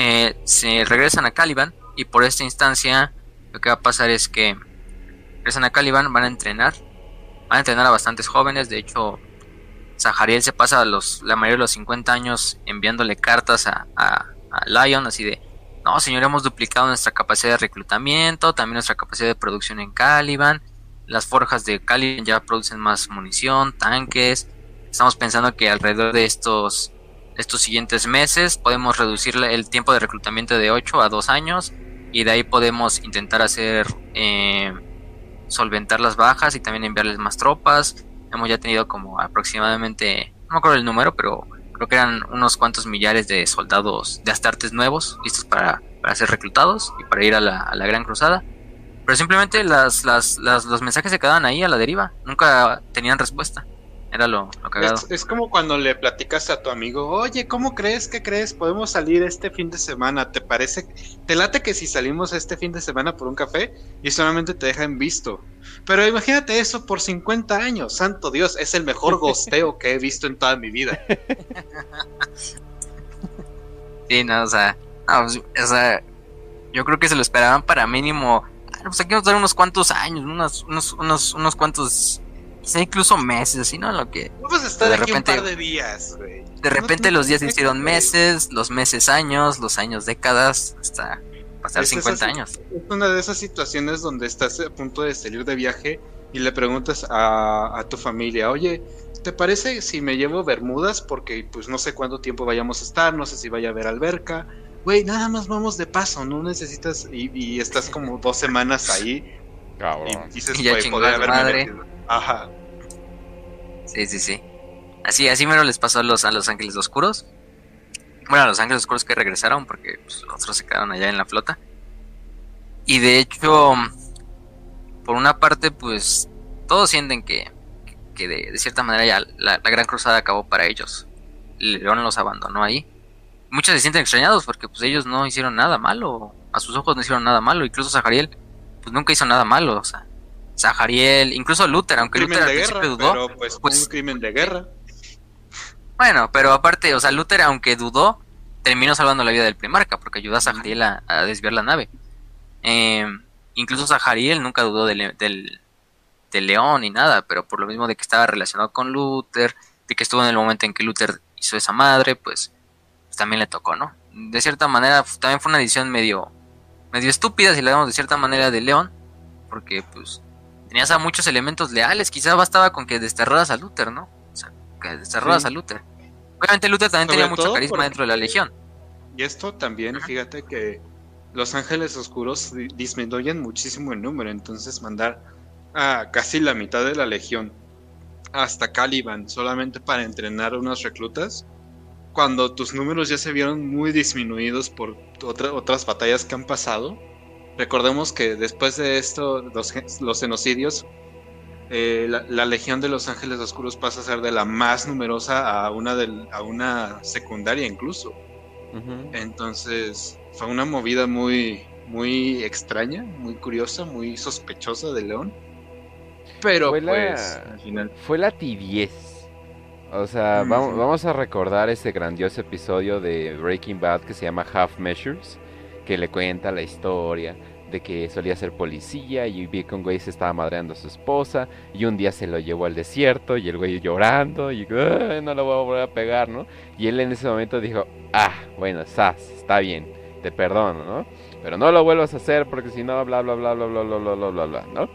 Eh, se regresan a Caliban y por esta instancia lo que va a pasar es que regresan a Caliban, van a entrenar, van a entrenar a bastantes jóvenes, de hecho Zahariel se pasa la mayoría de los 50 años enviándole cartas a, a, Lion así de, no señor, hemos duplicado nuestra capacidad de reclutamiento, también nuestra capacidad de producción en Caliban, las forjas de Caliban ya producen más munición, tanques, estamos pensando que alrededor de estos estos siguientes meses. Podemos reducir el tiempo de reclutamiento de 8 a 2 años y de ahí podemos intentar hacer eh, solventar las bajas y también enviarles más tropas. Hemos ya tenido como aproximadamente, no me acuerdo el número, pero creo que eran unos cuantos millares de soldados de Astartes nuevos listos para, para ser reclutados y para ir a la, a la Gran Cruzada. Pero simplemente las, las, las, los mensajes se quedaban ahí a la deriva, nunca tenían respuesta. Era lo, lo cagado. Es, es como cuando le platicas a tu amigo, oye, ¿cómo crees? ¿Qué crees? Podemos salir este fin de semana. ¿Te parece? ¿Te late que si salimos este fin de semana por un café y solamente te dejan visto? Pero imagínate eso por 50 años. Santo Dios, es el mejor gosteo que he visto en toda mi vida. Sí, no, o sea, no, pues, o sea, yo creo que se lo esperaban para mínimo, ah, pues aquí a dar unos cuantos años, unos, unos, unos, unos cuantos, quizá incluso meses, así, ¿no? Lo que Vamos a estar De aquí repente- un par de días, güey. de repente No, los días se hicieron meses, los meses años, los años décadas, hasta pasar Es 50 esa- años. Es una de esas situaciones donde estás a punto de salir de viaje y le preguntas a, a tu familia, oye, ¿te parece si me llevo bermudas? Porque pues no sé cuánto tiempo vayamos a estar, no sé si vaya a haber alberca. Güey, nada más vamos de paso, no necesitas y, y estás como dos semanas ahí Cabrón. y dices, güey, podría haberme madre. metido". Ajá. Sí, sí, sí. Así, así mero les pasó a los, a los Ángeles Oscuros. Bueno, a los Ángeles Oscuros que regresaron porque pues, otros se quedaron allá en la flota. Y de hecho, por una parte, pues todos sienten que, que de, cierta manera ya la, la Gran Cruzada acabó para ellos. León los abandonó ahí. Muchos se sienten extrañados porque pues ellos no hicieron nada malo. A sus ojos no hicieron nada malo. Incluso Zahariel, pues nunca hizo nada malo. O sea, Zahariel, incluso Luther, aunque Luther al de guerra, principio dudó. pero pues, pues- un crimen de guerra. Bueno, pero aparte, o sea, Luther, aunque dudó, terminó salvando la vida del Primarca, porque ayudó a Zahariel a, a desviar la nave. Eh, incluso Zahariel nunca dudó del, del, del león ni nada, pero por lo mismo de que estaba relacionado con Luther, de que estuvo en el momento en que Luther hizo esa madre, pues, pues también le tocó, ¿no? De cierta manera, f- también fue una decisión medio, medio estúpida, si la vemos de cierta manera, de León, porque, pues, tenías a muchos elementos leales, quizá bastaba con que desterraras a Luther, ¿no? O sea, que desterraras Sí. a Luther. Obviamente Luther también Sobre tenía mucho carisma porque- dentro de la legión. Y esto también, fíjate que los ángeles oscuros di- disminuyen muchísimo el número, entonces mandar a casi la mitad de la legión hasta Caliban solamente para entrenar unos reclutas, cuando tus números ya se vieron muy disminuidos por otra- otras batallas que han pasado. Recordemos que después de esto, los, los genocidios, eh, la, la legión de los ángeles oscuros pasa a ser de la más numerosa a una, del- a una secundaria incluso. Entonces fue una movida muy, muy extraña, muy curiosa, muy sospechosa de León. Pero Fue la- pues al final. Fue la tibiez. O sea, vamos, vamos a recordar ese grandioso episodio de Breaking Bad que se llama Half Measures, que le cuenta la historia de que solía ser policía y vi que un güey se estaba madreando a su esposa y un día se lo llevó al desierto y el güey llorando y "Ay, no lo voy a volver a pegar, ¿no? Y él en ese momento dijo, ah, bueno, Sas, está bien, te perdono, ¿no? Pero no lo vuelvas a hacer porque si no, bla, bla, bla, bla, bla, bla, bla, bla, bla, ¿no?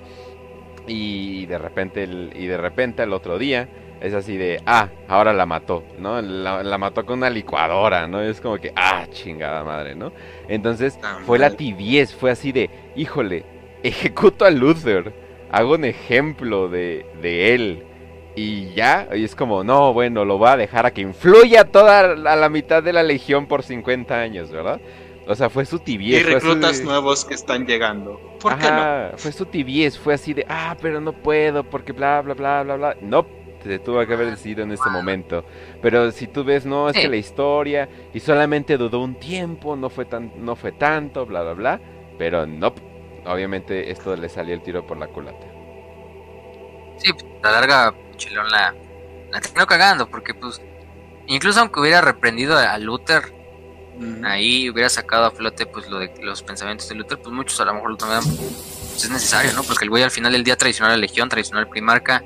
Y de repente, y de repente el otro día es así de, ah, ahora la mató, ¿no? La, la mató con una licuadora, ¿no? Es como que, ah, chingada madre, ¿no? Entonces Tan fue la tibiez, fue así de, híjole, ejecuto a Luther, hago un ejemplo de, de él. Y ya, y es como, no, bueno, lo va a dejar a que influya toda la, la mitad de la legión por 50 años, ¿verdad? O sea, fue su Y tibiez. así reclutas de- nuevos que están llegando. ¿Por qué no? Fue su tibiez, fue así de, ah, pero no puedo porque bla, bla, bla, bla, bla. No, se tuvo que haber decidido en ese momento. Pero si tú ves, no, es Sí. que la historia, y solamente dudó un tiempo, no fue, tan, no fue tanto, bla, bla, bla. Pero no, obviamente esto le salió el tiro por la culata. Sí, la larga Chilón la, la terminó cagando, porque pues, incluso aunque hubiera reprendido a Luther, ahí hubiera sacado a flote pues lo de los pensamientos de Luther, pues muchos a lo mejor lo tomaban, pues es necesario, ¿no? Porque el güey al final del día traicionó a la legión, traicionó al primarca,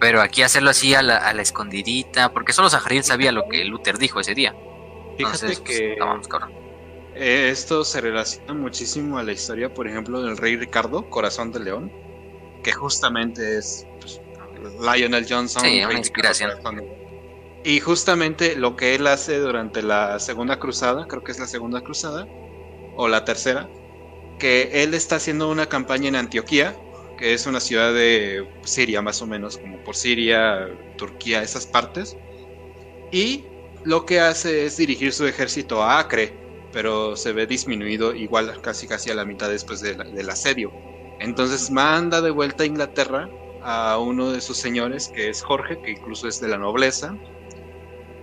pero aquí hacerlo así a la, a la escondidita, porque solo Zahariel sabía lo que Luther dijo ese día. Fíjate Entonces, pues, que cabrón. eh, esto se relaciona muchísimo a la historia, por ejemplo, del rey Ricardo, Corazón de León, que justamente es pues, Lionel Johnson. Sí, una inspiración. Y justamente lo que él hace durante la segunda cruzada, creo que es la segunda cruzada, o la tercera, que él está haciendo una campaña en Antioquía, que es una ciudad de Siria más o menos, como por Siria, Turquía, esas partes. Y lo que hace es dirigir su ejército a Acre, pero se ve disminuido igual casi casi a la mitad después del asedio. Entonces manda de vuelta a Inglaterra a uno de sus señores, que es Jorge, que incluso es de la nobleza.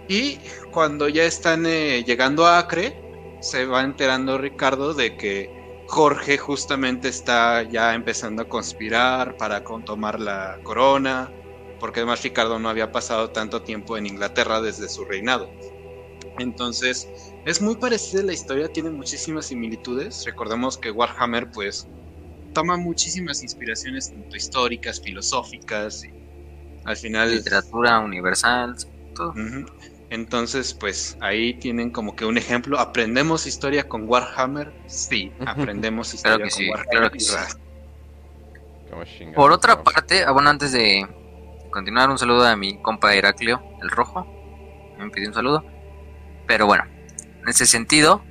Y cuando ya están eh, llegando a Acre, se va enterando Ricardo de que Jorge justamente está ya empezando a conspirar para tomar la corona, porque además Ricardo no había pasado tanto tiempo en Inglaterra desde su reinado. Entonces, es muy parecida la historia, tiene muchísimas similitudes. Recordemos que Warhammer, pues, toma muchísimas inspiraciones, tanto históricas, filosóficas, y al final. Literatura universal, todo. Entonces, pues ahí tienen como que un ejemplo. ¿Aprendemos historia con Warhammer? Sí, aprendemos historia con Warhammer. Por otra parte, ah, bueno, antes de continuar, un saludo a mi compa Heraclio, el rojo. Me pidió un saludo. Pero bueno, en ese sentido,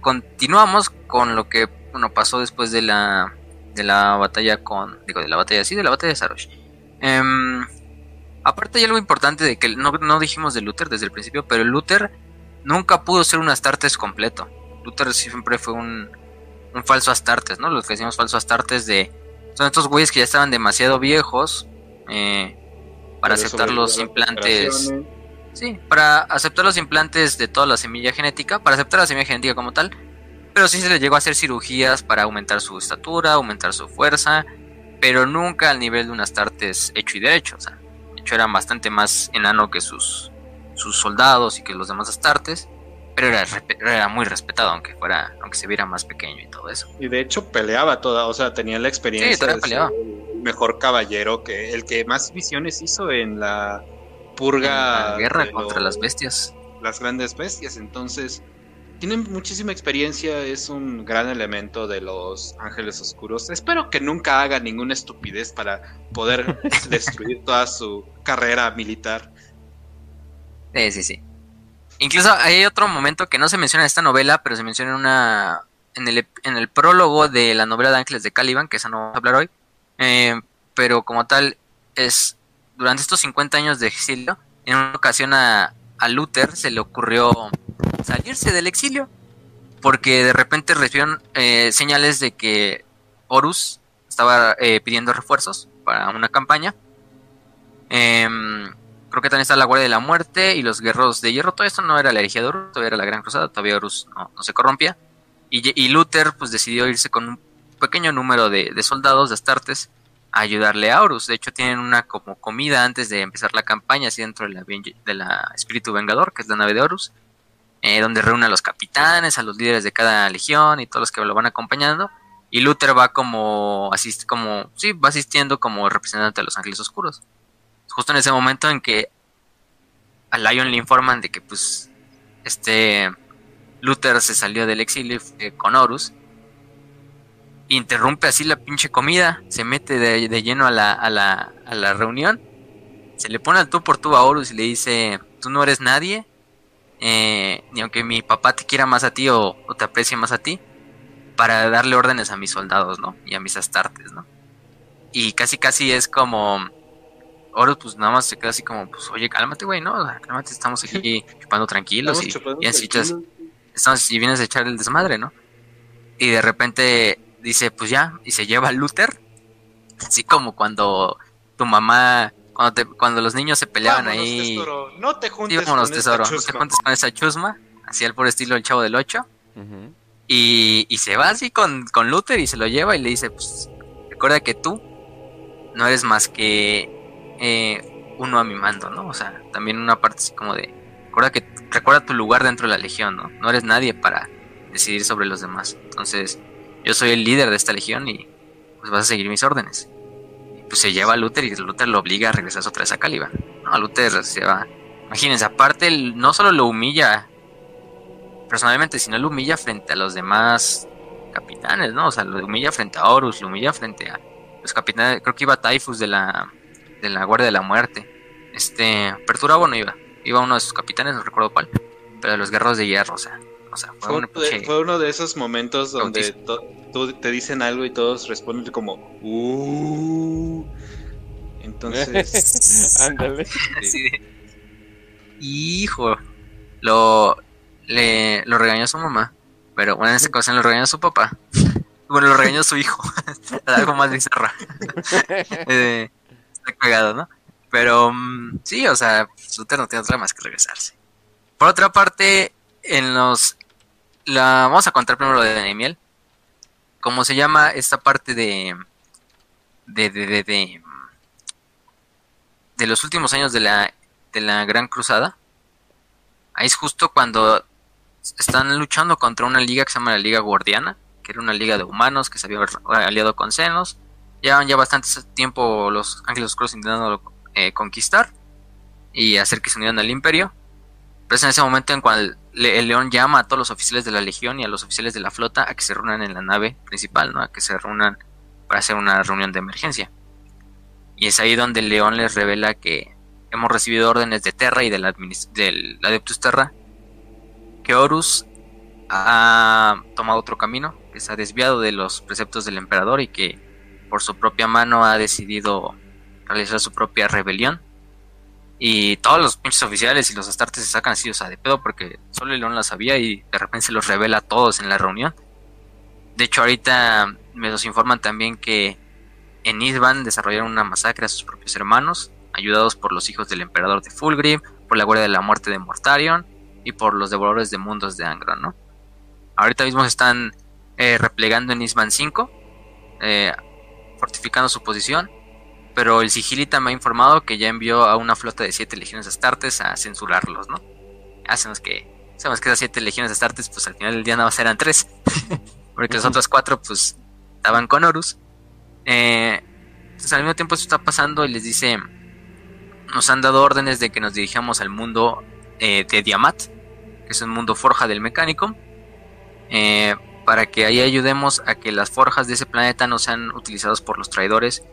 continuamos con lo que bueno, pasó después de la, de la batalla con. Digo, de la batalla, sí, de la batalla de Sarosh. Em, aparte hay algo importante de que no, no dijimos de Luther desde el principio, pero Luther nunca pudo ser un Astartes completo. Luther siempre fue un, un falso Astartes, ¿no? Los que decimos falso Astartes de... Son estos güeyes que ya estaban demasiado viejos eh, para aceptar los implantes. Sí, para aceptar los implantes de toda la semilla genética, para aceptar la semilla genética como tal, pero sí se le llegó a hacer cirugías para aumentar su estatura, aumentar su fuerza, pero nunca al nivel de un Astartes hecho y derecho. O sea, de hecho era bastante más enano que sus, sus soldados y que los demás Astartes, pero era, era muy respetado, aunque fuera, aunque se viera más pequeño y todo eso. Y de hecho peleaba toda, o sea, tenía la experiencia de ser el mejor caballero que el que más visiones hizo en la purga. La guerra contra las bestias. Las grandes bestias. Entonces, tiene muchísima experiencia. Es un gran elemento de los ángeles oscuros. Espero que nunca haga ninguna estupidez para poder destruir toda su carrera militar. Sí, sí, sí. Incluso hay otro momento que no se menciona en esta novela, pero se menciona en una. En el, en el prólogo de la novela de Ángeles de Caliban, que esa no vamos a hablar hoy. Eh, pero como tal, es durante estos 50 años de exilio, en una ocasión a, Luther se le ocurrió salirse del exilio, porque de repente recibieron eh, señales de que Horus estaba eh, pidiendo refuerzos para una campaña. Em, creo que también está la Guardia de la Muerte y los Guerreros de Hierro. Todo esto no era la herejía de Horus, todavía era la Gran Cruzada, todavía Horus no, se corrompía. Y, Luther pues decidió irse con un pequeño número de, soldados, de astartes, ayudarle a Horus. De hecho, tienen una como comida antes de empezar la campaña, así dentro de la, de la Espíritu Vengador, que es la nave de Horus, eh, donde reúne a los capitanes, a los líderes de cada legión y todos los que lo van acompañando. Y Luther va como, asist como, sí, va asistiendo como representante de los Ángeles Oscuros. Justo en ese momento en que a Lion le informan de que, pues, este Luther se salió del exilio con Horus interrumpe así la pinche comida, se mete de, lleno a la, a, la, a la reunión, se le pone al tú por tú a Horus y le dice, tú no eres nadie, eh, ni aunque mi papá te quiera más a ti o, te aprecie más a ti, para darle órdenes a mis soldados, ¿no? Y a mis astartes, ¿no? Y casi casi es como... Horus pues nada más se queda así como, pues oye, cálmate, güey, ¿no? Cálmate, estamos aquí chupando tranquilos y, así estamos, y vienes a echar el desmadre, ¿no? Y de repente dice, pues ya, y se lleva a Luther. Así como cuando tu mamá, cuando, te, cuando los niños se peleaban ahí. No te juntes con tesoro. No te juntes con esa chusma. Así al por estilo el chavo del 8. y, y, se va así con, con Luther y se lo lleva y le dice, pues recuerda que tú no eres más que eh, uno a mi mando, ¿no? O sea, también una parte así como de, recuerda que recuerda tu lugar dentro de la legión, ¿no? No eres nadie para decidir sobre los demás. Entonces, yo soy el líder de esta legión y pues vas a seguir mis órdenes. Pues se lleva a Luther y Luther lo obliga a regresar otra vez a Caliban. No, Luther se va. Imagínense, aparte, no solo lo humilla personalmente, sino lo humilla frente a los demás capitanes, ¿no? O sea, lo humilla frente a Horus, lo humilla frente a los capitanes. Creo que iba Typhus de la, de la Guardia de la Muerte. Este, Perturabo no iba. Iba uno de sus capitanes, no recuerdo cuál. Pero de los guerreros de hierro, o sea, fue, uno de esos momentos donde tú te dicen algo y todos responden como uh". Entonces, ándale. Hijo, lo le lo regañó su mamá, pero bueno, en esta ocasión lo regañó su papá. Bueno, lo regañó su hijo. algo más bizarra. Eh, está cagado, ¿no? Pero mm, sí, o sea, Luther no tiene otra más que regresarse. Por otra parte, en los... La, vamos a contar primero lo de Daniel. ¿Cómo se llama esta parte de... De, de, de, de, de los últimos años de la, de la Gran Cruzada? Ahí es justo cuando están luchando contra una liga que se llama la Liga Guardiana, que era una liga de humanos que se había aliado con Senos. Llevan ya bastante tiempo los Ángeles Oscuros intentando eh, conquistar y hacer que se unieran al Imperio. Pero es en ese momento en cual el León llama a todos los oficiales de la Legión y a los oficiales de la flota a que se reúnan en la nave principal, ¿no? a que se reúnan para hacer una reunión de emergencia. Y es ahí donde el León les revela que hemos recibido órdenes de Terra y del, del Adeptus Terra que Horus ha tomado otro camino, que se ha desviado de los preceptos del emperador y que por su propia mano ha decidido realizar su propia rebelión. Y todos los pinches oficiales y los astartes se sacan así, o sea, de pedo porque solo el león la sabía y de repente se los revela a todos en la reunión. De hecho, ahorita me los informan también que en Isban desarrollaron una masacre a sus propios hermanos, ayudados por los hijos del emperador de Fulgrim, por la Guardia de la Muerte de Mortarion y por los devoradores de mundos de Angron, ¿no? Ahorita mismo se están eh, replegando en Isban 5, eh, fortificando su posición, pero el Sigilita me ha informado que ya envió a una flota de 7 legiones astartes a censurarlos, ¿no? Hacemos que, sabemos que esas 7 legiones astartes, pues al final del día nada más eran 3, porque las otras 4 pues estaban con Horus. Eh, entonces al mismo tiempo esto está pasando y les dice, nos han dado órdenes de que nos dirijamos al mundo eh, de Diamat, que es un mundo forja del mecánico, eh, para que ahí ayudemos a que las forjas de ese planeta no sean utilizadas por los traidores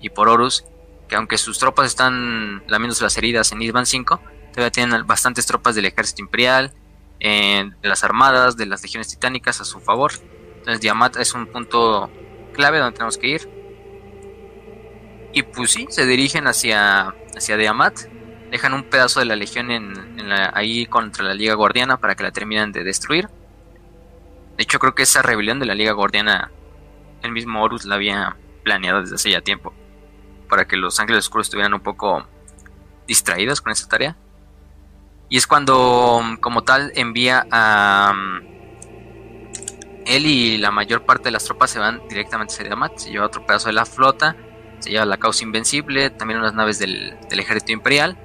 y por Horus, que aunque sus tropas están lamiéndose las heridas en Isban 5, todavía tienen bastantes tropas del ejército imperial, eh, de las armadas, de las legiones titánicas a su favor. Entonces Diamat es un punto clave donde tenemos que ir. Y pues sí, se dirigen hacia, hacia Diamat, dejan un pedazo de la legión en, ahí contra la Liga Guardiana para que la terminen de destruir. De hecho, creo que esa rebelión de la Liga Guardiana, el mismo Horus la había planeado desde hace ya tiempo. Para que los Ángeles Oscuros estuvieran un poco distraídos con esa tarea. Y es cuando, como tal, envía a. Él y la mayor parte de las tropas se van directamente a Sediamat. Se lleva otro pedazo de la flota. Se lleva la causa invencible. También unas naves del ejército imperial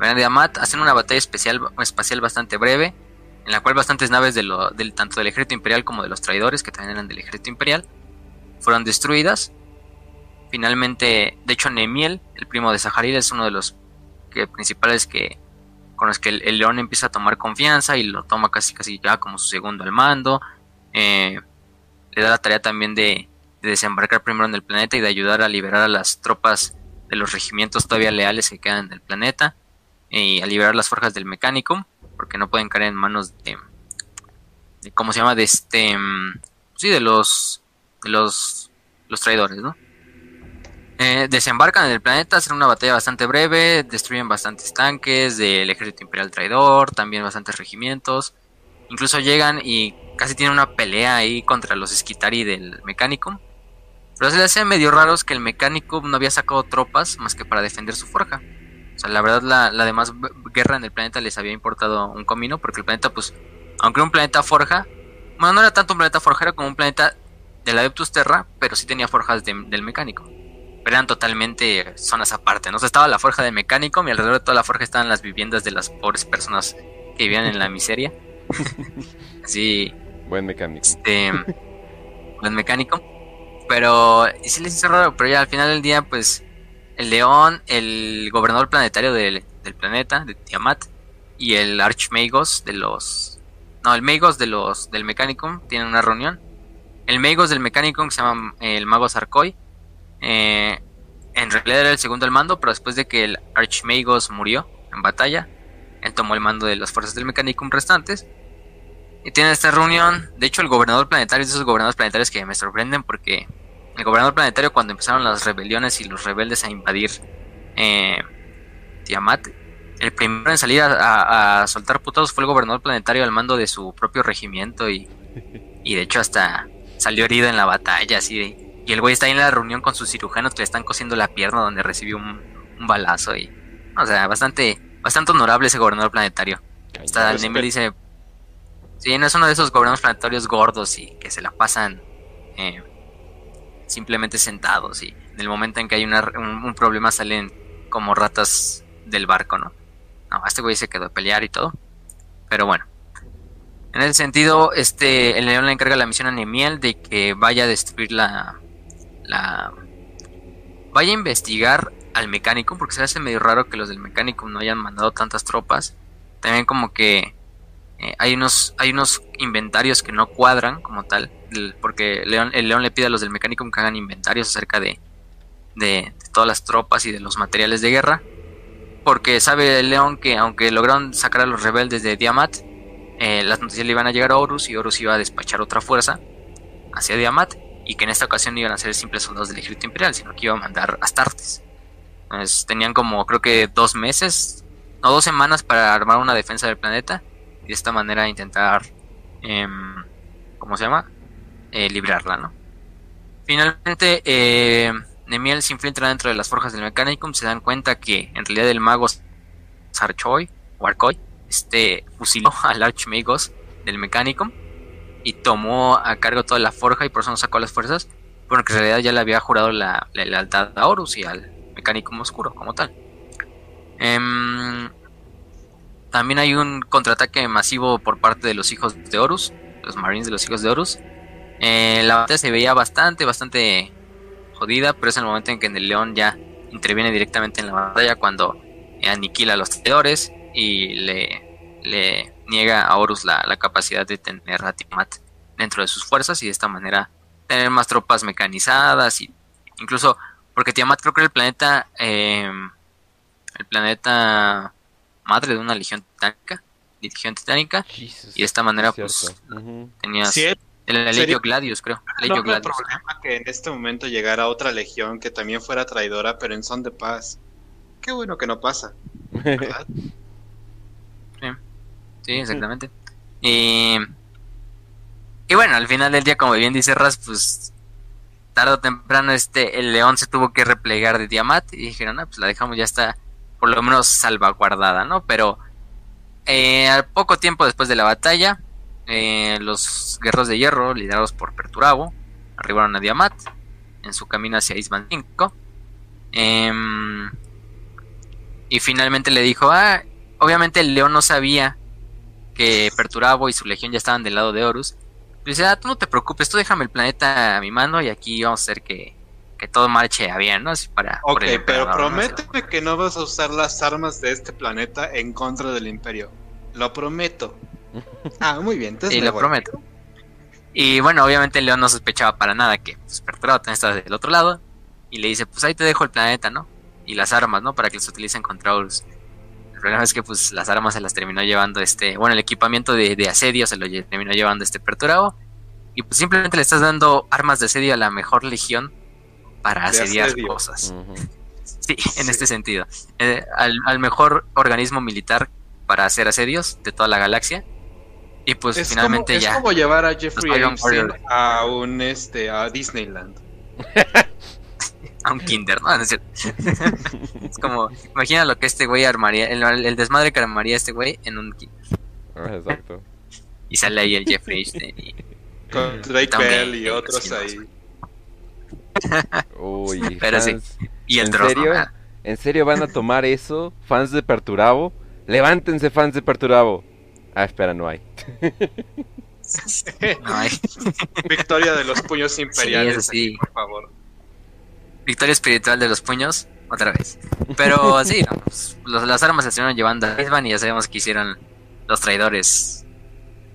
de Amat hacen una batalla especial, espacial bastante breve, en la cual bastantes naves del, tanto del ejército imperial como de los traidores, que también eran del ejército imperial, fueron destruidas. Finalmente, de hecho, Nemiel, el primo de Saharil, es uno de los que, principales que con los que el, león empieza a tomar confianza y lo toma casi casi ya como su segundo al mando. Eh, le da la tarea también de, de, desembarcar primero en el planeta y de ayudar a liberar a las tropas de los regimientos todavía leales que quedan en el planeta y a liberar las forjas del mecánico, porque no pueden caer en manos de, de ¿cómo se llama? De este, mm, sí, de los, de los, los traidores, ¿no? Eh, desembarcan en el planeta, hacen una batalla bastante breve, destruyen bastantes tanques del ejército imperial traidor, también bastantes regimientos. Incluso llegan y casi tienen una pelea ahí contra los Esquitari del mecánico. Pero se les hace medio raros que el mecánico no había sacado tropas más que para defender su forja. O sea, la verdad, la, la demás guerra en el planeta les había importado un comino, porque el planeta, pues, aunque era un planeta forja, bueno, no era tanto un planeta forjero como un planeta del Adeptus Terra, pero sí tenía forjas del mecánico. Pero eran totalmente zonas aparte, ¿no? O sea, estaba la forja del mecánico y alrededor de toda la forja estaban las viviendas de las pobres personas que vivían en la miseria. sí. Buen mecánico. Este, buen mecánico. Pero, y sí les hizo raro, pero ya al final del día, pues, el león, el gobernador planetario del, planeta, de Tiamat, y el Archmagos de los... No, el Magos de los del Mechanicum tienen una reunión. El Magos del Mechanicum, que se llama eh, el Mago Sarkoi, eh, en realidad era el segundo al mando, pero después de que el Archmagos murió en batalla, él tomó el mando de las fuerzas del Mechanicum restantes. Y tienen esta reunión. De hecho, el gobernador planetario es de esos gobernadores planetarios que me sorprenden porque el gobernador planetario cuando empezaron las rebeliones y los rebeldes a invadir eh, Tiamat, el primero en salir a, soltar putados fue el gobernador planetario al mando de su propio regimiento y, y de hecho hasta salió herido en la batalla, así y Y el güey está ahí en la reunión con sus cirujanos que le están cosiendo la pierna donde recibió un, un balazo. y O sea, bastante, bastante honorable ese gobernador planetario. Hasta el Nemil dice... Sí, no es uno de esos gobernadores planetarios gordos y que se la pasan eh, simplemente sentados y en el momento en que hay una, un, un problema salen como ratas del barco, ¿no? No, este güey se quedó a pelear y todo. Pero bueno. En ese sentido, este, el león le encarga la misión a Nemiel de que vaya a destruir la. Vaya a investigar al mecánico, porque se hace medio raro que los del mecánico no hayan mandado tantas tropas. También como que eh, hay unos hay unos inventarios que no cuadran como tal, porque el león le pide a los del mecánico que hagan inventarios acerca de, de, de todas las tropas y de los materiales de guerra porque sabe el león que aunque lograron sacar a los rebeldes de Diamat, eh, las noticias le iban a llegar a Horus y Horus iba a despachar otra fuerza hacia Diamat y que en esta ocasión no iban a ser simples soldados del ejército imperial, sino que iba a mandar Astartes. Entonces, tenían como creo que dos meses, no dos semanas para armar una defensa del planeta y de esta manera intentar, em, ¿cómo se llama? Eh, librarla, ¿no? Finalmente, eh, Nemiel se infiltra dentro de las forjas del Mechanicum, se dan cuenta que en realidad el mago Sarchoy o Arcoy este, fusiló al Archmagos del Mechanicum y tomó a cargo toda la forja y por eso no sacó las fuerzas, porque en realidad ya le había jurado la, la lealtad a Horus y al Mechanicum Oscuro como tal. Em, también hay un contraataque masivo por parte de los hijos de Horus, los Marines de los hijos de Horus. Eh, la batalla se veía bastante, bastante jodida, pero es el momento en que el león ya interviene directamente en la batalla cuando aniquila a los traidores y le, le niega a Horus la, la capacidad de tener a Tiamat dentro de sus fuerzas y de esta manera tener más tropas mecanizadas y incluso porque Tiamat creo que era el planeta eh, el planeta madre de una legión titánica legión titánica Jesus, y de esta manera es pues. Ujú. tenías Sí, el, Legio Gladius creo Legio no había Gladius problema que en este momento llegara otra legión que también fuera traidora, pero en son de paz. Qué bueno que no pasa. ¿verdad? Sí, exactamente. Y, y bueno, al final del día, como bien dice Ras, pues tarde o temprano este el león se tuvo que replegar de Diamat y dijeron, ah, pues la dejamos ya está por lo menos salvaguardada, ¿no? Pero eh, al poco tiempo después de la batalla, eh, los guerreros de hierro, liderados por Perturabo, arribaron a Diamat en su camino hacia Isman 5. Em, y finalmente le dijo, ah, obviamente el león no sabía que Perturabo y su legión ya estaban del lado de Horus. Le dice, ah, tú no te preocupes, tú déjame el planeta a mi mano y aquí vamos a hacer que, que todo marche a bien, ¿no? Así para, Ok, pero prométeme que no vas a usar las armas de este planeta en contra del imperio. Lo prometo. Ah, muy bien. entonces Sí, me lo voy. prometo. Y bueno, obviamente león no sospechaba para nada que pues, Perturabo también estaba del otro lado. Y le dice, pues ahí te dejo el planeta, ¿no? Y las armas, ¿no? Para que los utilicen contra Horus. El problema es que pues las armas se las terminó llevando este... Bueno, el equipamiento de, de asedio se lo lle- terminó llevando este Perturabo. Y pues simplemente le estás dando armas de asedio a la mejor legión para asediar asedio. cosas. Sí, en Sí. este sentido. Eh, al, al mejor organismo militar para hacer asedios de toda la galaxia. Y pues es finalmente como, ya... Es como llevar a Jeffrey Epstein a un este a Disneyland. a un kinder, ¿no? No es es como, imagina lo que este güey armaría, el, el desmadre que armaría este güey en un kinder. Ah, Exacto. Y sale ahí el Jeffrey Epstein y Con Drake También, Bell y sí, otros sí, ahí. Uy, Pero sí. Y el ¿En Dross, serio? ¿no? ¿En serio van a tomar eso? ¿Fans de Perturabo? Levántense, fans de Perturabo. Ah, espera, no hay. No hay. Victoria de los puños imperiales, eso sí. aquí, por favor. Victoria espiritual de los puños, otra vez. Pero sí, no, pues, los- las armas se estuvieron llevando a Isban y ya sabemos que hicieron los traidores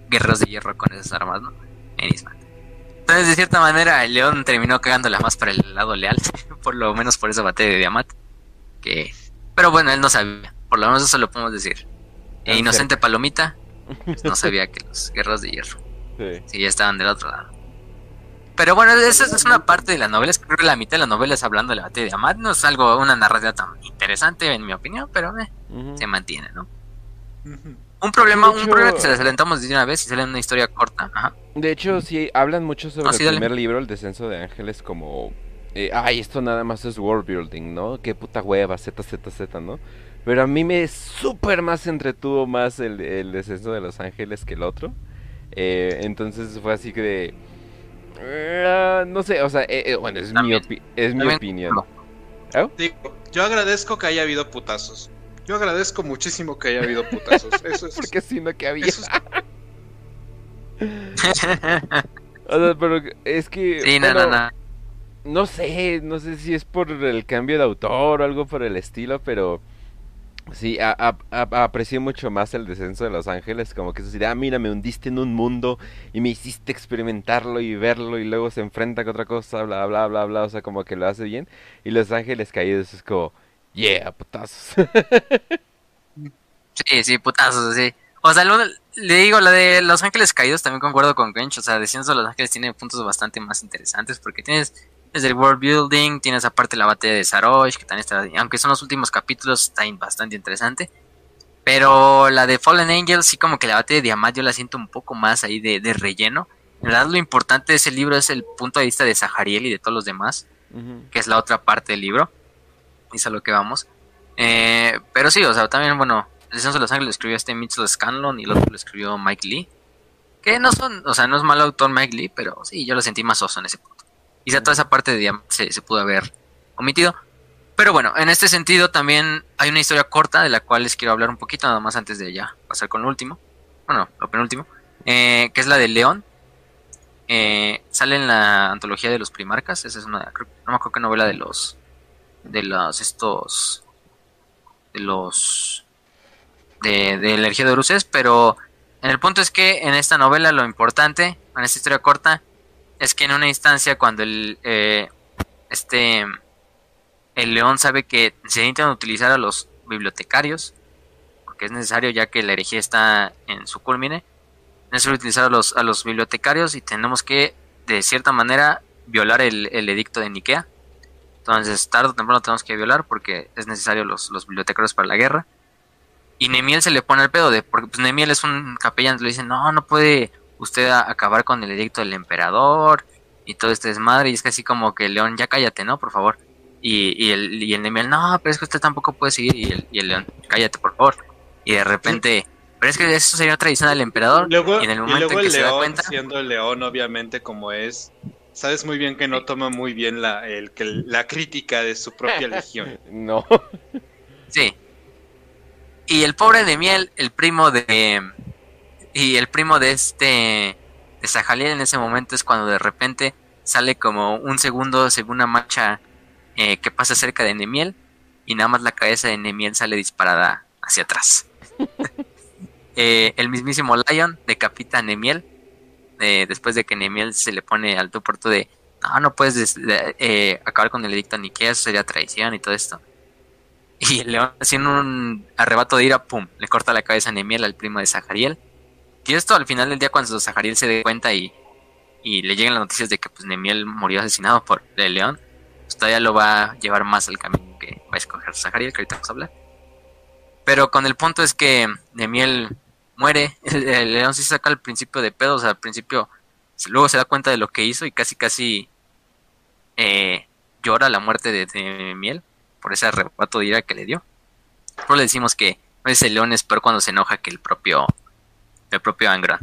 guerreros de hierro con esas armas, ¿no? En Isban. Entonces, de cierta manera, el león terminó cagándola más para el lado leal, por lo menos por esa batalla de Diamat. Que... Pero bueno, él no sabía, por lo menos eso lo podemos decir. E Tan inocente Palomita pues, no sabía que los guerreros de hierro Sí. Sí, ya estaban del otro lado. Pero bueno, esa es una parte de la novela. Es que creo que la mitad de la novela es hablando de la batalla de Amat. No es algo, una narrativa tan interesante, en mi opinión, pero eh, se mantiene, ¿no? Un problema, un problema que se les adelantamos de una vez y sale una historia corta. Ajá. De hecho, sí, hablan mucho sobre Ah, sí, el dale. primer libro, El descenso de ángeles, como... eh, Ay, esto nada más es world building, ¿no? Qué puta hueva, z, z, z, ¿no? Pero a mí me súper más entretuvo más el, el descenso de los ángeles que el otro. Eh, entonces fue así que de... no sé, o sea, eh, eh, bueno, es mi, opi- es mi opinión. no. ¿Oh? Digo, yo agradezco que haya habido putazos. Yo agradezco muchísimo que haya habido putazos. Eso es. Porque si no, que había? eso es- O sea, pero es que... sí, no, no, bueno, no. No sé, no sé si es por el cambio de autor o algo por el estilo, pero sí, a- a- mucho más el descenso de Los Ángeles, como que eso así de, ah, mira, me hundiste en un mundo y me hiciste experimentarlo y verlo y luego se enfrenta con otra cosa, bla, bla, bla, bla, o sea, como que lo hace bien. Y Los Ángeles Caídos es como, yeah, putazos. Sí, sí, putazos, sí. O sea, lo- le digo, la de Los Ángeles Caídos también concuerdo con Grinch. O sea, Descenso de Los Ángeles tiene puntos bastante más interesantes porque tienes desde el world building, tienes aparte la batalla de Sarosh, que también está, aunque son los últimos capítulos, está bastante interesante. Pero la de Fallen Angels, sí, como que la batalla de Diamant yo la siento un poco más ahí de, de relleno. En verdad, lo importante de ese libro es el punto de vista de Zahariel y de todos los demás que es la otra parte del libro. Y es a lo que vamos. Eh, pero sí, o sea, también, bueno, El Descenso de los Ángeles lo escribió este Mitchell Scanlon y el otro lo escribió Mike Lee. Que no son, o sea, no es mal autor Mike Lee, pero sí, yo lo sentí más oso en ese punto. Quizá toda esa parte de Diamant se, pudo haber omitido. Pero bueno, en este sentido también hay una historia corta de la cual les quiero hablar un poquito, nada más antes de ya pasar con lo último. Bueno, lo penúltimo. eh, que es la de León. Eh, sale en la antología de los primarcas. Esa es una, no me acuerdo qué novela de los, de los estos, de los, de, de la de Oruses, pero en el punto es que en esta novela lo importante, en esta historia corta, es que en una instancia cuando el, eh, este, el león sabe que se necesitan utilizar a los bibliotecarios, porque es necesario ya que la herejía está en su culmine, es necesario utilizar a los, a los bibliotecarios y tenemos que, de cierta manera, violar el, el edicto de Nikea. Entonces, tarde o temprano tenemos que violar porque es necesario los, los bibliotecarios para la guerra. Y Nemiel se le pone el pedo de, porque pues, Nemiel es un capellán, le dicen, no, no puede usted a- acabar con el edicto del emperador y todo este desmadre. Y es casi como que León, ya cállate, ¿no? Por favor. Y, y el, y el Nemiel, no, pero es que usted tampoco puede seguir. Y el, y el León, cállate, por favor. Y de repente, pero es que eso sería traición del emperador. Luego, y en el y momento luego en que el se da cuenta, siendo el león, obviamente, como es, sabes muy bien que no toma muy bien la, el, que, la crítica de su propia legión. No. Sí. Y el pobre de Miel, el primo de. Y el primo de este. De Sahaliel en ese momento es cuando de repente sale como un segundo según una marcha eh, que pasa cerca de Nemiel. Y nada más la cabeza de Nemiel sale disparada hacia atrás. Eh, el mismísimo Lion decapita a Nemiel. eh, después de que Nemiel se le pone al tú por tú de. No, no puedes des- de- acabar con el edicto Nikea, eso sería traición y todo esto. Y el león, haciendo un arrebato de ira, pum, le corta la cabeza a Nemiel, al primo de Zahariel. Y esto al final del día, cuando Zahariel se dé cuenta y, y le llegan las noticias de que pues Nemiel murió asesinado por el león, pues todavía lo va a llevar más al camino que va a escoger Zahariel, que ahorita vamos a hablar. Pero con el punto es que Nemiel muere, el, león sí saca al principio de pedo, o sea, al principio luego se da cuenta de lo que hizo y casi casi eh, llora la muerte de, Nemiel por ese arrebato de ira que le dio. Pero le decimos que ese león es peor cuando se enoja que el propio el propio Angron.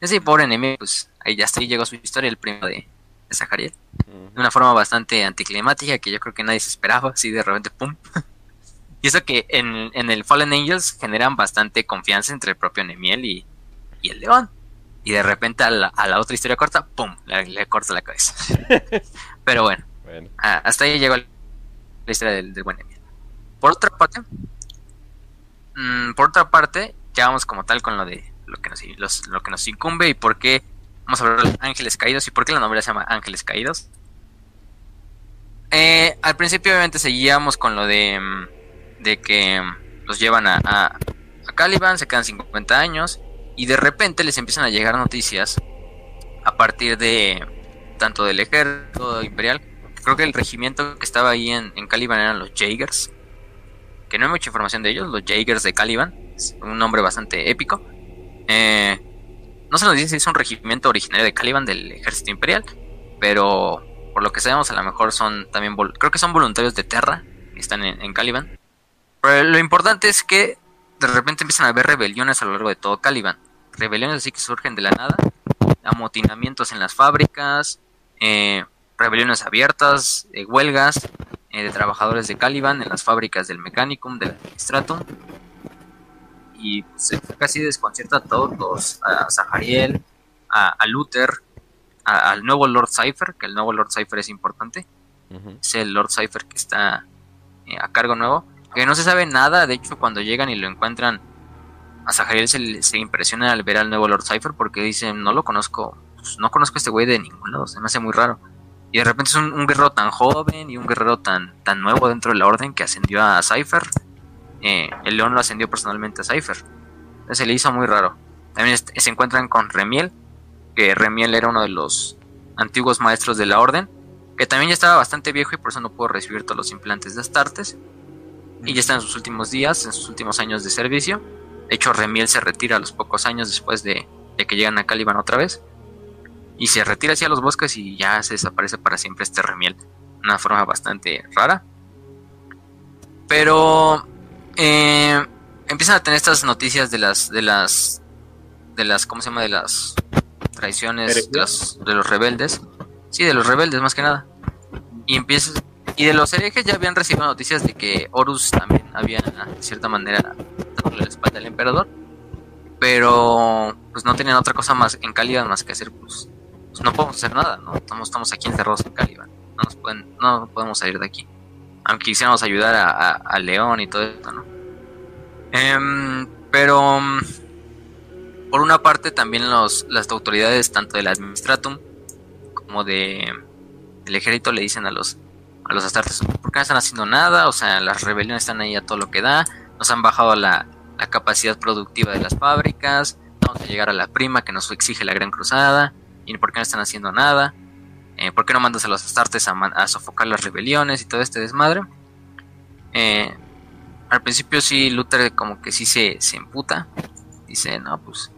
Ese pobre enemigo, pues ahí ya hasta ahí llegó su historia, el primo de, de Zahariel. De una forma bastante anticlimática que yo creo que nadie se esperaba, así de repente, ¡pum! y eso que en, en el Fallen Angels generan bastante confianza entre el propio Nemiel y, y el león. Y de repente a la, a la otra historia corta, ¡pum! Le, le corta la cabeza. Pero bueno, Bueno. Hasta ahí llegó la historia del, del buen Emil. Por otra parte, mm, por otra parte, ya vamos como tal con lo de lo que nos, incumbe y por qué vamos a hablar de ángeles caídos y por qué la novela se llama Ángeles Caídos. Eh, al principio obviamente seguíamos con lo de, mm, de que mm, los llevan a, a, Caliban, se quedan 50 años y de repente les empiezan a llegar noticias a partir de tanto del ejército imperial creo que el regimiento que estaba ahí en, en Caliban eran los Jaegers. Que no hay mucha información de ellos, los Jaegers de Caliban. Un nombre bastante épico. Eh, no se nos dice si es un regimiento originario de Caliban del ejército imperial, pero por lo que sabemos a lo mejor son también, creo que son voluntarios de Terra, que están en, Caliban. Pero lo importante es que de repente empiezan a haber rebeliones a lo largo de todo Caliban. Rebeliones así que surgen de la nada, amotinamientos en las fábricas, eh, rebeliones abiertas, eh, huelgas eh, de trabajadores de Caliban en las fábricas del Mechanicum, del Administratum. Y se casi desconcierta a todos, a Zahariel, a, Luther, al nuevo Lord Cypher, que el nuevo Lord Cypher es importante. Es el Lord Cypher que está eh, a cargo nuevo. Que no se sabe nada, de hecho cuando llegan y lo encuentran, a Zahariel se, se impresiona al ver al nuevo Lord Cypher porque dicen, no lo conozco, pues, no conozco a este güey de ningún lado, se me hace muy raro. Y de repente es un, guerrero tan joven y un guerrero tan, tan nuevo dentro de la orden que ascendió a Cypher. Eh, el león lo ascendió personalmente a Cypher. Se le hizo muy raro. También se encuentran con Remiel, que Remiel era uno de los antiguos maestros de la orden, que también ya estaba bastante viejo y por eso no pudo recibir todos los implantes de Astartes. Y ya está en sus últimos días, en sus últimos años de servicio. De hecho, Remiel se retira a los pocos años después de, de que llegan a Caliban otra vez y se retira hacia los bosques y ya se desaparece para siempre este remiel. Una forma bastante rara. Pero eh, empiezan a tener estas noticias de las, de las, de las, ¿cómo se llama? De las traiciones de los, de los rebeldes. Sí, de los rebeldes más que nada. Y y de los herejes ya habían recibido noticias de que Horus también había, de cierta manera, dado la espalda al emperador. Pero pues no tenían otra cosa más en calidad más que hacer pues pues no podemos hacer nada, ¿no? Estamos, estamos aquí encerrados en Caliban. No, nos pueden, no podemos salir de aquí. Aunque quisiéramos ayudar a, León y todo esto, ¿no? Em, pero por una parte también los, las autoridades tanto del Administratum como de el ejército le dicen a los a los astartes ¿por qué no están haciendo nada? O sea, las rebeliones están ahí a todo lo que da, nos han bajado la, la capacidad productiva de las fábricas, vamos a llegar a la prima que nos exige la Gran Cruzada, ¿Y por qué no están haciendo nada? Eh, ¿Por qué no mandas a los astartes a, sofocar las rebeliones y todo este desmadre? Eh, al principio sí, Luther como que sí se, se emputa. Dice, no, pues...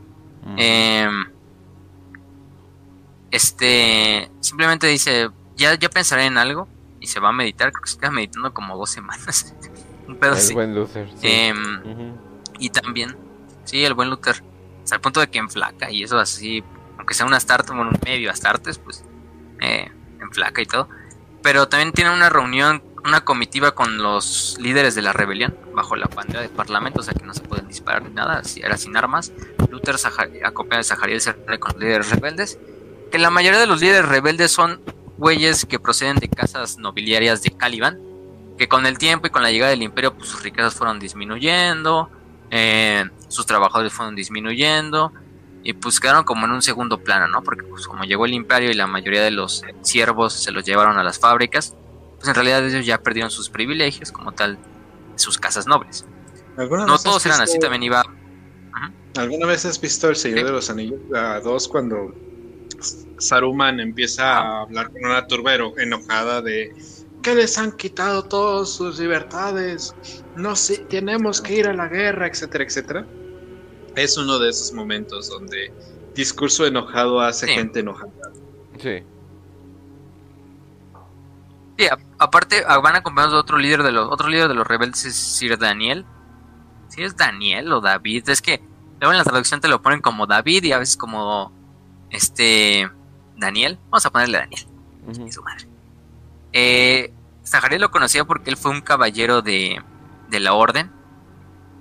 Em, este... Simplemente dice, ya, ya pensaré en algo. Y se va a meditar, creo que se queda meditando como dos semanas. Un pedo el buen Luther. Em, y también, sí, el buen Luther. Hasta el punto de que enflaca y eso así aunque sea un Astarte, bueno, un medio Astartes, pues en flaca y todo. Pero también tiene una reunión, una comitiva con los líderes de la rebelión, bajo la bandera de parlamento, o sea que no se pueden disparar ni nada, era sin armas. Luther acompaña de Zahariel se reúne con los líderes rebeldes, que la mayoría de los líderes rebeldes son güeyes que proceden de casas nobiliarias de Caliban, que con el tiempo y con la llegada del imperio, pues sus riquezas fueron disminuyendo, eh, sus trabajadores fueron disminuyendo, y pues quedaron como en un segundo plano, ¿no? Porque pues como llegó el imperio y la mayoría de los siervos se los llevaron a las fábricas, pues en realidad ellos ya perdieron sus privilegios como tal, sus casas nobles. No todos eran así, también iba... ¿Alguna vez has visto El Señor de los Anillos 2 cuando Saruman empieza a hablar con una turba enojada de que les han quitado todas sus libertades, no sé, tenemos que ir a la guerra, etcétera, etcétera? Es uno de esos momentos donde discurso enojado hace gente enojada. Sí. Sí, aparte ah, van acompañados de otro líder de los otro líder de los rebeldes es Sir Daniel. Si es Daniel o David, es que luego en la traducción te lo ponen como David y a veces como este Daniel. Vamos a ponerle Daniel. Y su madre. Eh, lo conocía porque él fue un caballero de, de la orden,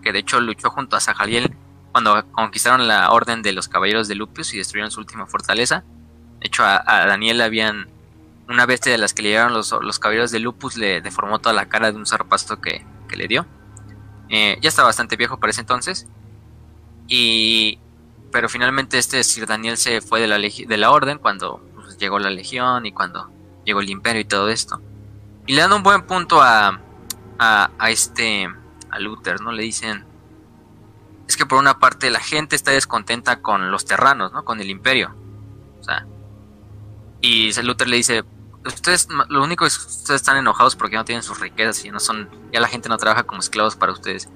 que de hecho luchó junto a Zahariel cuando conquistaron la orden de los caballeros de Lupius y destruyeron su última fortaleza. De hecho, a, Daniel habían una bestia de las que le llegaron los, caballeros de Lupus le deformó toda la cara de un zarpazo que, que le dio. Eh, ya está bastante viejo para ese entonces. Y pero finalmente este Sir Daniel se fue de la, de la orden cuando pues, llegó la legión y cuando llegó el imperio y todo esto. Y le dan un buen punto a, a, a este a Luther, ¿no? Le dicen, es que por una parte la gente está descontenta con los terranos, ¿no? Con el imperio. O sea, y Luther le dice, ustedes, lo único es que ustedes están enojados porque no tienen sus riquezas y no son, ya la gente no trabaja como esclavos para ustedes.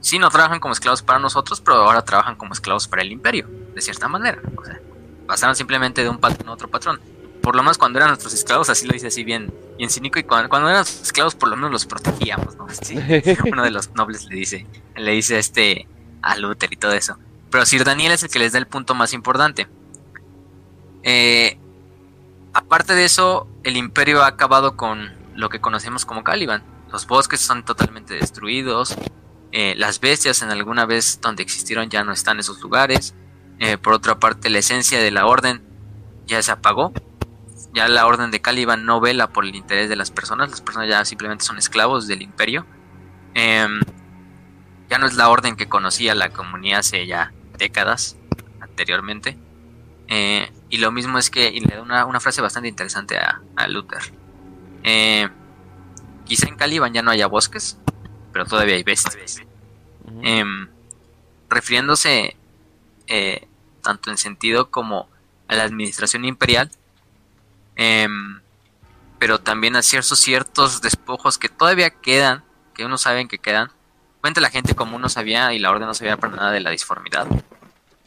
sí no trabajan como esclavos para nosotros, pero ahora trabajan como esclavos para el imperio, de cierta manera. O sea, pasaron simplemente de un patrón a otro patrón. Por lo menos cuando eran nuestros esclavos, así lo dice así bien, bien cínico, y cuando, cuando eran esclavos por lo menos los protegíamos, ¿no? uno de los nobles le dice, le dice este a Luther y todo eso. Pero Sir Daniel es el que les da el punto más importante. Eh, aparte de eso, el imperio ha acabado con lo que conocemos como Caliban. Los bosques son totalmente destruidos. Eh, las bestias en alguna vez donde existieron ya no están en esos lugares. Eh, por otra parte, la esencia de la orden ya se apagó. Ya la orden de Caliban no vela por el interés de las personas. Las personas ya simplemente son esclavos del imperio. Ya no es la orden que conocía la comunidad hace ya décadas anteriormente. Eh, y lo mismo es que, y le da una, frase bastante interesante a, Luther. Eh, quizá en Caliban ya no haya bosques, pero todavía hay bestias. Em, refiriéndose eh, tanto en sentido como a la administración imperial, em, pero también a ciertos, ciertos despojos que todavía quedan, que uno sabe que quedan, Cuenta la gente como no sabía y la orden no sabía para nada de la disformidad.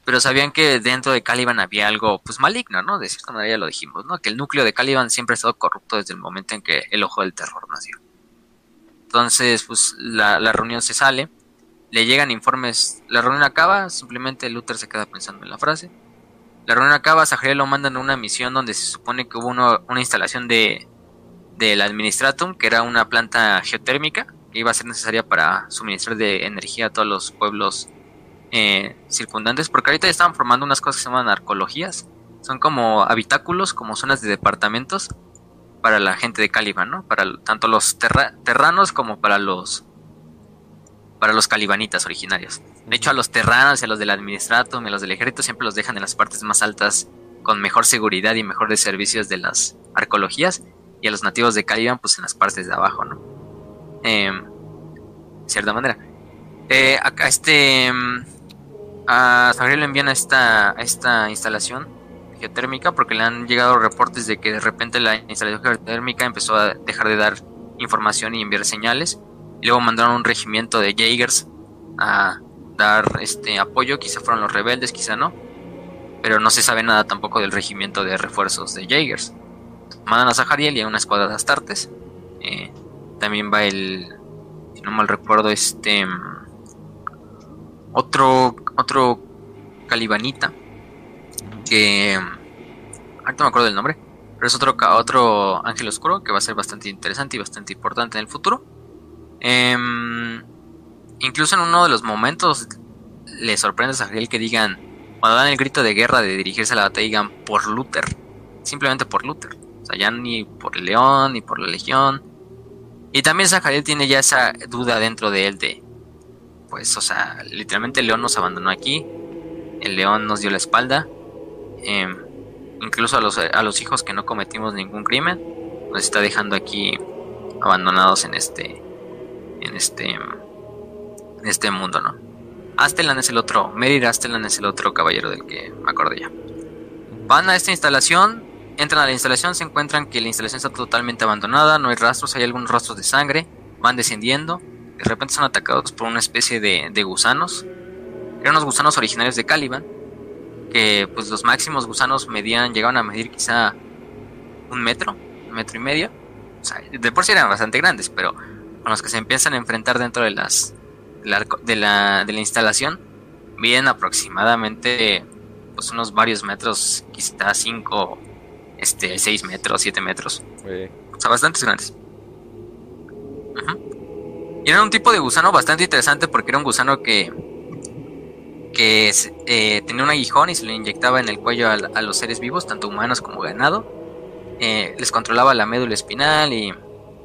Pero sabían que dentro de Caliban había algo pues maligno, ¿no? De cierta manera ya lo dijimos, ¿no? Que el núcleo de Caliban siempre ha estado corrupto desde el momento en que el ojo del terror nació. Entonces, pues la, reunión se sale, le llegan informes, la reunión acaba, simplemente Luther se queda pensando en la frase. La reunión acaba, Zahariel lo mandan a una misión donde se supone que hubo una instalación de del Administratum, que era una planta geotérmica, que iba a ser necesaria para suministrar de energía a todos los pueblos eh, circundantes, porque ahorita ya estaban formando unas cosas que se llaman arcologías, son como habitáculos, como zonas de departamentos para la gente de Caliban, ¿no? Para tanto los terranos como para los para los calibanitas originarios. De hecho, a los terranos y a los del administratum y a los del ejército siempre los dejan en las partes más altas con mejor seguridad y mejores servicios de las arcologías y a los nativos de Caliban pues en las partes de abajo, ¿no? De cierta manera. Eh, acá este... Em, a Gabriel le envían a esta, esta instalación geotérmica porque le han llegado reportes de que de repente la instalación geotérmica empezó a dejar de dar información y enviar señales. Y luego mandaron un regimiento de Jaegers a dar este apoyo. Quizá fueron los rebeldes, quizá no. Pero no se sabe nada tampoco del regimiento de refuerzos de Jaegers. Mandan a Zahariel y a una escuadra de Astartes. Eh, también va el, si no mal recuerdo, este otro otro calibanita que ahorita me acuerdo del nombre, pero es otro otro ángel oscuro que va a ser bastante interesante y bastante importante en el futuro. Em, incluso en uno de los momentos le sorprende a Zahriel que digan, cuando dan el grito de guerra de dirigirse a la batalla, digan por Luther, simplemente por Luther. O sea, ya ni por el león, ni por la legión, y también Zahariel tiene ya esa duda dentro de él de, pues, o sea, literalmente el león nos abandonó aquí, el león nos dio la espalda, em, incluso a los, a los hijos que no cometimos ningún crimen, nos está dejando aquí abandonados en este, en este, en este mundo, ¿no? Astelan es el otro, Merir Astelan es el otro caballero del que me acordé ya. Van a esta instalación, Entran a la instalación, se encuentran que la instalación está totalmente abandonada, no hay rastros, hay algunos rastros de sangre, van descendiendo, de repente son atacados por una especie de, gusanos. Eran unos gusanos originarios de Caliban, que pues los máximos gusanos medían, llegaban a medir quizá un metro, un metro y medio. O sea, de por sí eran bastante grandes, pero con los que se empiezan a enfrentar dentro de las de la, de la instalación, miden aproximadamente pues unos varios metros, quizá cinco este, 6 metros, 7 metros. O sea, bastantes grandes. Y era un tipo de gusano bastante interesante porque era un gusano que, que eh, tenía un aguijón y se le inyectaba en el cuello a, los seres vivos, tanto humanos como ganado. Eh, les controlaba la médula espinal y,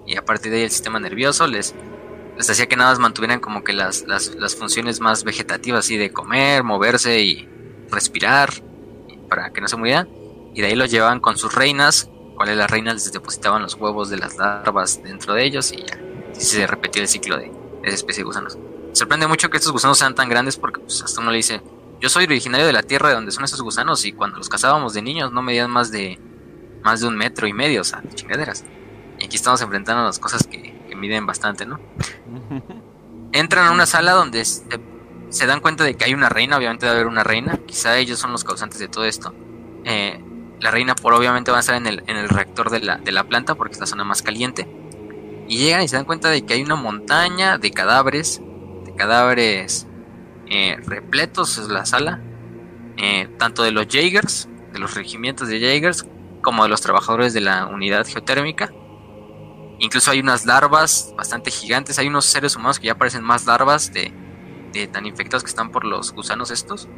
y, a partir de ahí el sistema nervioso les, les hacía que nada más mantuvieran como que las, las, las funciones más vegetativas, así de comer, moverse y respirar, para que no se murieran y de ahí los llevaban con sus reinas, cuales las reinas les depositaban los huevos de las larvas dentro de ellos y ya se repetía el ciclo de, esa especie de gusanos. sorprende mucho que estos gusanos sean tan grandes porque pues, hasta uno le dice, yo soy originario de la tierra de donde son esos gusanos y cuando los cazábamos de niños no medían más de más de un metro y medio, o sea, chingaderas. Y aquí estamos enfrentando las cosas que, miden bastante, ¿no? entran a una sala donde se, dan cuenta de que hay una reina, obviamente debe haber una reina, quizá ellos son los causantes de todo esto. Eh, la reina por obviamente va a estar en el, en el reactor de la, de la planta porque es la zona más caliente. Y llegan y se dan cuenta de que hay una montaña de cadáveres, de cadáveres eh, repletos en la sala, eh, tanto de los Jaegers, de los regimientos de Jaegers, como de los trabajadores de la unidad geotérmica. Incluso hay unas larvas bastante gigantes, hay unos seres humanos que ya parecen más larvas de, de tan infectados que están por los gusanos estos.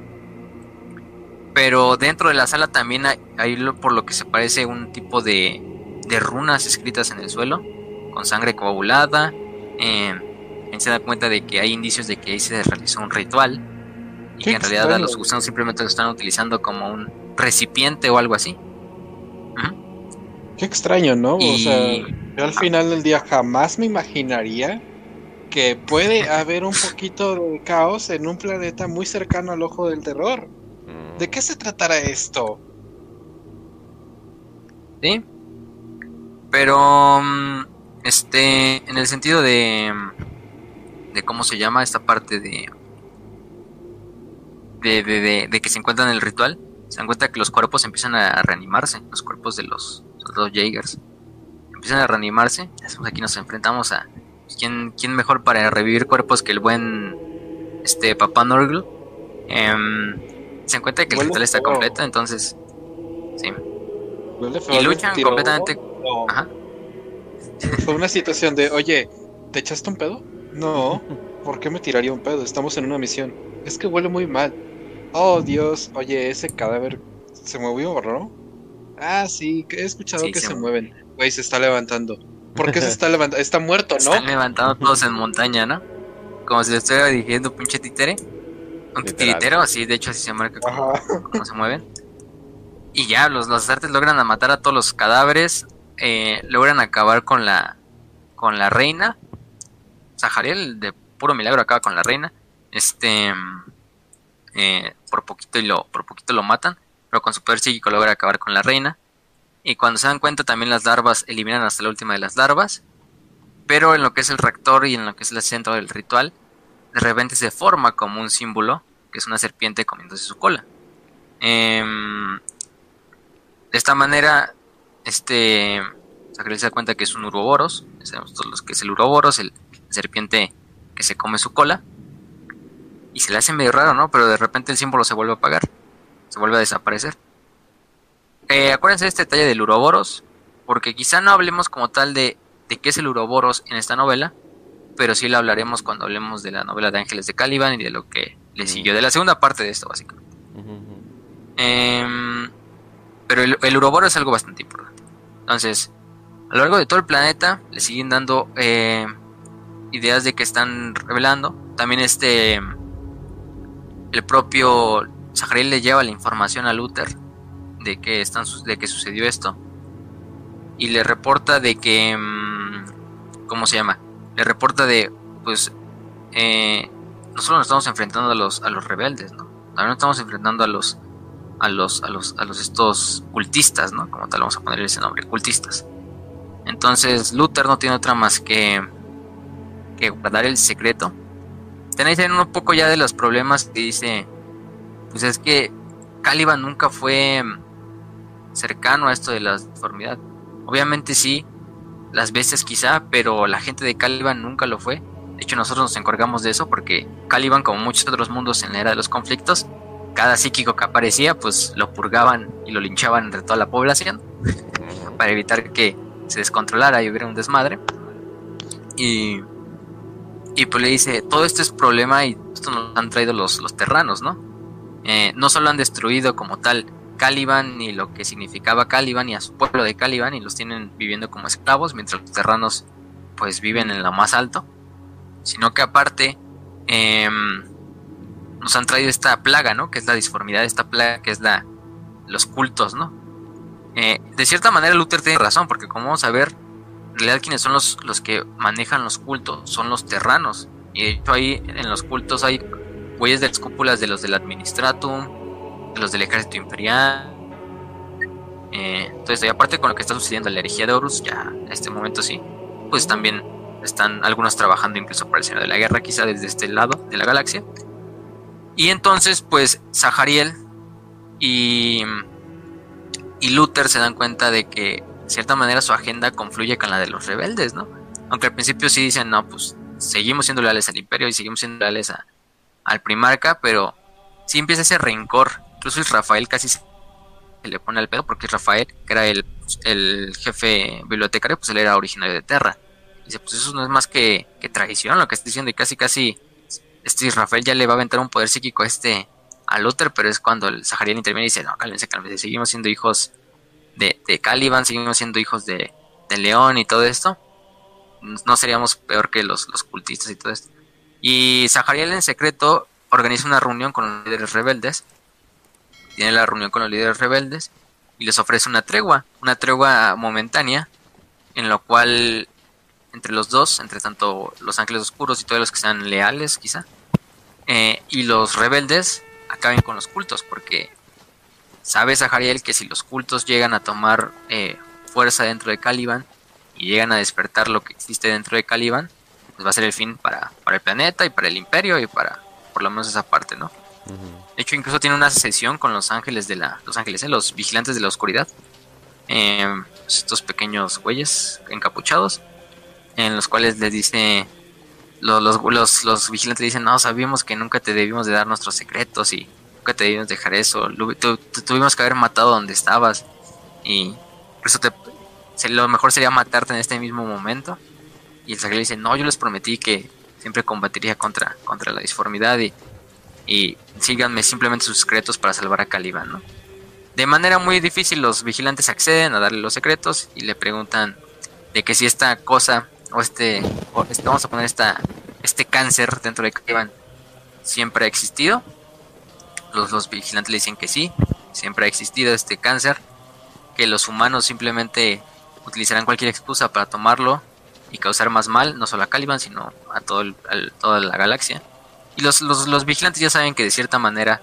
Pero dentro de la sala también hay, por lo que se parece un tipo de, de runas escritas en el suelo con sangre coagulada. Eh, se da cuenta de que hay indicios de que ahí se realizó un ritual y que en realidad los gusanos simplemente lo están utilizando como un recipiente o algo así. Qué extraño, ¿no? O sea, yo al final del día jamás me imaginaría que puede haber un poquito de caos en un planeta muy cercano al ojo del terror. ¿De qué se tratará esto? Sí. Pero mm, este, en el sentido de, de cómo se llama esta parte de, de, de, de, que se encuentran en el ritual, se dan cuenta que los cuerpos empiezan a reanimarse, los cuerpos de los, los Jaegers empiezan a reanimarse. Aquí nos enfrentamos a ¿quién, quién mejor para revivir cuerpos que el buen este Papá Norgl. Em, se encuentra que el ritual está completo, entonces sí. Y luchan completamente. Ajá. Fue una situación de, oye, ¿te echaste un pedo? No, ¿por qué me tiraría un pedo? Estamos en una misión. Es que huele muy mal. Oh, Dios, oye, ese cadáver se movió, ¿no? Ah, sí, he escuchado que se, mueven. Güey, se está levantando. ¿Por qué se está levantando? Está muerto, ¿no? Están levantando todos en montaña, ¿no? Como si le estuviera dirigiendo pinche títere. Un titiritero, así, de hecho así se marca como, se mueven. Y ya, los, artes logran matar a todos los cadáveres eh, logran acabar con la con la reina. Sahariel de puro milagro acaba con la reina. Este eh, por poquito y lo por poquito lo matan, pero con su poder psíquico logra acabar con la reina. Y cuando se dan cuenta también las larvas eliminan hasta la última de las larvas. Pero en lo que es el reactor y en lo que es el centro del ritual, de repente se forma como un símbolo, que es una serpiente comiéndose su cola. Em, de esta manera este se da cuenta que es un uroboros, sabemos todos los que es el uroboros, el, serpiente que se come su cola. Y se le hace medio raro, ¿no? Pero de repente el símbolo se vuelve a apagar, se vuelve a desaparecer. Eh, acuérdense de este detalle del uroboros, porque quizá no hablemos como tal de, de qué es el uroboros en esta novela, pero sí lo hablaremos cuando hablemos de la novela de Ángeles de Caliban y de lo que le siguió, de la segunda parte de esto, básicamente. Em, pero el, el uroboros es algo bastante importante. Entonces, a lo largo de todo el planeta le siguen dando eh, ideas de que están revelando. También este, el propio Zahariel le lleva la información a Luther de que, están, de que sucedió esto. Y le reporta de que, mm, ¿cómo se llama? Le reporta de, pues, eh, nosotros nos estamos enfrentando a los, a los rebeldes, ¿no? También nos estamos enfrentando a los a los, a los, a los estos cultistas, ¿no? Como tal, vamos a poner ese nombre, cultistas. Entonces Luther no tiene otra más que, que guardar el secreto. Tenéis ahí un poco ya de los problemas que dice, pues es que Caliban nunca fue cercano a esto de la deformidad. Obviamente sí, las veces quizá, pero la gente de Caliban nunca lo fue. De hecho nosotros nos encargamos de eso porque Caliban, como muchos otros mundos en la era de los conflictos, cada psíquico que aparecía, pues lo purgaban y lo linchaban entre toda la población para evitar que se descontrolara y hubiera un desmadre. Y, y pues le dice, todo esto es problema y esto nos han traído los, los terranos, ¿no? Eh, no solo han destruido como tal Caliban ni lo que significaba Caliban y a su pueblo de Caliban y los tienen viviendo como esclavos mientras los terranos pues viven en lo más alto, sino que aparte eh, nos han traído esta plaga, ¿no? Que es la disformidad, esta plaga que es la los cultos, ¿no? Eh, de cierta manera Luther tiene razón, porque como vamos a ver, en realidad quienes son los, los que manejan los cultos son los terranos. Y de hecho ahí en los cultos hay huellas de las cúpulas de los del Administratum, los del Ejército Imperial. Eh, entonces, y aparte con lo que está sucediendo en la herejía de Horus, ya en este momento sí, pues también están algunos trabajando incluso para el Señor de la Guerra, quizá desde este lado de la galaxia. Y entonces, pues, Zahariel y, y Luther se dan cuenta de que, de cierta manera, su agenda confluye con la de los rebeldes, ¿no? Aunque al principio sí dicen, no, pues, seguimos siendo leales al Imperio y seguimos siendo leales al Primarca, pero sí empieza ese rencor. Incluso Rafael casi se le pone al pedo, porque Rafael, que era el, el jefe bibliotecario, pues él era originario de Terra. Dice, pues eso no es más que, que traición lo que está diciendo, y casi, casi este Rafael ya le va a aventar un poder psíquico a este a Luther, pero es cuando el Sahariel interviene y dice, no, cálmense, cálmense, seguimos siendo hijos de, de Caliban, seguimos siendo hijos de, de León y todo esto. No seríamos peor que los, los cultistas y todo esto. Y Sahariel en secreto organiza una reunión con los líderes rebeldes. Tiene la reunión con los líderes rebeldes y les ofrece una tregua, una tregua momentánea, en lo cual entre los dos, entre tanto los ángeles oscuros y todos los que sean leales quizá, eh, y los rebeldes acaben con los cultos, porque sabe Zahariel que si los cultos llegan a tomar eh, fuerza dentro de Caliban y llegan a despertar lo que existe dentro de Caliban, pues va a ser el fin para, para el planeta y para el imperio y para por lo menos esa parte, ¿no? De hecho, incluso tiene una sesión con los ángeles de la, los ángeles, ¿eh? los vigilantes de la oscuridad, eh, estos pequeños güeyes encapuchados, en los cuales les dice, los, los, los, vigilantes dicen, no, sabíamos que nunca te debimos de dar nuestros secretos y nunca te debimos dejar eso, tuvimos que haber matado donde estabas y eso te, lo mejor sería matarte en este mismo momento. Y el ángel dice, no, yo les prometí que siempre combatiría contra, contra la disformidad y, y síganme simplemente sus secretos para salvar a Caliban, ¿no? De manera muy difícil los vigilantes acceden a darle los secretos y le preguntan de que si esta cosa o este, este, vamos a poner esta, este cáncer dentro de Caliban siempre ha existido. Los, los vigilantes le dicen que sí, siempre ha existido este cáncer, que los humanos simplemente utilizarán cualquier excusa para tomarlo y causar más mal, no solo a Caliban, sino a, todo toda la galaxia. Y los, los, los, vigilantes ya saben que de cierta manera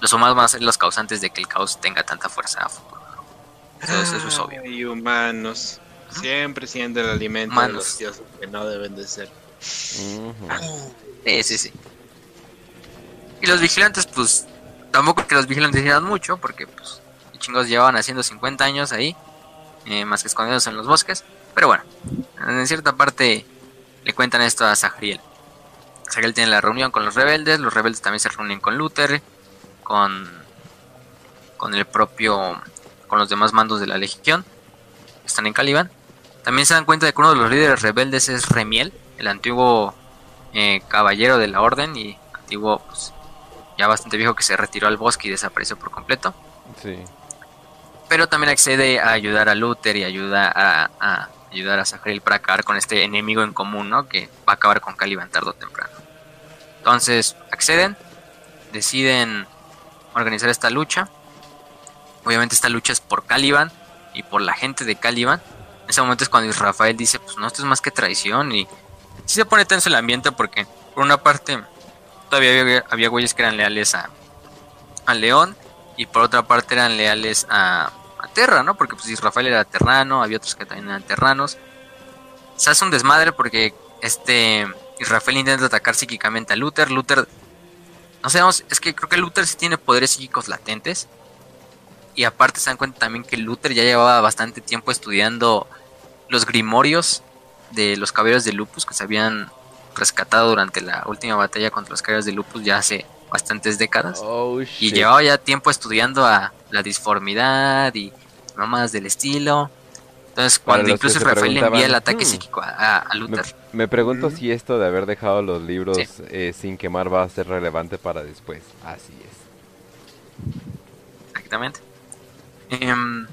los humanos van a ser los causantes de que el caos tenga tanta fuerza a futuro. Eso, es obvio. Y humanos. Siempre siendo el alimento de los dioses que no deben de ser. Sí, sí, sí. Y los vigilantes, pues, tampoco que los vigilantes hicieran mucho, porque, pues, chingos llevaban haciendo 50 años ahí, eh, más que escondidos en los bosques. Pero bueno, en cierta parte le cuentan esto a Zahriel. Zahriel tiene la reunión con los rebeldes, los rebeldes también se reúnen con Luther, con, con el propio, con los demás mandos de la legión, están en Caliban. También se dan cuenta de que uno de los líderes rebeldes es Remiel, el antiguo eh, caballero de la orden y antiguo, pues, ya bastante viejo que se retiró al bosque y desapareció por completo. Sí. Pero también accede a ayudar a Luther y ayuda a ayudar a Zahriel para acabar con este enemigo en común, ¿no? Que va a acabar con Caliban tarde o temprano. Entonces acceden, deciden organizar esta lucha. Obviamente esta lucha es por Caliban y por la gente de Caliban. En ese momento es cuando Rafael dice, pues no, esto es más que traición y sí se pone tenso el ambiente porque por una parte todavía había, había güeyes que eran leales a, a León y por otra parte eran leales a, Terra, ¿no? Porque pues Rafael era terrano, había otros que también eran terranos. Se hace un desmadre porque este Rafael intenta atacar psíquicamente a Luther. Luther, no sabemos, es que creo que Luther sí tiene poderes psíquicos latentes. Y aparte se dan cuenta también que Luther ya llevaba bastante tiempo estudiando los grimorios de los caballeros de Lupus que se habían rescatado durante la última batalla contra los caballeros de Lupus ya hace bastantes décadas. Oh, y llevaba ya tiempo estudiando a la disformidad y mamás del estilo. Entonces, cuando incluso Rafael le envía el ataque hmm, psíquico a, Luther. Me, pregunto si esto de haber dejado los libros eh, sin quemar va a ser relevante para después. Así es. Exactamente. Em,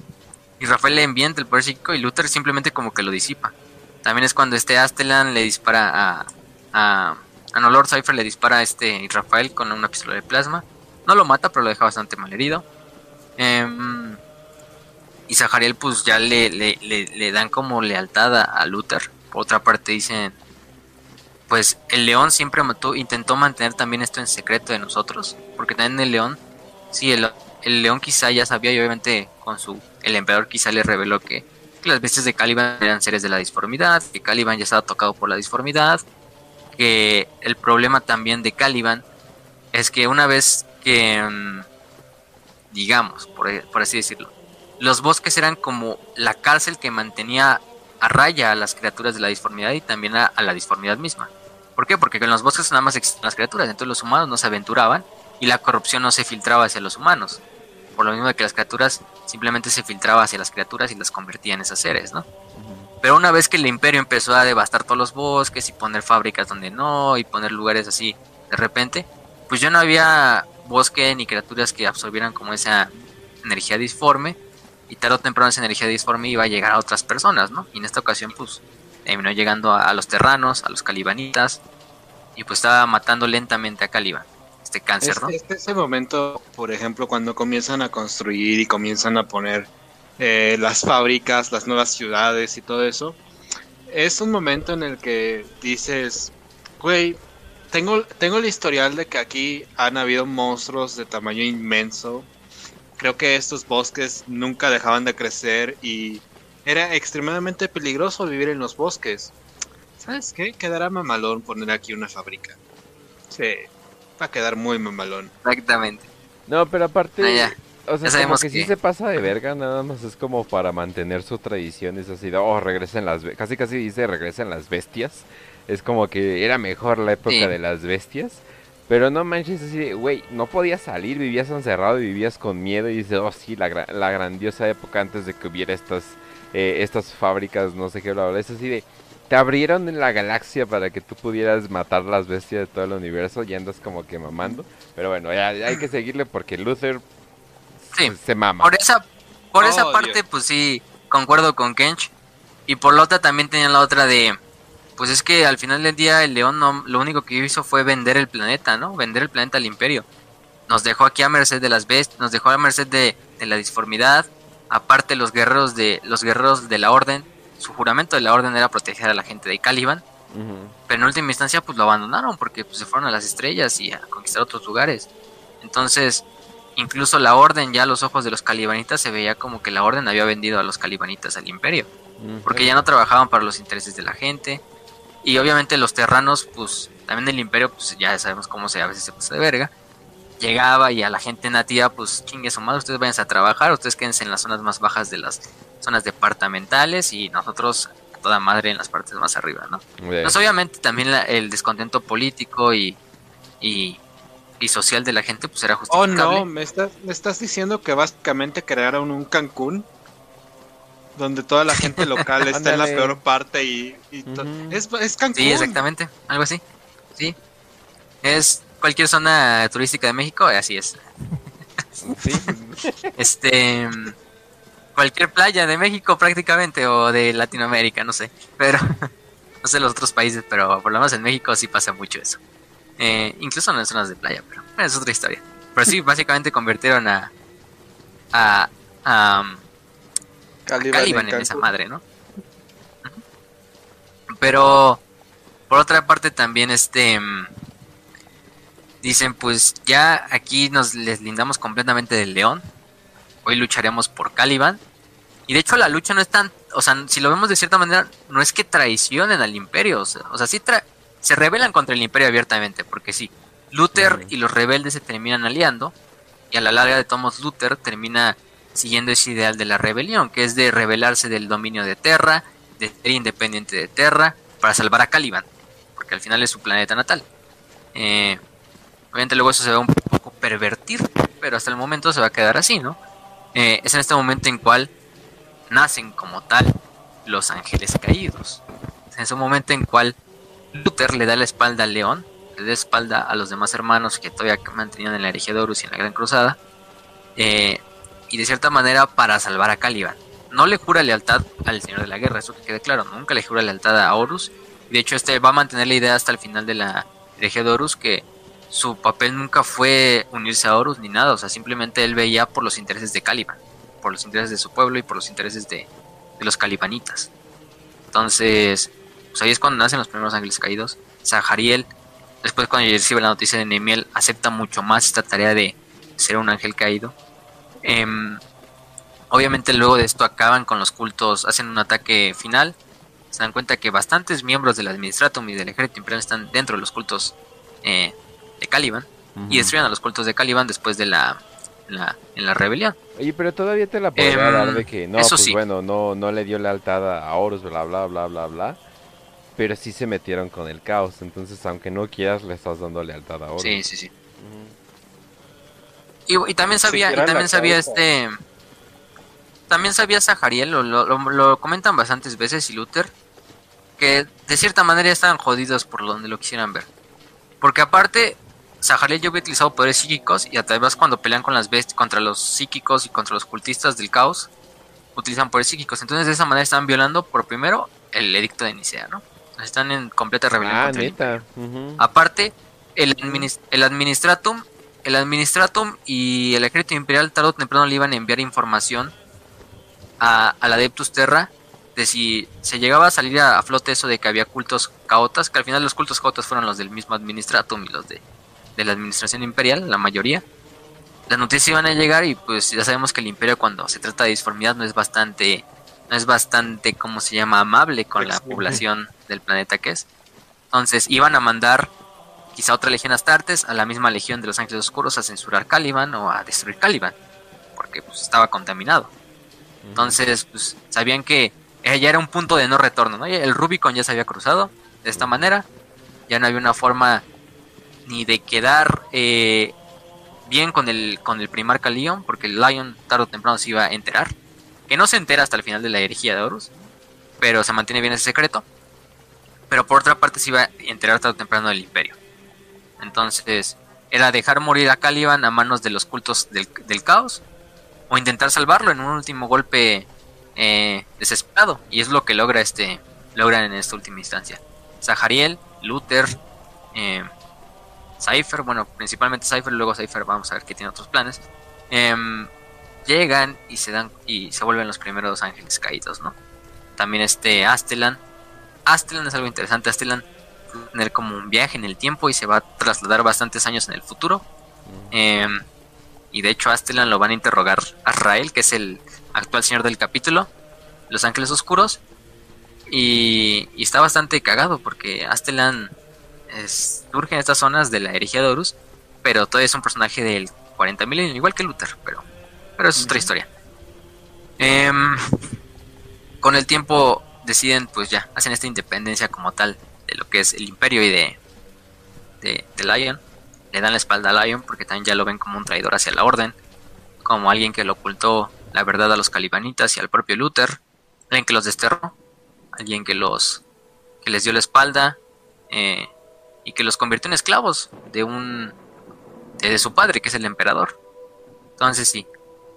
y Rafael le envía el poder psíquico y Luther simplemente como que lo disipa. También es cuando este Astelan le dispara a, a a Lord Cypher le dispara a este Rafael con una pistola de plasma. No lo mata, pero lo deja bastante mal herido. Em, y Zahariel pues ya le, le, dan como lealtad a, Luther. Por otra parte dicen, pues el león siempre mató, intentó mantener también esto en secreto de nosotros. Porque también el león, sí, el, el león quizá ya sabía y obviamente con su, el emperador quizá le reveló que que las bestias de Caliban eran seres de la disformidad, que Caliban ya estaba tocado por la disformidad, que el problema también de Caliban es que una vez que, mm, digamos, por, así decirlo, los bosques eran como la cárcel que mantenía a raya a las criaturas de la disformidad y también a, la disformidad misma. ¿Por qué? Porque en los bosques nada más existen las criaturas, entonces los humanos no se aventuraban y la corrupción no se filtraba hacia los humanos. Por lo mismo de que las criaturas simplemente se filtraba hacia las criaturas y las convertía en esas seres, ¿no? Pero una vez que el imperio empezó a devastar todos los bosques y poner fábricas donde no y poner lugares así de repente, pues ya no había bosque ni criaturas que absorbieran como esa energía disforme y tarde o temprano esa energía disforme iba a llegar a otras personas, ¿no? Y en esta ocasión pues terminó llegando a, los terranos, a los calibanitas y pues estaba matando lentamente a Caliban, este cáncer, ¿no? Este, ese momento, por ejemplo, cuando comienzan a construir y comienzan a poner eh, las fábricas, las nuevas ciudades y todo eso, es un momento en el que dices, güey, tengo, tengo el historial de que aquí han habido monstruos de tamaño inmenso. Creo que estos bosques nunca dejaban de crecer y era extremadamente peligroso vivir en los bosques. ¿Sabes qué? Quedará mamalón poner aquí una fábrica. Sí, va a quedar muy mamalón. Exactamente. No, pero aparte, ah, o sea, como que, sí se pasa de verga, nada más es como para mantener su tradición, es así de, oh, regresen las, casi casi dice regresen las bestias, es como que era mejor la época de las bestias, pero no manches, así de, güey, no podías salir, vivías encerrado y vivías con miedo y dices, oh, sí, la, la grandiosa época antes de que hubiera estas, eh, estas fábricas, no sé qué, bla, bla, es así de, te abrieron en la galaxia para que tú pudieras matar las bestias de todo el universo y andas como que mamando, pero bueno, ya hay que seguirle porque Luther sí. se mama. Por esa, por esa oh, parte, pues sí, concuerdo con Kench. Y por la otra también tenía la otra de, pues es que al final del día el león no, lo único que hizo fue vender el planeta, ¿no? Vender el planeta al imperio. Nos dejó aquí a merced de las bestias, nos dejó a merced de, la disformidad. Aparte los guerreros de los guerreros de la orden, su juramento de la orden era proteger a la gente de Caliban. Pero en última instancia pues lo abandonaron porque pues, se fueron a las estrellas y a conquistar otros lugares. Entonces, Incluso la orden ya a los ojos de los calibanitas se veía como que la orden había vendido a los calibanitas al imperio. Porque ya no trabajaban para los intereses de la gente. Y obviamente los terranos, pues también el imperio, pues ya sabemos cómo se a veces se pasa de verga. Llegaba y a la gente nativa, pues chingue su madre, ustedes vayan a trabajar, ustedes quédense en las zonas más bajas de las zonas departamentales y nosotros toda madre en las partes más arriba, ¿no? Pues obviamente también el descontento político y, y y social de la gente, pues era justificable. Oh, no, me estás, me estás diciendo que básicamente crearon un Cancún donde toda la gente local está en la peor parte y, es, es, Cancún. Sí, exactamente, algo así. Sí. Es cualquier zona turística de México, así es. Sí. este cualquier playa de México prácticamente o de Latinoamérica, no sé, pero no sé los otros países, pero por lo menos en México sí pasa mucho eso. Eh, incluso en zonas de playa, pero es otra historia. Pero sí, básicamente convirtieron a. a. a, Caliban, en, esa madre, ¿no? Pero. Por otra parte, también este. Mm, dicen, pues ya aquí nos les lindamos completamente del león. Hoy lucharemos por Caliban. Y de hecho la lucha no es tan, o sea, si lo vemos de cierta manera, no es que traicionen al imperio, o sea, o sea sí tra se rebelan contra el imperio abiertamente, porque sí, Luther y los rebeldes se terminan aliando, y a la larga de Thomas Luther termina siguiendo ese ideal de la rebelión, que es de rebelarse del dominio de Terra, de ser independiente de Terra, para salvar a Caliban, porque al final es su planeta natal. Eh, obviamente luego eso se va un poco pervertir, pero hasta el momento se va a quedar así, ¿no? Eh, es en este momento en cual nacen como tal los ángeles caídos. Es en ese momento en cual Luther le da la espalda al león, le da espalda a los demás hermanos que todavía mantenían en la herejía de Horus y en la Gran Cruzada, eh, y de cierta manera para salvar a Caliban. No le jura lealtad al Señor de la Guerra, eso que quede claro, nunca le jura lealtad a Horus. De hecho, este va a mantener la idea hasta el final de la herejía de Horus que su papel nunca fue unirse a Horus ni nada, o sea, simplemente él veía por los intereses de Caliban, por los intereses de su pueblo y por los intereses de, los calibanitas. Entonces, pues ahí es cuando nacen los primeros ángeles caídos. Zahariel, después cuando recibe la noticia de Nemiel, acepta mucho más esta tarea de ser un ángel caído. Em, Obviamente luego de esto acaban con los cultos, hacen un ataque final. Se dan cuenta que bastantes miembros del Administratum y del Ejército Imperial están dentro de los cultos eh, de Caliban. Y destruyen a los cultos de Caliban después de la, en la rebelión. Oye, pero todavía te la podría em, dar de que no, pues bueno, no, no le dio lealtad a Horus, bla, bla, bla, bla, bla. Pero sí se metieron con el caos. Entonces, aunque no quieras, le estás dando lealtad a Horus. Sí, sí, sí. Y, también sabía, y también sabía este también sabía Zahariel, lo, lo, comentan bastantes veces y Luther, que de cierta manera estaban jodidos por donde lo quisieran ver. Porque aparte, Zahariel ya había utilizado poderes psíquicos y además cuando pelean con las bestias, contra los psíquicos y contra los cultistas del caos, utilizan poderes psíquicos. Entonces de esa manera están violando por primero el edicto de Nicea, ¿no? Están en completa rebelión ah, contra Aparte, el, el administratum, el administratum y el ejército imperial tarde o temprano le iban a enviar información a, al Adeptus Terra de si se llegaba a salir a, flote eso de que había cultos caotas, que al final los cultos caotas fueron los del mismo Administratum y los de, la Administración Imperial, la mayoría. Las noticias iban a llegar y pues ya sabemos que el Imperio cuando se trata de disformidad no es bastante, no es bastante, como se llama, amable con la población del planeta que es. Entonces iban a mandar quizá otra legión Astartes a la misma legión de los Ángeles Oscuros a censurar Caliban o a destruir Caliban, porque pues estaba contaminado. Entonces, pues sabían que ya era un punto de no retorno, ¿no? El Rubicon ya se había cruzado de esta manera, ya no había una forma ni de quedar eh, bien con el, con el primarca Leon, porque el Lion tarde o temprano se iba a enterar, que no se entera hasta el final de la herejía de Horus, pero se mantiene bien ese secreto, pero por otra parte se iba a enterar tarde o temprano del imperio. Entonces, era dejar morir a Caliban a manos de los cultos del, caos o intentar salvarlo en un último golpe eh, desesperado. Y es lo que logra este logran en esta última instancia. Zahariel, Luther, eh, Cypher, bueno, principalmente Cypher, luego Cypher vamos a ver que tiene otros planes. Em, llegan y se dan y se vuelven los primeros ángeles caídos, ¿no? También este Astelan. Astelan es algo interesante, Astelan tener como un viaje en el tiempo y se va a trasladar bastantes años en el futuro. Eh, y de hecho Astelan lo van a interrogar a Rael, que es el actual señor del capítulo, Los Ángeles Oscuros, y, está bastante cagado porque Astelan surge en estas zonas de la herejía de Horus, pero todavía es un personaje del 40.000, igual que Luther, pero, pero es otra historia. Em, con el tiempo deciden, pues ya, hacen esta independencia como tal de lo que es el imperio y de, de, de Lion le dan la espalda a Lion porque también ya lo ven como un traidor hacia la orden, como alguien que le ocultó la verdad a los calibanitas y al propio Luther, alguien que los desterró, alguien que los que les dio la espalda eh, y que los convirtió en esclavos de un de, su padre que es el emperador. Entonces sí,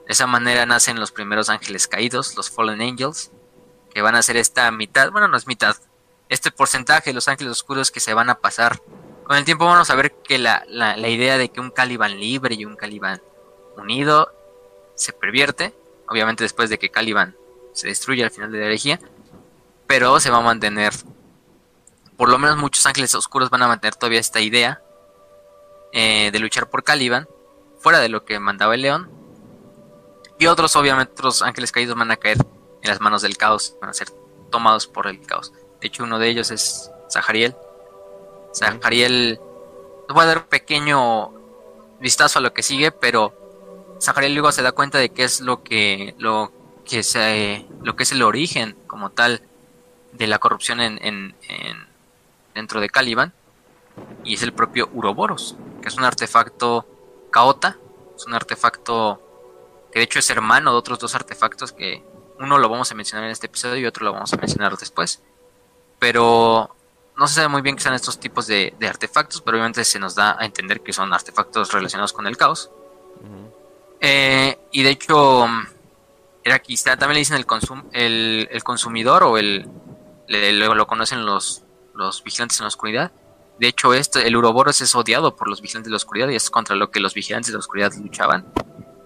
de esa manera nacen los primeros ángeles caídos, los Fallen Angels, que van a ser esta mitad, bueno no es mitad, este porcentaje de los ángeles oscuros que se van a pasar con el tiempo vamos a ver que la, la, idea de que un Caliban libre y un Caliban unido se pervierte, obviamente después de que Caliban se destruye al final de la herejía, pero se va a mantener, por lo menos muchos ángeles oscuros van a mantener todavía esta idea eh, de luchar por Caliban, fuera de lo que mandaba el león, y otros, obviamente, otros ángeles caídos van a caer en las manos del caos, van a ser tomados por el caos. De hecho, uno de ellos es Zahariel, o sea, Ariel nos voy a dar un pequeño vistazo a lo que sigue, pero Zahariel luego se da cuenta de qué es lo que lo que se lo que es el origen como tal de la corrupción en, en, dentro de Caliban y es el propio Uroboros, que es un artefacto caota, es un artefacto que de hecho es hermano de otros dos artefactos que uno lo vamos a mencionar en este episodio y otro lo vamos a mencionar después. Pero no se sabe muy bien qué son estos tipos de, artefactos, pero obviamente se nos da a entender que son artefactos relacionados con el caos. Eh, y de hecho, era quizá también le dicen el, consum, el, consumidor o el luego lo conocen los, los vigilantes en la oscuridad. De hecho, este, el Uroboros es odiado por los vigilantes de la oscuridad y es contra lo que los vigilantes de la oscuridad luchaban.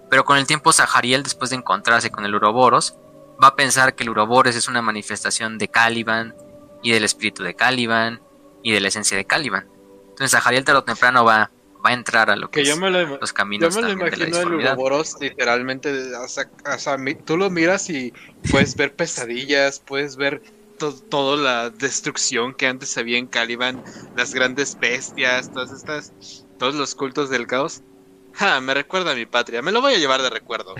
Pero con el tiempo, Zahariel, después de encontrarse con el Uroboros, va a pensar que el Uroboros es una manifestación de Caliban, y del espíritu de Caliban y de la esencia de Caliban. Entonces a Jariel tarde o temprano va, va a entrar a lo que, Que yo me lo, los yo caminos me lo de la imagino el. Uroboros literalmente, o sea, o sea, mi- tú lo miras y puedes ver pesadillas, puedes ver to- toda la destrucción que antes había en Caliban, las grandes bestias, todas estas, todos los cultos del caos. Ja, me recuerda a mi patria, me lo voy a llevar de recuerdo.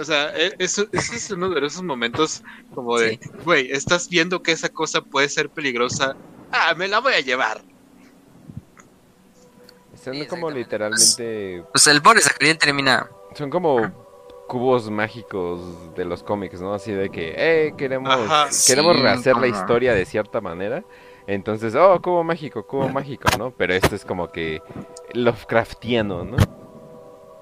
O sea, e- eso, eso es uno de esos momentos como de, güey, estás viendo que esa cosa puede ser peligrosa, ah, me la voy a llevar. Son Sí, como literalmente. Pues el pobre Zahariel termina Son como cubos mágicos de los cómics, ¿no? Así de que, eh, queremos, Ajá. queremos Sí, rehacer la historia de cierta manera. Entonces, oh, cubo mágico, cubo mágico, ¿no? Pero esto es como que Lovecraftiano, ¿no?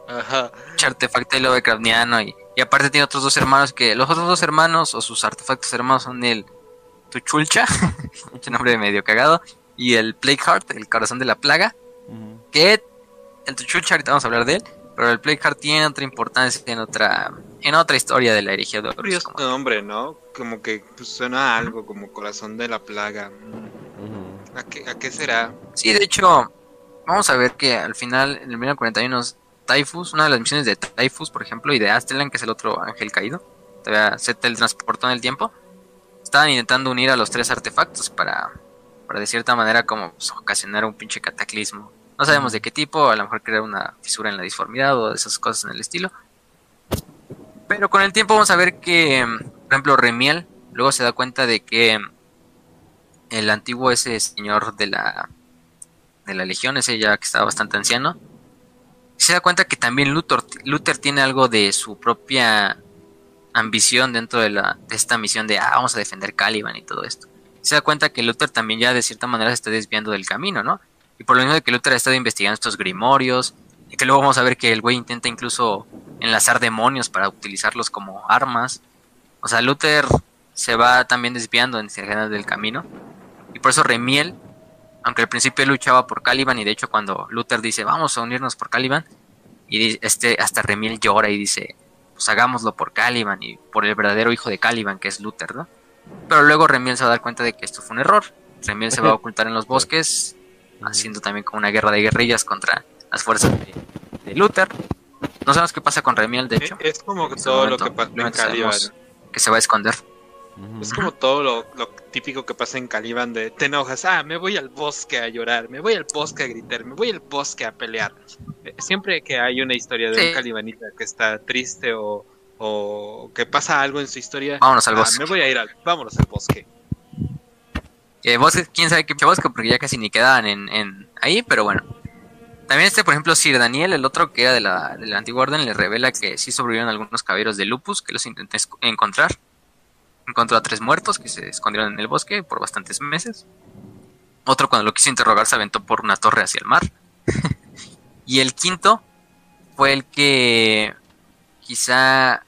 Ajá. artefacto de Lovecraftiano y, y aparte tiene otros dos hermanos que los otros dos hermanos o sus artefactos hermanos son el Tuchulcha, mucho nombre medio cagado, y el Plague Heart, el corazón de la plaga, que el Tuchulcha ahorita vamos a hablar de él, pero el Plague Heart tiene otra importancia en otra en otra historia de la herejía de Horus, curioso nombre, ¿no? Como que pues, suena a algo como corazón de la plaga. ¿A qué, a qué será? Sí, de hecho, vamos a ver que al final, en el 1941, Typhus, una de las misiones de Typhus, por ejemplo, y de Astelan, que es el otro ángel caído, todavía se teletransportó en el tiempo, estaban intentando unir a los tres artefactos para, para de cierta manera, como pues, ocasionar un pinche cataclismo. No sabemos de qué tipo, a lo mejor crear una fisura en la disformidad o esas cosas en el estilo. Pero con el tiempo vamos a ver que, por ejemplo, Remiel luego se da cuenta de que el antiguo ese señor de la de la legión, ese ya que estaba bastante anciano, se da cuenta que también Luther, Luther tiene algo de su propia ambición dentro de, la, de esta misión de, ah, vamos a defender Caliban y todo esto. Se da cuenta que Luther también ya de cierta manera se está desviando del camino, ¿no? Y por lo mismo de que Luther ha estado investigando estos grimorios, y que luego vamos a ver que el güey intenta incluso enlazar demonios para utilizarlos como armas. O sea, Luther se va también desviando en general del camino. Y por eso Remiel, aunque al principio él luchaba por Caliban, y de hecho cuando Luther dice, vamos a unirnos por Caliban, y este hasta Remiel llora y dice, pues hagámoslo por Caliban y por el verdadero hijo de Caliban, que es Luther, ¿no? Pero luego Remiel se va a dar cuenta de que esto fue un error. Remiel se va a ocultar en los bosques, haciendo también como una guerra de guerrillas contra las fuerzas de, de Luther. No sabemos qué pasa con Remiel, de hecho. Es como que todo lo que pasa en Caliban. Que se va a esconder. Es como todo lo, lo típico que pasa en Caliban de te enojas, ah, me voy al bosque a llorar, me voy al bosque a gritar, me voy al bosque a pelear. Eh, Siempre que hay una historia de Sí. un calibanita que está triste o, o que pasa algo en su historia, Vámonos al ah, bosque. me voy a ir al, vámonos al bosque. Que bosque, quién sabe qué bosque, porque ya casi ni quedaban en, en ahí, pero bueno. También este, por ejemplo, Sir Daniel, el otro que era de la, de la antigua orden, le revela que sí sobrevivieron algunos caballeros de Lupus, que los intenté encontrar. Encontró a tres muertos que se escondieron en el bosque por bastantes meses. Otro cuando lo quiso interrogar se aventó por una torre hacia el mar. y el quinto fue el que quizá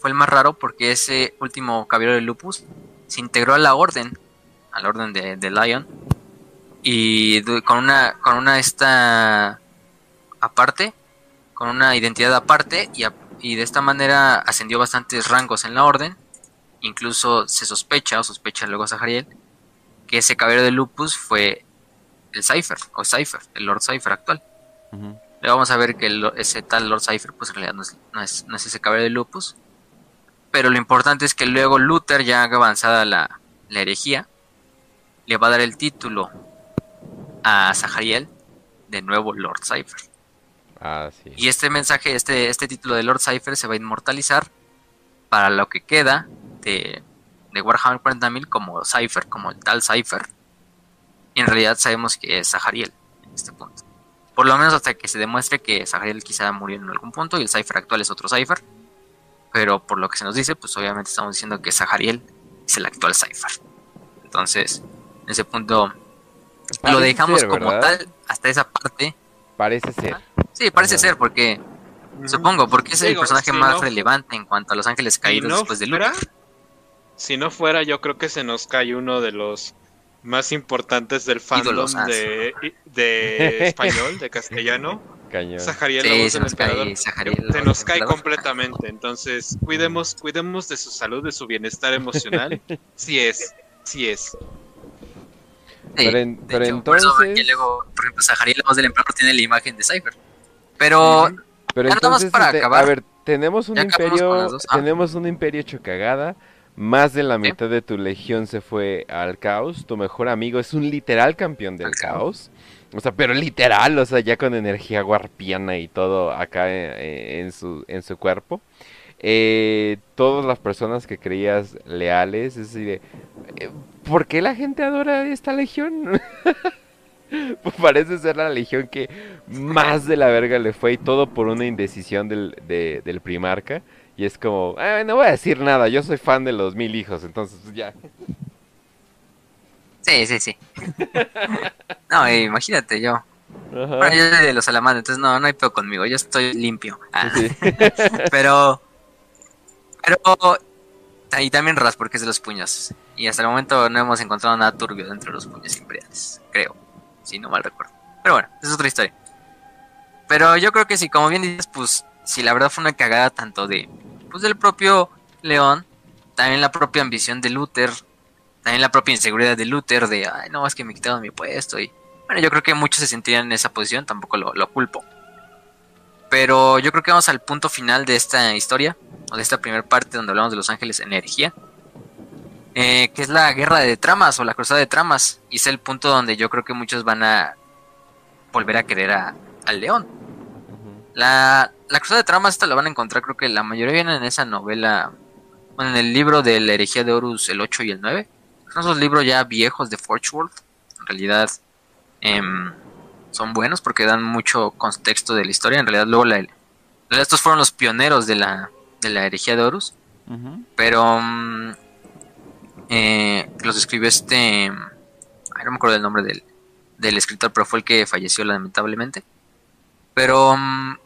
fue el más raro porque ese último caballero de Lupus se integró a la orden a la orden de, de Lion y con una con una esta aparte con una identidad aparte y, y de esta manera ascendió bastantes rangos en la orden incluso se sospecha o sospecha luego Zahariel que ese caballero de Lupus fue el Cypher o Cypher el Lord Cypher actual Ujú. Luego vamos a ver que el- ese tal Lord Cypher, pues en realidad no es, no es, no es ese caballero de Lupus. Pero lo importante es que luego Luther, ya avanzada la, la herejía, le va a dar el título a Zahariel de nuevo Lord Cypher. Ah, sí. Y este mensaje, este, este título de Lord Cypher se va a inmortalizar para lo que queda de, de Warhammer 40.000 como Cypher, como el tal Cypher. Y en realidad sabemos que es Zahariel en este punto. Por lo menos hasta que se demuestre que Zahariel quizá murió en algún punto y el Cypher actual es otro Cypher. Pero por lo que se nos dice, pues obviamente estamos diciendo que Zahariel es el actual Cypher. Entonces, en ese punto lo dejamos ser, como tal hasta esa parte. Parece ser. Sí, parece Ajá. ser, porque supongo, porque es el personaje si más no- relevante en cuanto a los ángeles caídos no después de fuera- Luke. Si no fuera, yo creo que se nos cae uno de los más importantes del fandom de, de español, de castellano. Cañón. Sí, voz se del nos cae Zahariel. Se nos cae completamente. Entonces, cuidemos, cuidemos de su salud, de su bienestar emocional. Sí es, sí es. Sí, Pero en- de pero hecho, por eso entonces- luego, por ejemplo, Sahariel, la voz del emperador, tiene la imagen de Cypher. Pero Pero Ya nada más entonces, para este, acabar. a ver, tenemos un imperio. Ah. tenemos un imperio hecho cagada. Más de la mitad de tu legión se fue al caos. Tu mejor amigo es un literal campeón del caos. O sea, pero literal, o sea, ya con energía guarpiana y todo acá eh, en, su, en su cuerpo. Eh, todas las personas que creías leales, es decir, de, eh, ¿por qué la gente adora esta legión? Pues parece ser la legión que más de la verga le fue y todo por una indecisión del, de- del primarca. Y es como, "Ah, no voy a decir nada, yo soy fan de los mil hijos, entonces pues, ya. sí, sí, sí. no, eh, imagínate yo. Bueno, yo soy de los salamandras, entonces no, no hay peor conmigo, yo estoy limpio. Ah, Sí, sí. pero, pero, y también Ras porque es de los puños. Y hasta el momento no hemos encontrado nada turbio dentro de los puños imperiales, creo, si no mal recuerdo. Pero bueno, es otra historia. Pero yo creo que sí, como bien dices, pues, si la verdad fue una cagada tanto de, pues, del propio León, también la propia ambición de Luther, también la propia inseguridad de Luther, de, ay, no, es que me quitaron mi puesto. Y bueno, yo creo que muchos se sentirían en esa posición, tampoco lo, lo culpo. Pero yo creo que vamos al punto final de esta historia, o de esta primera parte donde hablamos de los ángeles energía, eh, que es la guerra de tramas o la cruzada de tramas. Y es el punto donde yo creo que muchos van a volver a querer a- al león. La, la cruzada de tramas esta la van a encontrar, creo que la mayoría viene en esa novela, bueno, en el libro de la herejía de Horus, el 8 y el 9. Son esos libros ya viejos de Forge World. En realidad em, son buenos porque dan mucho contexto de la historia. En realidad luego la, estos fueron los pioneros de la, de la herejía de Horus. Pero mm, eh, los escribió este... ay, no me acuerdo del nombre del, del escritor, pero fue el que falleció lamentablemente. Pero mm,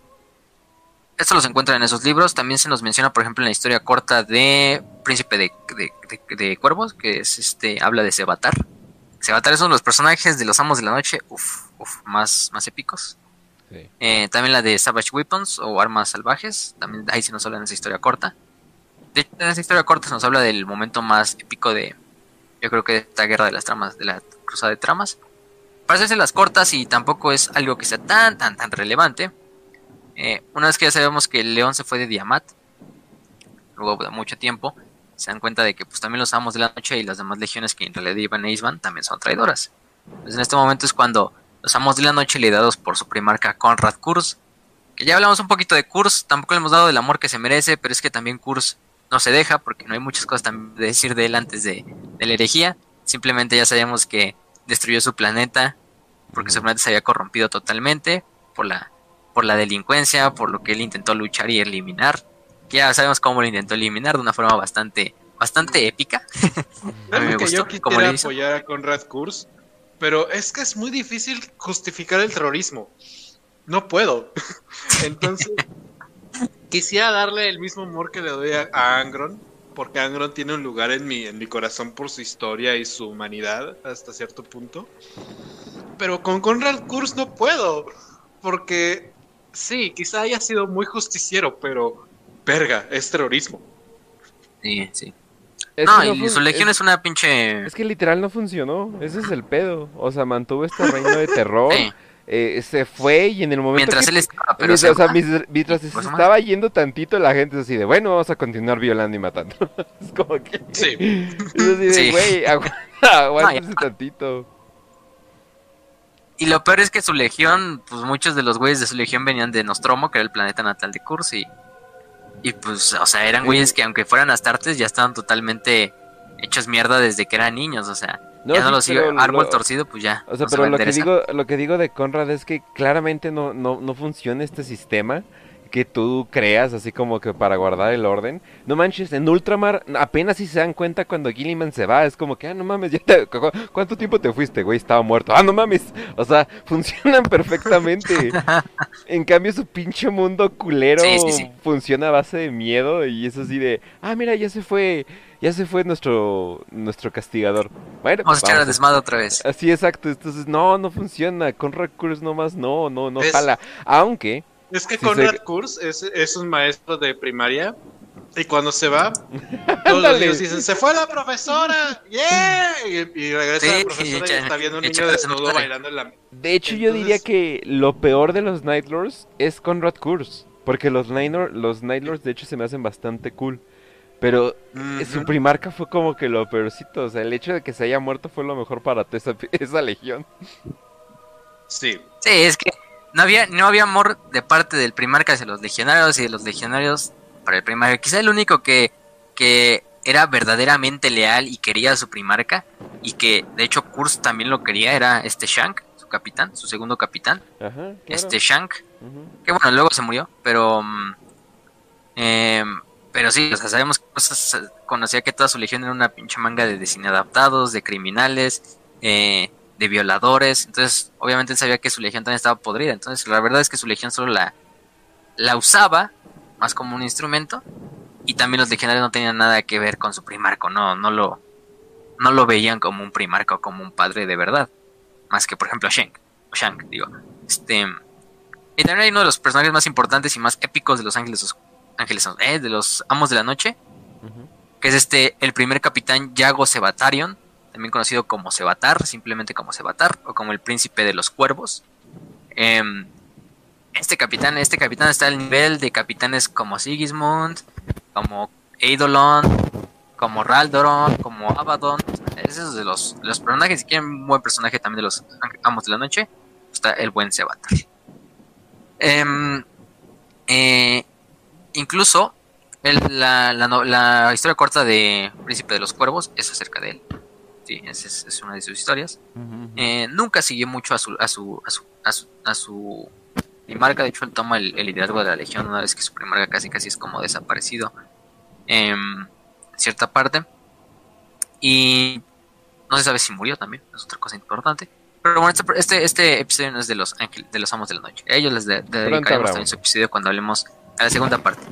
esto los encuentran en esos libros. También se nos menciona, por ejemplo, en la historia corta de Príncipe de, de- de- de Cuervos, que es este, habla de Sebatar. Sebatar es uno de los personajes de los Amos de la Noche, uf, uf, más, más épicos. Sí. Eh, también la de Savage Weapons o Armas Salvajes. También ahí se nos habla en esa historia corta. De hecho, en esa historia corta se nos habla del momento más épico de, yo creo que de esta guerra de las tramas, de la cruzada de tramas. Para hacerse las cortas y tampoco es algo que sea tan, tan, tan relevante. Eh, una vez que ya sabemos que el león se fue de Diamat, luego de mucho tiempo, se dan cuenta de que pues también los amos de la noche y las demás legiones que en realidad iban a Isban también son traidoras. Entonces en este momento es cuando los amos de la noche liderados por su primarca Conrad Kurz, que ya hablamos un poquito de Kurz, tampoco le hemos dado el amor que se merece, pero es que también Kurz no se deja porque no hay muchas cosas también de decir de él antes de, de la herejía. Simplemente ya sabemos que destruyó su planeta porque su planeta se había corrompido totalmente por la, por la delincuencia, por lo que él intentó luchar y eliminar. Ya sabemos cómo lo intentó eliminar de una forma bastante, bastante épica. A mí me que gustó yo quisiera apoyar a Conrad Kurz, pero es que es muy difícil justificar el terrorismo. No puedo. Entonces, quisiera darle el mismo amor que le doy a, a Angron, porque Angron tiene un lugar en mi, en mi corazón por su historia y su humanidad hasta cierto punto. Pero con Conrad Kurz no puedo, porque sí, quizá haya sido muy justiciero, pero verga, es terrorismo. Sí, sí. Es no, y su legión es- es, una pinche... Es que literal no funcionó, ese es el pedo. O sea, mantuvo este reino de terror, Sí, eh, se fue y en el momento mientras que él estaba, pero Mientras, se o sea, mientras se Pues, madre. estaba yendo tantito, la gente es así de, bueno, vamos a continuar violando y matando. es como que... Sí. Es así de, Sí. güey, aguanta, aguántese ya. tantito. Y lo peor es que su legión, pues muchos de los güeyes de su legión venían de Nostromo, que era el planeta natal de Kurz, y, pues, o sea, eran güeyes que aunque fueran astartes ya estaban totalmente hechos mierda desde que eran niños, o sea, No, ya no sí, pero iba árbol lo- torcido, pues ya. O sea, no pero lo que, digo, lo que digo de Conrad es que claramente no, no, no funciona este sistema que tú creas así como que para guardar el orden. No manches, en Ultramar apenas si se dan cuenta cuando Gilliman se va, es como que, ah, no mames, ya te- cu- ¿cuánto tiempo te fuiste, güey? Estaba muerto. Ah, no mames. O sea, funcionan perfectamente. en cambio, su pinche mundo culero Sí, sí, sí. funciona a base de miedo y es así de, ah, mira, ya se fue, ya se fue nuestro, nuestro castigador. Bueno, Vamos a echar a desmadre otra vez. Así exacto, entonces no, no funciona, con recursos nomás no, no, no jala. Aunque, Es que Sí, Conrad sé- Kurz es, es un maestro de primaria Y cuando se va, todos los niños dicen, se fue la profesora, ¡yeah! Y, y regresa Sí, la profesora y está viendo un niño desnudo bailando en la... De hecho, yo diría que lo peor de los Night Lords es Conrad Kurz. Porque los Night, Lord- los Night Lords, de hecho, se me hacen bastante cool. Pero su primarca fue como que lo peorcito. O sea, el hecho de que se haya muerto fue lo mejor para esa, esa legión. Sí. Sí, es que no había, no había amor de parte del primarca hacia los legionarios y de los legionarios para el primarca. Quizá el único que, que era verdaderamente leal y quería a su primarca y que de hecho Kurz también lo quería era este Shank, su capitán, su segundo capitán, Ajá, claro. este Shank, que bueno, luego se murió, pero... em, pero sí, o sea, sabemos cosas, conocía que toda su legión era una pinche manga de desinadaptados, de criminales, eh, de violadores. Entonces, obviamente él sabía que su legión también estaba podrida. Entonces, la verdad es que su legión solo la, la usaba más como un instrumento. Y también los legionarios no tenían nada que ver con su primarco, no, no lo, no lo veían como un primarco como un padre de verdad. Más que, por ejemplo, Shank, o Shank, digo. Este, y también hay uno de los personajes más importantes y más épicos de los ángeles, ángeles eh, de los amos de la noche, que es este, el primer capitán Yago Sebatarion, también conocido como Sebatar, simplemente como Sebatar, o como el príncipe de los cuervos. Em, este capitán, este capitán está al nivel de capitanes como Sigismund, como Eidolon, como Raldoron, como Abaddon. De los, de los personajes, si quieren un buen personaje también de los amos de la noche, está el buen Sebatar. Em, eh, incluso la historia corta de Príncipe de los Cuervos es acerca de él. Esa es, es una de sus historias. Eh, nunca siguió mucho a su, a su, a su, a su, a su primarca. De hecho, él toma el, el liderazgo de la legión una vez que su primarca casi casi es como desaparecido em, en cierta parte. Y no se sabe si murió también, es otra cosa importante. Pero bueno, este, este, este episodio no es de los ángeles, de los amos de la noche. A ellos les de- dedicaremos habrá también uno. su episodio cuando hablemos a la segunda parte.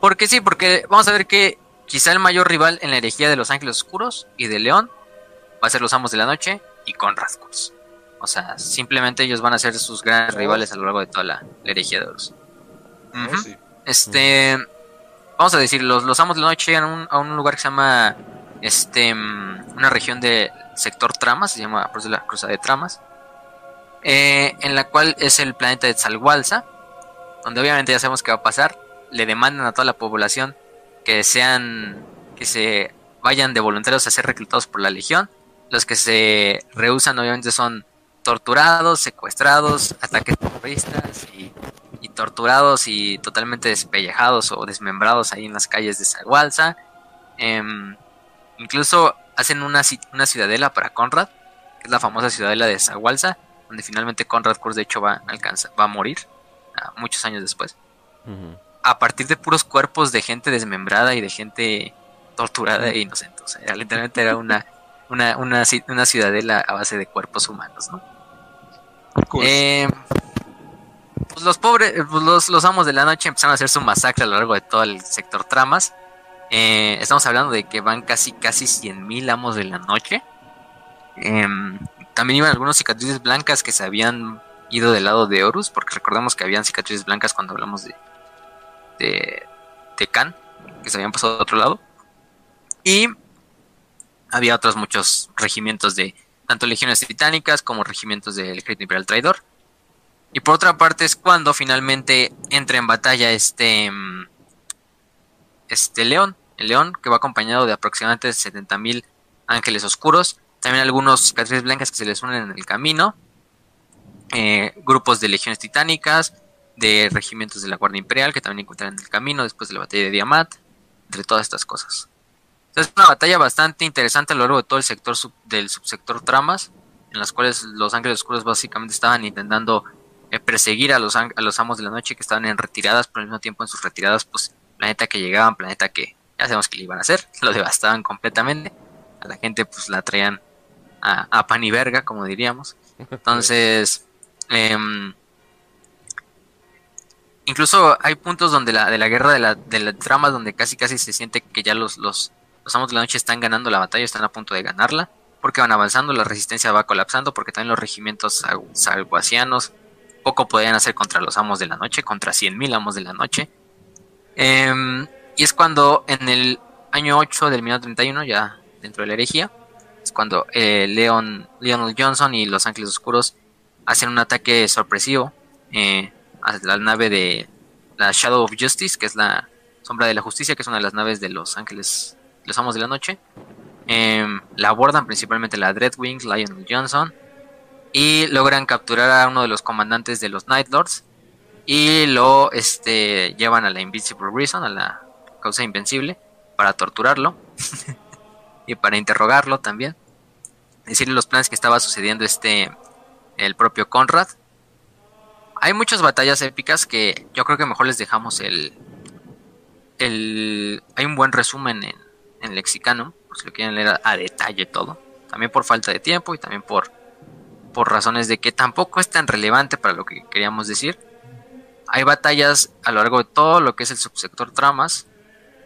Porque sí, porque vamos a ver que quizá el mayor rival en la herejía de los ángeles oscuros y de León va a ser los amos de la noche y con Kurz. O sea, simplemente ellos van a ser sus grandes rivales a lo largo de toda la, la herejía de Horus. Oh, sí. Este, vamos a decir, los, los amos de la noche llegan a un, a un lugar que se llama, este, mm, una región de sector Tramas, se llama por eso la cruzada de Tramas, eh, en la cual es el planeta de Tzalhualza, donde obviamente ya sabemos qué va a pasar, le demandan a toda la población que sean, que se vayan de voluntarios a ser reclutados por la legión, los que se rehusan obviamente son torturados, secuestrados, ataques terroristas y, y torturados y totalmente despellejados o desmembrados ahí en las calles de Zagualza. Em, incluso hacen una, una ciudadela para Conrad, que es la famosa ciudadela de Zagualza, donde finalmente Conrad Kurz de hecho va a, alcanzar, va a morir ah, muchos años después. A partir de puros cuerpos de gente desmembrada y de gente torturada e inocente. O sea, literalmente era una, una, una, una ciudadela a base de cuerpos humanos, ¿no? Cool. Eh, pues los pobres, eh, pues los, los amos de la noche empezaron a hacer su masacre a lo largo de todo el sector tramas. Eh, estamos hablando de que van casi casi 100.000 amos de la noche. Em, también iban algunos cicatrices blancas que se habían ido del lado de Horus, porque recordamos que habían cicatrices blancas cuando hablamos de de, de Khan, que se habían pasado a otro lado. Y había otros muchos regimientos de tanto legiones británicas como regimientos del Ejército Imperial Traidor. Y por otra parte es cuando finalmente entra en batalla este mm, este león, el león que va acompañado de aproximadamente 70.000 ángeles oscuros, también algunos cicatrices blancas que se les unen en el camino, eh, grupos de legiones titánicas, de regimientos de la Guardia Imperial que también encuentran en el camino después de la batalla de Diamat, entre todas estas cosas. Es una batalla bastante interesante a lo largo de todo el sector sub- del subsector tramas, en las cuales los ángeles oscuros básicamente estaban intentando eh, perseguir a los, a los amos de la noche que estaban en retiradas, pero al mismo tiempo en sus retiradas, pues planeta que llegaban, planeta que ya sabemos que le iban a hacer, lo devastaban completamente, a la gente pues la traían a, a pan y verga, como diríamos. Entonces, em, incluso hay puntos donde la, de la guerra de la, de la trama donde casi casi se siente que ya los, los, los amos de la noche están ganando la batalla, están a punto de ganarla, porque van avanzando, la resistencia va colapsando, porque también los regimientos sal- salguacianos poco podían hacer contra los amos de la noche, contra 100.000 amos de la noche. Em, y es cuando en el año 8 del 1931, ya dentro de la herejía, es cuando eh, Leon, Leonel Johnson y los Ángeles Oscuros hacen un ataque sorpresivo eh, a la nave de la Shadow of Justice, que es la sombra de la justicia, que es una de las naves de los Ángeles, los Amos de la Noche. Em, la abordan principalmente la Dreadwing, Lionel Johnson, y logran capturar a uno de los comandantes de los Night Lords y lo este, llevan a la Invincible Reason, a la causa invencible, para torturarlo y para interrogarlo también. Decirle los planes que estaba sucediendo este el propio Conrad. Hay muchas batallas épicas que yo creo que mejor les dejamos el, el hay un buen resumen en, en Lexicano, por si lo quieren leer a, detalle todo. También por falta de tiempo y también por, por razones de que tampoco es tan relevante para lo que queríamos decir. Hay batallas a lo largo de todo lo que es el subsector tramas,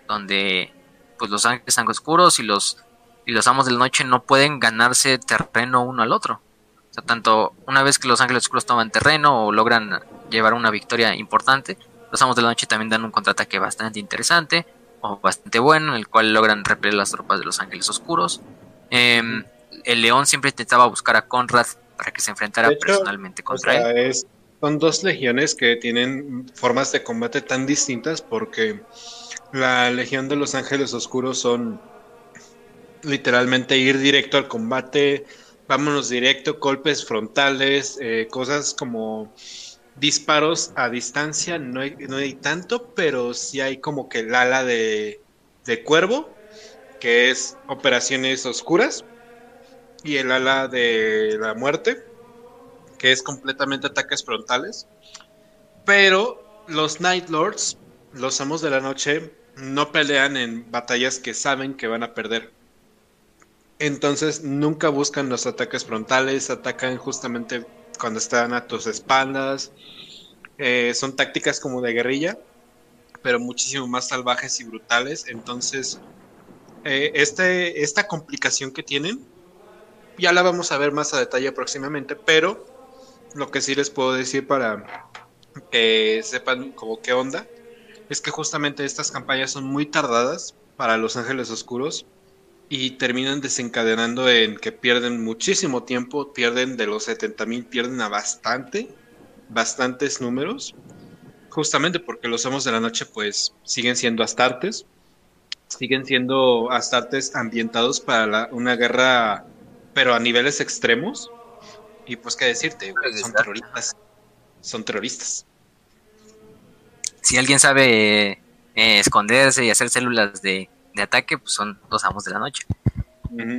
donde pues los ángeles oscuros y los y los amos de la noche no pueden ganarse terreno uno al otro. O sea, tanto una vez que los ángeles oscuros toman terreno o logran llevar una victoria importante, los amos de la noche también dan un contraataque bastante interesante o bastante bueno, en el cual logran repeler las tropas de los ángeles oscuros. Em, el león siempre intentaba buscar a Conrad para que se enfrentara personalmente contra él. son dos legiones que tienen formas de combate tan distintas porque la legión de los ángeles oscuros son literalmente ir directo al combate, vámonos directo, golpes frontales, eh, cosas como disparos a distancia no hay, no hay tanto, pero sí hay como que el ala de, de cuervo, que es operaciones oscuras, y el ala de la muerte, que es completamente ataques frontales. Pero los Night Lords, los amos de la noche, no pelean en batallas que saben que van a perder. Entonces nunca buscan los ataques frontales, atacan justamente cuando están a tus espaldas. Eh, son tácticas como de guerrilla, pero muchísimo más salvajes y brutales. Entonces, eh, este, esta complicación que tienen, ya la vamos a ver más a detalle próximamente, pero lo que sí les puedo decir para que sepan como qué onda, es que justamente estas campañas son muy tardadas para los Ángeles Oscuros y terminan desencadenando en que pierden muchísimo tiempo, pierden de los 70.000, pierden a bastante, bastantes números, justamente porque los Amos de la Noche pues siguen siendo astartes, siguen siendo astartes ambientados para una guerra, pero a niveles extremos, y pues qué decirte, son terroristas, son terroristas. Si alguien sabe eh, esconderse y hacer células de de ataque, pues son los amos de la noche.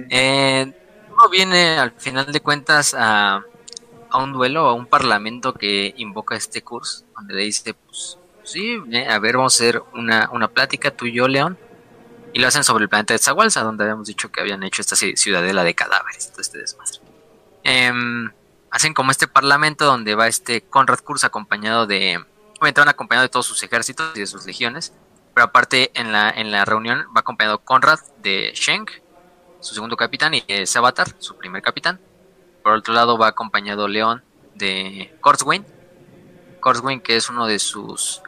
Eh, uno viene al final de cuentas a, a un duelo, a un parlamento que invoca este curso, donde le dice, pues sí, a ver, vamos a hacer una, una plática tú y yo, León. Y lo hacen sobre el planeta de Zagualza, donde habíamos dicho que habían hecho esta ciudadela de cadáveres, todo este desmadre. Em, hacen como este parlamento donde va este Conrad Kurz acompañado de, acompañado de todos sus ejércitos y de sus legiones, pero aparte en la, en la reunión va acompañado Conrad de Schenk, su segundo capitán, y de Sabatar, su primer capitán. Por otro lado va acompañado León de Kurzwein. Kurzwein que es uno de sus...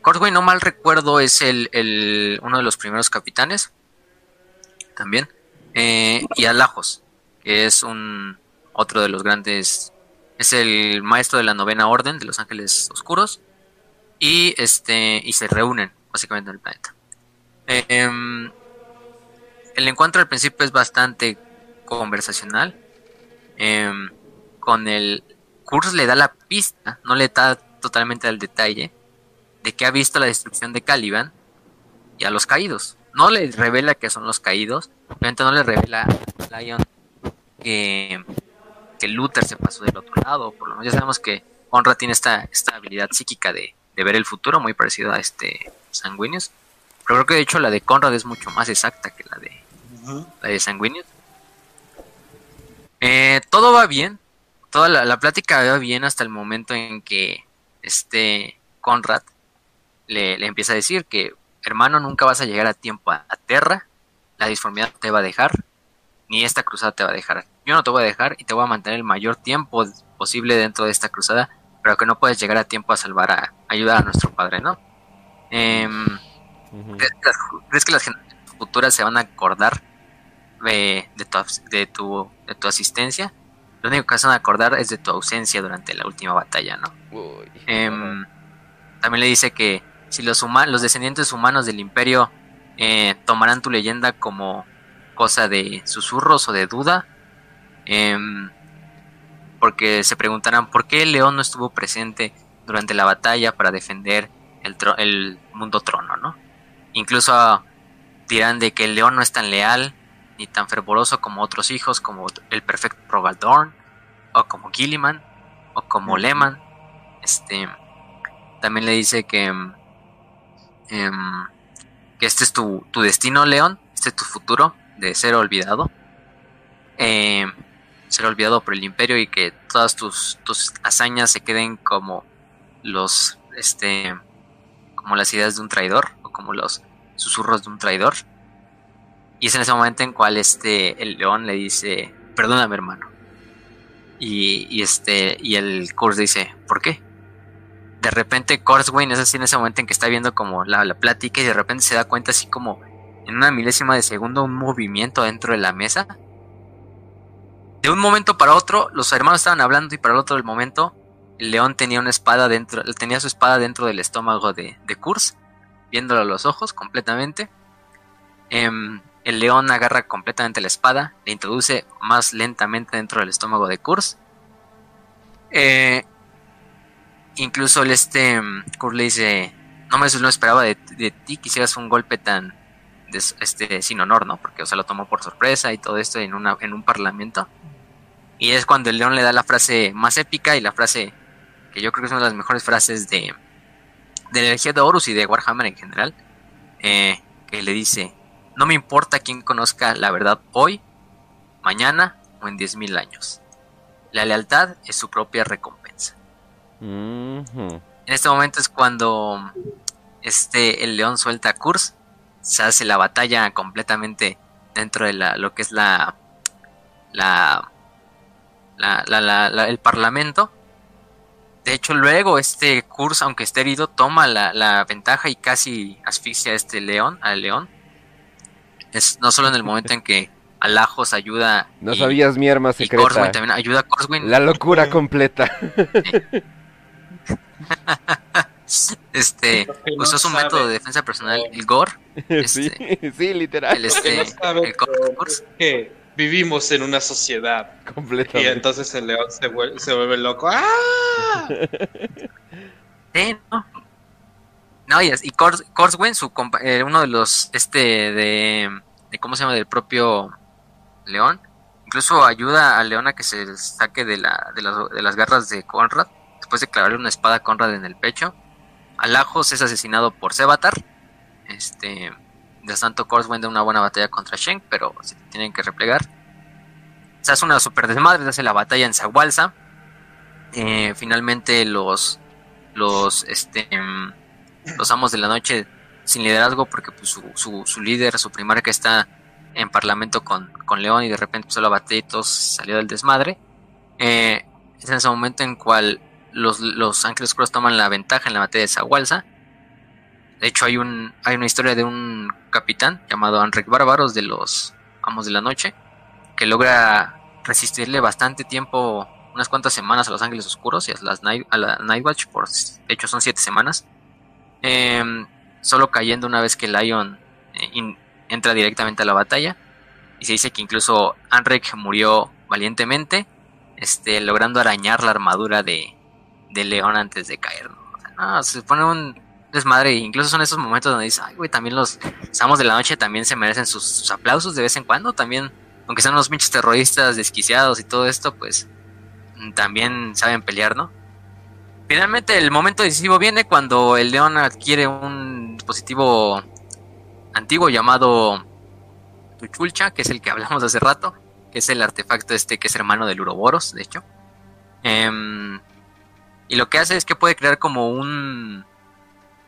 Kurzwein, no mal recuerdo, es el, uno de los primeros capitanes. También. Eh, y Alajos, que es un otro de los grandes... Es el maestro de la novena orden de los ángeles oscuros. Y este y se reúnen básicamente en el planeta. Em, el encuentro al principio es bastante conversacional. Em, con el curso le da la pista, no le da totalmente al detalle, de que ha visto la destrucción de Caliban y a los caídos. No le revela que son los caídos, obviamente no le revela a Lion que, que Luther se pasó del otro lado, por lo menos ya sabemos que Honra tiene esta, esta habilidad psíquica de, de ver el futuro, muy parecido a este Sanguíneos. Pero creo que de hecho la de Conrad es mucho más exacta que la de, la de Sanguíneos. Eh, todo va bien, toda la, plática va bien hasta el momento en que este Conrad le, empieza a decir que hermano nunca vas a llegar a tiempo a, a Terra, la disformidad te va a dejar, ni esta cruzada te va a dejar. Yo no te voy a dejar y te voy a mantener el mayor tiempo posible dentro de esta cruzada pero que no puedes llegar a tiempo a salvar a ayudar a nuestro padre, ¿no? Em, ¿crees, que las, generaciones futuras se van a acordar de, tu, de, tu, de tu asistencia? Lo único que se van a acordar es de tu ausencia durante la última batalla, ¿no? Em, también le dice que si los, los descendientes humanos del imperio eh, tomarán tu leyenda como cosa de susurros o de duda, em, porque se preguntarán por qué el león no estuvo presente durante la batalla para defender el, el mundo trono, ¿no? Incluso dirán de que el león no es tan leal ni tan fervoroso como otros hijos, como el perfecto Progaldorn, o como Gilliman, o como Lehman. Este, también le dice que, em, que este es tu, destino, León, este es tu futuro de ser olvidado. Em, ser olvidado por el imperio y que todas tus, tus hazañas se queden como los este como las ideas de un traidor o como los susurros de un traidor. Y es en ese momento en cual este el león le dice perdóname hermano y, este y el Kurs dice ¿por qué? de repente Kurzwein es así en ese momento en que está viendo como la, la plática y de repente se da cuenta así como en una milésima de segundo un movimiento dentro de la mesa de un momento para otro, los hermanos estaban hablando y para el otro momento, el león tenía una espada dentro, tenía su espada dentro del estómago de, de Kurz, viéndolo a los ojos completamente. Em, el león agarra completamente la espada, le introduce más lentamente dentro del estómago de Kurz. Eh, incluso el este em, Kurz le dice, no me no esperaba de, ti que hicieras un golpe tan este, sin honor, ¿no? Porque o sea, lo tomó por sorpresa y todo esto en, una, en un parlamento. Y es cuando el león le da la frase más épica y la frase que yo creo que es una de las mejores frases de, de la energía de Horus y de Warhammer en general. Eh, que le dice, no me importa quién conozca la verdad hoy, mañana o en 10.000 años. La lealtad es su propia recompensa. En este momento es cuando este, el león suelta a Kurz, se hace la batalla completamente dentro de la, lo que es la, la el Parlamento. De hecho, luego este Kurz, aunque esté herido, toma la, ventaja y casi asfixia a este león, al león. Es no solo en el momento en que Alajos ayuda. No sabías mi arma secreta. también ayuda a. La locura completa. este usó su método de defensa personal, el Gore. sí, este, sí, literal. El, este, vivimos en una sociedad. Completamente. Y entonces el león se vuelve, se vuelve loco. ¡Ah! Sí, no. No, y, y Corswen, su eh, uno de los, este, de, de, ¿cómo se llama? Del propio león, incluso ayuda al león a que se saque de, la, de, las, de las garras de Conrad, después de clavarle una espada a Conrad en el pecho. Alajos es asesinado por Sebatar, este, de tanto Corswen de una buena batalla contra Shen, pero se tienen que replegar. Se hace una super desmadre, se hace la batalla en Zagualza. Eh, finalmente los los este los amos de la noche sin liderazgo porque pues, su, su, líder, su primarca está en parlamento con, con León y de repente empezó la batalla y todos salió del desmadre. Eh, es en ese momento en cual los, los Ángeles Cross toman la ventaja en la batalla de Zagualza de hecho, hay, un, hay una historia de un capitán llamado Enric Bárbaros de los Amos de la Noche que logra resistirle bastante tiempo, unas cuantas semanas a los Ángeles Oscuros y a, las a la Nightwatch, por, de hecho son siete semanas, em, solo cayendo una vez que Lion eh, entra directamente a la batalla. Y se dice que incluso Anric murió valientemente, este, logrando arañar la armadura de, de León antes de caer. se pone un, desmadre. Incluso son esos momentos donde dices, ay, güey, también los amos de la noche también se merecen sus, aplausos de vez en cuando. También, aunque sean unos pinches terroristas desquiciados y todo esto, pues también saben pelear, ¿no? Finalmente, el momento decisivo viene cuando el león adquiere un dispositivo antiguo llamado Tuchulcha, que es el que hablamos hace rato, que es el artefacto este que es hermano del Uroboros, de hecho. Em, y lo que hace es que puede crear como un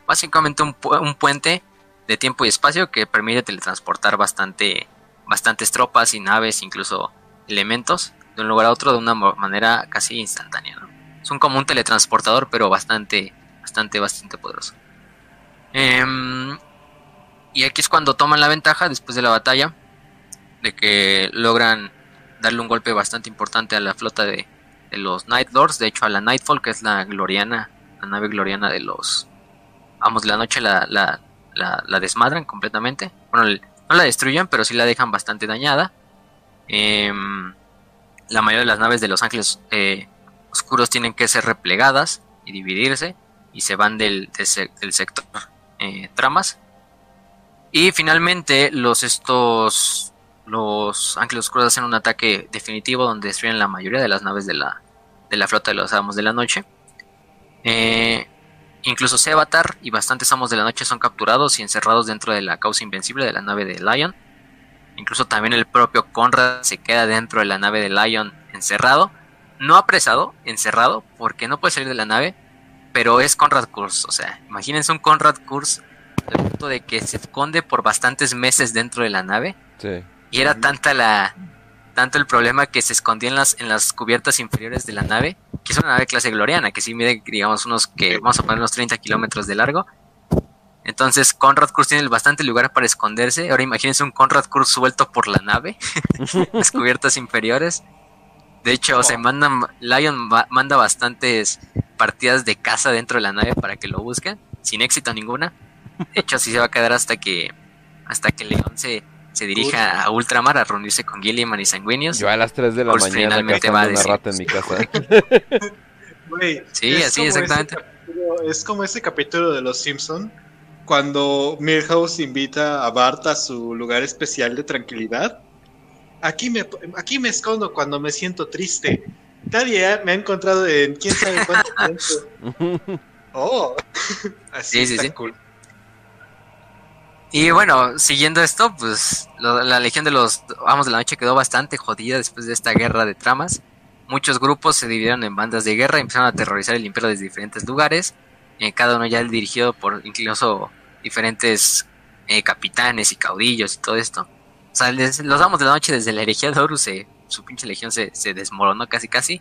básicamente un, puente de tiempo y espacio que permite teletransportar bastante, bastantes tropas y naves, incluso elementos, de un lugar a otro de una manera casi instantánea. Es un como un teletransportador, pero bastante, bastante, bastante poderoso. Em, y aquí es cuando toman la ventaja después de la batalla, de que logran darle un golpe bastante importante a la flota de, los Night Lords, de hecho a la Nightfall, que es la gloriana, la nave gloriana de los... Vamos, la noche la, la, la, desmadran completamente. Bueno, no la destruyen, pero sí la dejan bastante dañada. Em, la mayoría de las naves de los Ángeles eh, Oscuros tienen que ser replegadas y dividirse y se van del, del sector eh, tramas. Y finalmente los estos los Ángeles Oscuros hacen un ataque definitivo donde destruyen la mayoría de las naves de la, de la flota de los Amos de la Noche. Eh, incluso Sevatar y bastantes Amos de la Noche son capturados y encerrados dentro de la causa invencible de la nave de Lion. Incluso también el propio Conrad se queda dentro de la nave de Lion encerrado. No apresado, encerrado, porque no puede salir de la nave, pero es Conrad Kurz. O sea, imagínense un Conrad Kurz al punto de que se esconde por bastantes meses dentro de la nave. Sí. Y era tanta la tanto el problema que se escondía en las, en las cubiertas inferiores de la nave, que es una nave clase gloriana, que sí mide, digamos, unos que vamos a poner unos 30 kilómetros de largo. Entonces Conrad Kurz tiene bastante lugar para esconderse. Ahora imagínense un Conrad Kurz suelto por la nave, las cubiertas inferiores. De hecho, o sea, mandan, Lion manda bastantes partidas de caza dentro de la nave para que lo busquen, sin éxito ninguna. De hecho, así se va a quedar hasta que hasta que León se, se dirija a Ultramar a reunirse con Gilliman y Sanguinius. Yo a las 3 de la mañana finalmente va a una rata en mi casa. sí, así exactamente. Es como ese capítulo de Los Simpson cuando Milhouse invita a Bart a su lugar especial de tranquilidad. Aquí me, aquí me escondo cuando me siento triste. Nadie me ha encontrado en quién sabe cuánto tiempo. Oh, así sí, sí, sí. cool. Y bueno, siguiendo esto, pues la Legión de los Amos de la Noche quedó bastante jodida después de esta guerra de tramas. Muchos grupos se dividieron en bandas de guerra y empezaron a aterrorizar el imperio desde diferentes lugares. Eh, cada uno ya dirigido por incluso diferentes eh, capitanes y caudillos y todo esto. O sea, los Amos de la Noche desde la herejía de Horus, su pinche legión se, se desmoronó casi casi.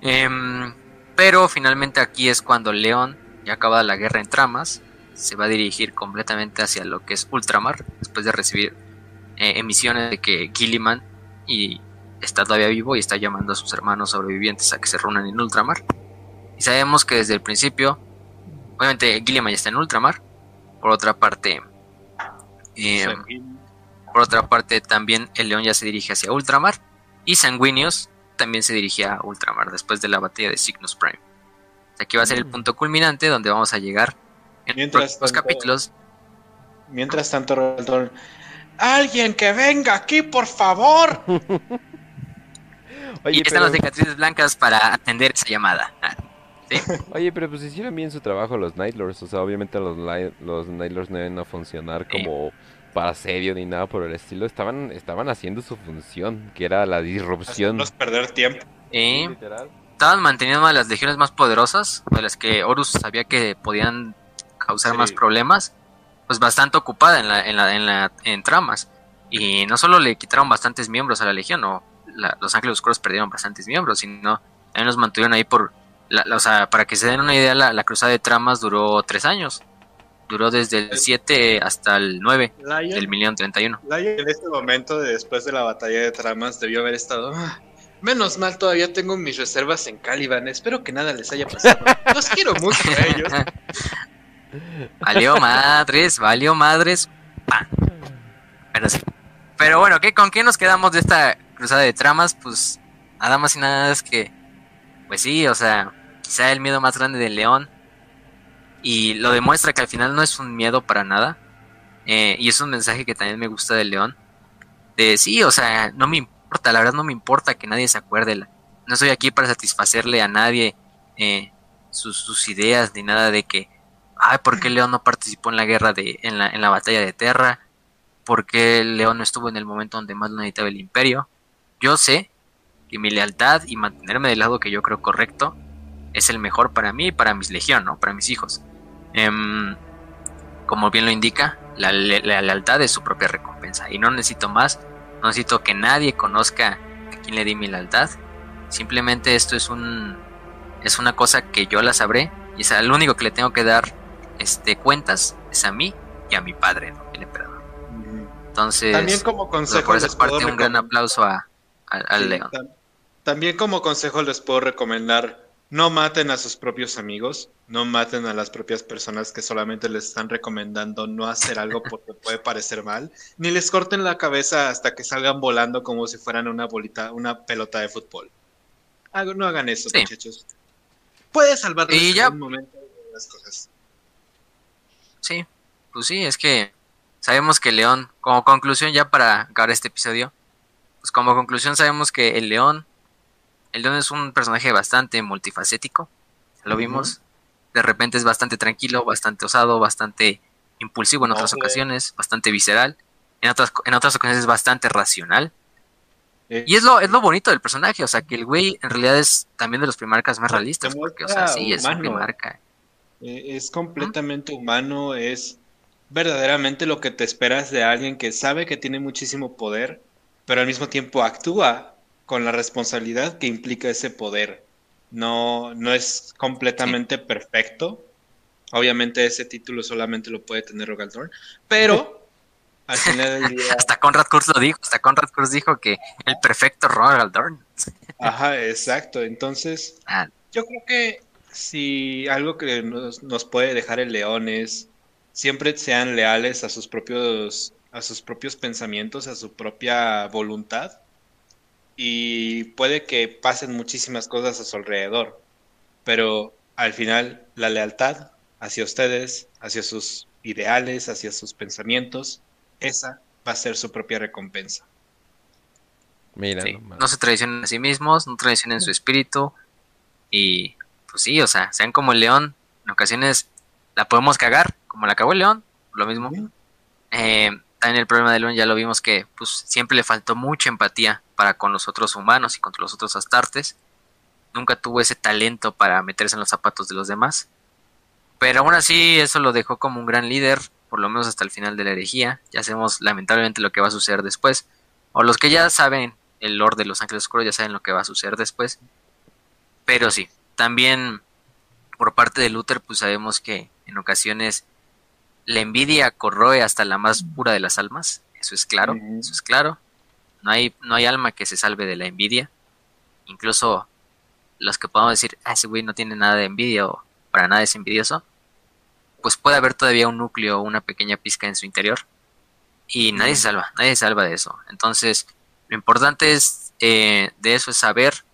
Em, pero finalmente aquí es cuando León, ya acaba la guerra en tramas, se va a dirigir completamente hacia lo que es ultramar, después de recibir eh, emisiones de que Gilliman y está todavía vivo y está llamando a sus hermanos sobrevivientes a que se reúnan en ultramar. Y sabemos que desde el principio, obviamente Gilliman ya está en ultramar. Por otra parte, eh, por otra parte también el león ya se dirige hacia ultramar y Sanguinius también se dirige a ultramar después de la batalla de Cygnus Prime. Aquí va a ser el mm. punto culminante donde vamos a llegar mientras los capítulos. Mientras tanto, Roldón, alguien que venga aquí, por favor. y están las cicatrices blancas para atender esa llamada. Ah, Oye, pero pues hicieron bien su trabajo los Nightlords. O sea, obviamente los, los Nightlords no iban a funcionar como para serio ni nada por el estilo. Estaban, estaban haciendo su función, que era la disrupción. perder tiempo. Estaban manteniendo a las legiones más poderosas, de las que Horus sabía que podían causar más problemas, pues bastante ocupada en, la, en, la, en, la, en tramas. Y no solo le quitaron bastantes miembros a la Legión, o los Ángeles Oscuros perdieron bastantes miembros, sino también los mantuvieron ahí por... o sea, para que se den una idea, la, cruzada de tramas duró tres años. Duró desde el 7 hasta el 9 del millón 31. Lion en este momento, después de la batalla de tramas, debió haber estado... Ah, menos mal, todavía tengo mis reservas en Caliban. Espero que nada les haya pasado. Los quiero mucho a ellos. Valió madres, valió madres. Pero, bueno, ¿qué, ¿con qué nos quedamos de esta cruzada de tramas? Pues nada más y nada es que, pues sí, o sea, quizá el miedo más grande del león. Y lo demuestra que al final no es un miedo para nada. Eh, y es un mensaje que también me gusta del león. De sí, o sea, no me importa, la verdad no me importa que nadie se acuerde. No estoy aquí para satisfacerle a nadie eh, sus, sus ideas ni nada de que ay, ¿por qué León no participó en la guerra de, en la, en la batalla de Terra? ¿Por qué León no estuvo en el momento donde más lo necesitaba el imperio? Yo sé que mi lealtad y mantenerme del lado que yo creo correcto es el mejor para mí y para mis legión, ¿no? Para mis hijos. Em, como bien lo indica, la, lealtad es su propia recompensa. Y no necesito más, no necesito que nadie conozca a quién le di mi lealtad. Simplemente esto es un es una cosa que yo la sabré y es al único que le tengo que dar este, cuentas es a mí y a mi padre. el emperador. Entonces, también como consejo por esa parte un gran aplauso a, al león. También como consejo les puedo recomendar no maten a sus propios amigos, no maten a las propias personas que solamente les están recomendando no hacer algo porque puede parecer mal, ni les corten la cabeza hasta que salgan volando como si fueran una bolita, una pelota de fútbol. No hagan eso, muchachos. Puede salvarles en un momento las cosas. Sí, pues sí, es que sabemos que el león, como conclusión ya para acabar este episodio, pues como conclusión sabemos que el león el León es un personaje bastante multifacético. Lo vimos. De repente es bastante tranquilo, bastante osado, bastante impulsivo en otras ocasiones, bastante visceral. En otras, en otras ocasiones es bastante racional. Eh. Y es lo, es lo bonito del personaje, o sea, que el güey en realidad es también de los primarcas más realistas, porque, o sea, sí, es un primarca. Eh, es completamente humano, es verdaderamente lo que te esperas de alguien que sabe que tiene muchísimo poder, pero al mismo tiempo actúa con la responsabilidad que implica ese poder. No, no es completamente perfecto. Obviamente ese título solamente lo puede tener Rogaldorn, pero al final del día... hasta Conrad Kurz lo dijo, hasta Conrad Kurz dijo que el perfecto Rogaldorn. Ajá, exacto. Entonces, ah. yo creo que si algo que nos, nos puede dejar el león es siempre sean leales a sus propios a sus propios pensamientos, a su propia voluntad y puede que pasen muchísimas cosas a su alrededor, pero al final la lealtad hacia ustedes, hacia sus ideales, hacia sus pensamientos, esa va a ser su propia recompensa. Mira, no, se traicionen a sí mismos, no traicionen su espíritu y pues sí, o sea, sean como el león, en ocasiones la podemos cagar, como la cagó el león, lo mismo. Eh, también el problema de León ya lo vimos que pues siempre le faltó mucha empatía para con los otros humanos y contra los otros astartes. Nunca tuvo ese talento para meterse en los zapatos de los demás. Pero aún así eso lo dejó como un gran líder, por lo menos hasta el final de la herejía. Ya sabemos lamentablemente lo que va a suceder después. O los que ya saben el Lord de los Ángeles Oscuros ya saben lo que va a suceder después. Pero sí, también por parte de Luther pues sabemos que en ocasiones la envidia corroe hasta la más pura de las almas, eso es claro, eso es claro. No hay, no hay alma que se salve de la envidia. Incluso los que podamos decir, ah, ese güey no tiene nada de envidia o para nada es envidioso, pues puede haber todavía un núcleo, una pequeña pizca en su interior. Y nadie se salva, nadie se salva de eso. Entonces, lo importante es eh, de eso es saber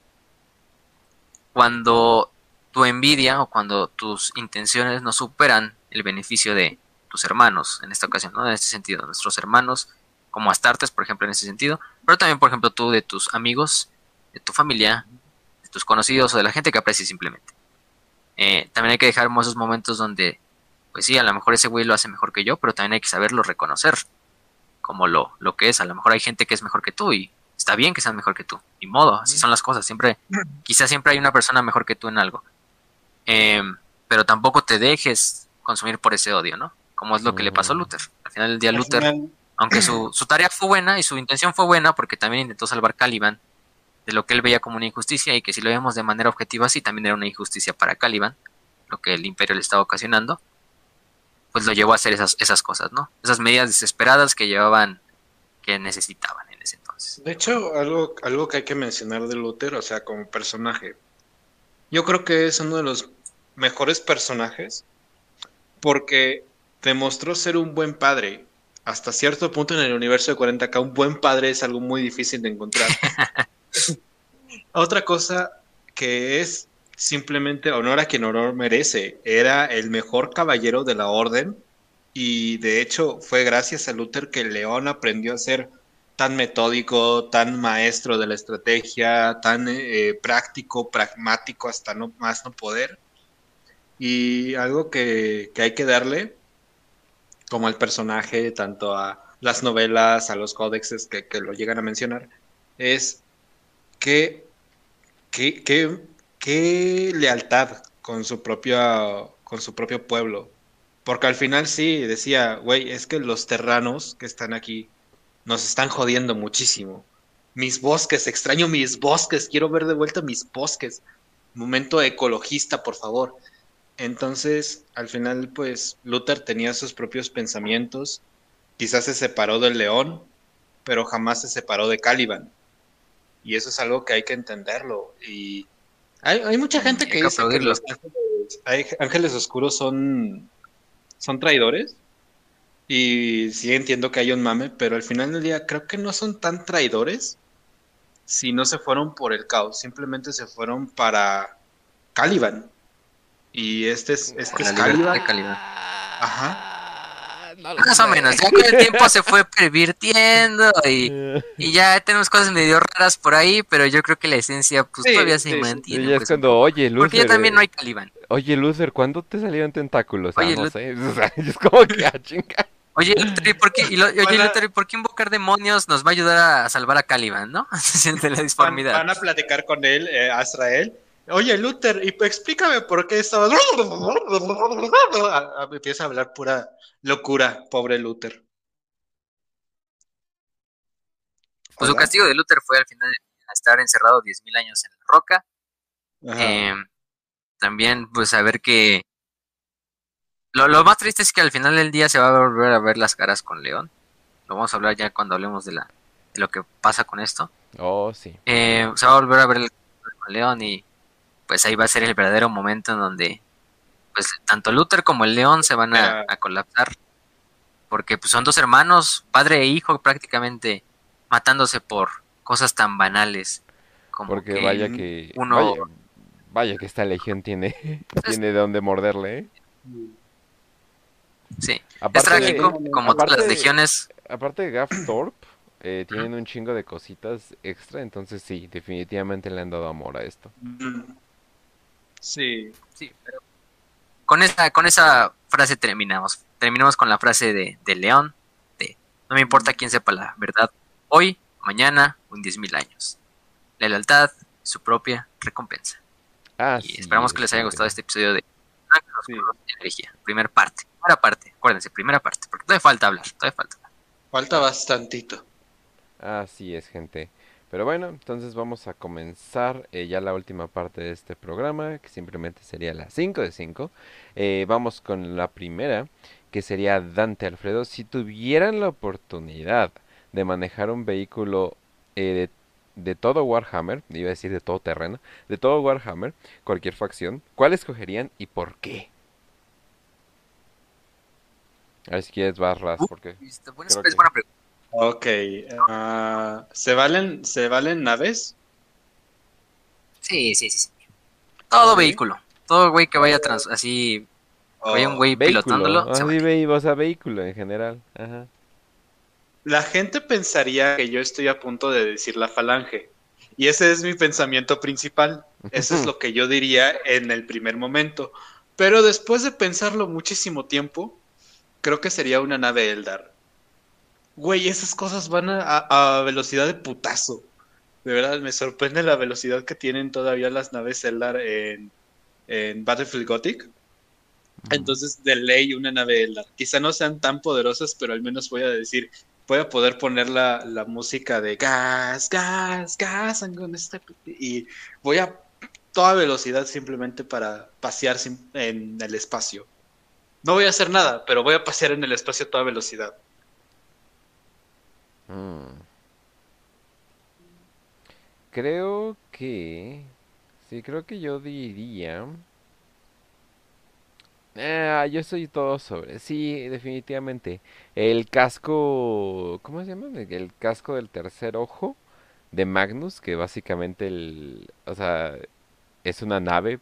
cuando tu envidia o cuando tus intenciones no superan el beneficio de, tus hermanos, en esta ocasión, ¿no? En este sentido, nuestros hermanos, como Astartes, por ejemplo, en ese sentido, pero también, por ejemplo, tú de tus amigos, de tu familia, de tus conocidos o de la gente que aprecies simplemente. Eh, también hay que dejar esos momentos donde, pues sí, a lo mejor ese güey lo hace mejor que yo, pero también hay que saberlo reconocer como lo, lo que es. A lo mejor hay gente que es mejor que tú y está bien que sean mejor que tú. Ni modo, así son las cosas. Siempre, quizás siempre hay una persona mejor que tú en algo. Eh, pero tampoco te dejes consumir por ese odio, ¿no? como es lo que le pasó a Luther. Al final del día Luther, aunque su, tarea fue buena y su intención fue buena, porque también intentó salvar Caliban de lo que él veía como una injusticia y que si lo vemos de manera objetiva sí también era una injusticia para Caliban, lo que el imperio le estaba ocasionando, pues lo llevó a hacer esas, esas cosas, ¿no? Esas medidas desesperadas que llevaban, que necesitaban. De hecho, algo, algo que hay que mencionar de Luther, o sea, como personaje, yo creo que es uno de los mejores personajes porque demostró ser un buen padre. Hasta cierto punto en el universo de 40K, un buen padre es algo muy difícil de encontrar. Otra cosa que es simplemente honor a quien honor merece. Era el mejor caballero de la orden y de hecho fue gracias a Luther que León aprendió a ser tan metódico, tan maestro de la estrategia, tan eh, práctico, pragmático hasta no más no poder. Y algo que, que hay que darle como el personaje, tanto a las novelas, a los códexes que, lo llegan a mencionar, es que, qué lealtad con su, propio, con su propio pueblo. Porque al final sí, decía, güey, es que los terranos que están aquí nos están jodiendo muchísimo. Mis bosques, extraño mis bosques, quiero ver de vuelta mis bosques. Momento ecologista, por favor. Entonces, al final, pues, Luther tenía sus propios pensamientos quizás se separó del león, pero jamás se separó de Caliban. Y eso es algo que hay que entenderlo. Y hay, hay mucha gente que dice que los ángeles, hay, ángeles oscuros son, son traidores. Y sí entiendo que hay un mame, pero al final del día creo que no son tan traidores si no se fueron por el caos, simplemente se fueron para Caliban. Y este es, este es Caliban. Ajá. Más o menos, ya con el tiempo se fue pervirtiendo y, y, ya tenemos cosas medio raras por ahí, pero yo creo que la esencia pues todavía se mantiene. Y es pues, cuando, oye, Luther. Porque ya también no hay Caliban. Oye, Luther, ¿cuándo te salieron tentáculos? Oye, ah, no sé. O sea, es como que a ah, chingar. Oye, ¿y por qué, y oye, ¿por qué invocar demonios nos va a ayudar a salvar a Caliban, no? de la disformidad. Van, a platicar con él, eh, a Israel. Oye, Luther, y explícame por qué estaba... Empieza a hablar pura locura, pobre Luther. Pues su castigo de Luther fue al final de estar encerrado 10.000 años en la roca. Eh, también, pues, saber que lo, más triste es que al final del día se va a volver a ver las caras con León. Lo vamos a hablar ya cuando hablemos de, la, de lo que pasa con esto. Oh, sí. Eh, se va a volver a ver con León y pues ahí va a ser el verdadero momento en donde pues tanto Luther como el León se van a, colapsar. Porque pues son dos hermanos, padre e hijo prácticamente, matándose por cosas tan banales. Como porque vaya que... Uno... Vaya, que esta legión tiene, tiene de dónde morderle, ¿eh? Sí, es trágico, como todas las legiones. Aparte de Gaff Thorpe, eh, tienen un chingo de cositas extra, entonces sí, definitivamente le han dado amor a esto. Sí. Sí, pero con esa, con esa frase terminamos. Terminamos con la frase de, de León, de no me importa quién sepa la verdad, hoy, mañana o en diez mil años. La lealtad, su propia recompensa. Ah, y esperamos que les haya gustado este episodio de energía, primer parte primera parte, acuérdense, primera parte, porque todavía falta hablar, todavía falta Falta bastantito. Así es, gente. Pero bueno, entonces vamos a comenzar eh, ya la última parte de este programa, que simplemente sería la 5 de 5. Eh, vamos con la primera, que sería Dante Alfredo. Si tuvieran la oportunidad de manejar un vehículo eh, de, de, todo Warhammer, iba a decir de todo terreno, de todo Warhammer, cualquier facción, ¿cuál escogerían y por qué? A ver si quieres barras, porque... es buena pregunta. Ok. Uh, ¿se, valen, ¿Se valen naves? Sí, sí, sí. Todo vehículo. Todo güey que vaya trans así... Vaya un güey pilotándolo. Así ve, o sea, vehículo en general. Ajá. La gente pensaría que yo estoy a punto de decir la falange. Y ese es mi pensamiento principal. Eso es lo que yo diría en el primer momento. Pero después de pensarlo muchísimo tiempo, creo que sería una nave Eldar. Güey, esas cosas van a, velocidad de putazo. De verdad, me sorprende la velocidad que tienen todavía las naves Eldar en, Battlefield Gothic. Entonces, de ley, una nave Eldar. Quizá no sean tan poderosas, pero al menos voy a decir, voy a poder poner la, la música de gas, gas, gas, y voy a toda velocidad simplemente para pasear en el espacio. No voy a hacer nada, pero voy a pasear en el espacio a toda velocidad. Mm. Creo que... Sí, creo que yo diría... Ah, yo soy todo sobre. Sí, definitivamente. El casco. ¿Cómo se llama? El casco del tercer ojo de Magnus, que básicamente el. O sea, es una nave,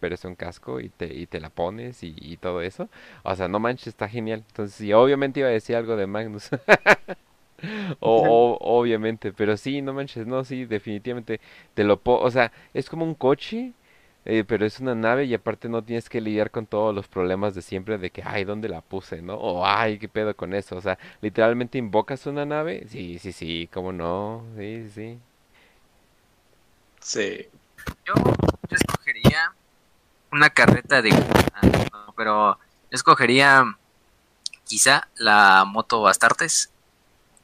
pero es un casco y te, y te la pones y, todo eso. O sea, no manches, está genial. Entonces, sí, obviamente iba a decir algo de Magnus. o, obviamente, pero sí, no manches, no, sí, definitivamente te lo o sea, es como un coche, eh, pero es una nave y aparte no tienes que lidiar con todos los problemas de siempre de que, ay, ¿dónde la puse, no? O, ay, ¿qué pedo con eso? O sea, literalmente invocas una nave, sí, sí, sí, ¿cómo no? Sí, sí. Sí. Yo, yo escogería una carreta de... pero escogería quizá la moto Bastartes,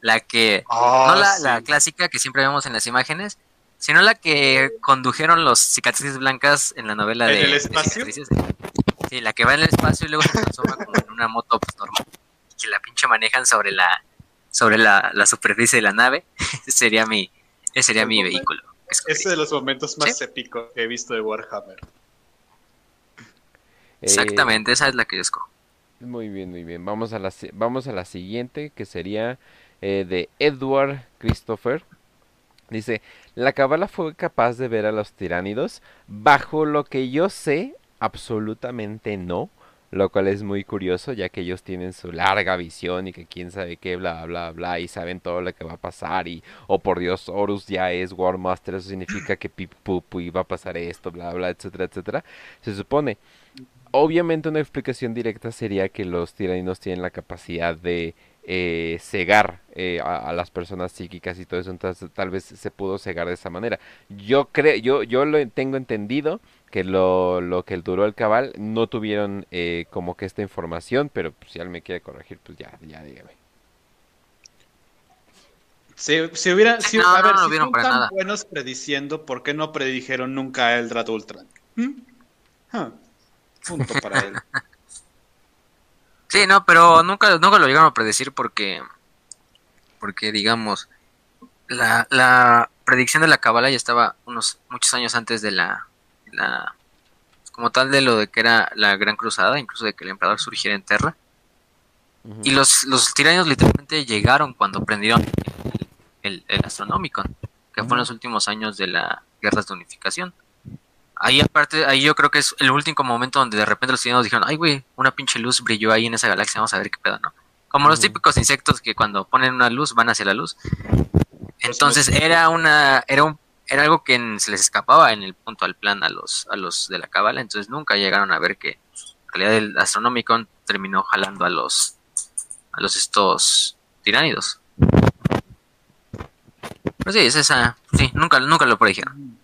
la que... Ah, no la, clásica que siempre vemos en las imágenes, sino la que condujeron los cicatrices blancas en la novela de... el espacio? sí, la que va en el espacio y luego se transforma como en una moto pues, normal. Que la pinche manejan sobre la sobre la, la superficie de la nave. sería mi ese sería mi vehículo. Es de los momentos más épicos que he visto de Warhammer. Exactamente, esa es la que yo escojo. Muy bien, muy bien. Vamos a la, vamos a la siguiente, que sería eh, de Edward Christopher. Dice, la cabala fue capaz de ver a los tiránidos. Bajo lo que yo sé, absolutamente no lo cual es muy curioso ya que ellos tienen su larga visión y que quién sabe qué, bla, bla, bla, y saben todo lo que va a pasar y, oh por Dios, Horus ya es War Master, eso significa que pip, pup, y va a pasar esto, bla, bla, etcétera, etcétera, se supone. Obviamente una explicación directa sería que los tiraninos tienen la capacidad de eh, cegar eh, a, las personas psíquicas y todo eso, entonces tal vez se pudo cegar de esa manera. Yo creo, yo, yo lo tengo entendido que lo, lo que duró el cabal no tuvieron eh, como que esta información, pero pues, si alguien me quiere corregir, pues ya, ya dígame. Si, si hubiera, si, a ver, si son tan buenos prediciendo, ¿por qué no predijeron nunca a Eldrad Ultran? ¿Mm? Punto para él. Sí, no, pero nunca, nunca lo llegaron a predecir porque, porque digamos, la, la predicción de la cabala ya estaba unos muchos años antes de la, la como tal de lo de que era la gran cruzada, incluso de que el emperador surgiera en Terra. Y los, los tiranios literalmente llegaron cuando prendieron el, el, Astronomicon, que fue en los últimos años de la guerra de unificación. Ahí aparte, ahí yo creo que es el último momento donde de repente los ciudadanos dijeron, ay güey, una pinche luz brilló ahí en esa galaxia, vamos a ver qué pedo, ¿no? Como los típicos insectos que cuando ponen una luz van hacia la luz. Entonces era una, era un, era algo que se les escapaba en el punto al plan a los, a los de la cabala, entonces nunca llegaron a ver que en realidad el Astronomicon terminó jalando a los, a los estos tiránidos. Pero sí, es esa, sí, nunca, nunca lo predijeron.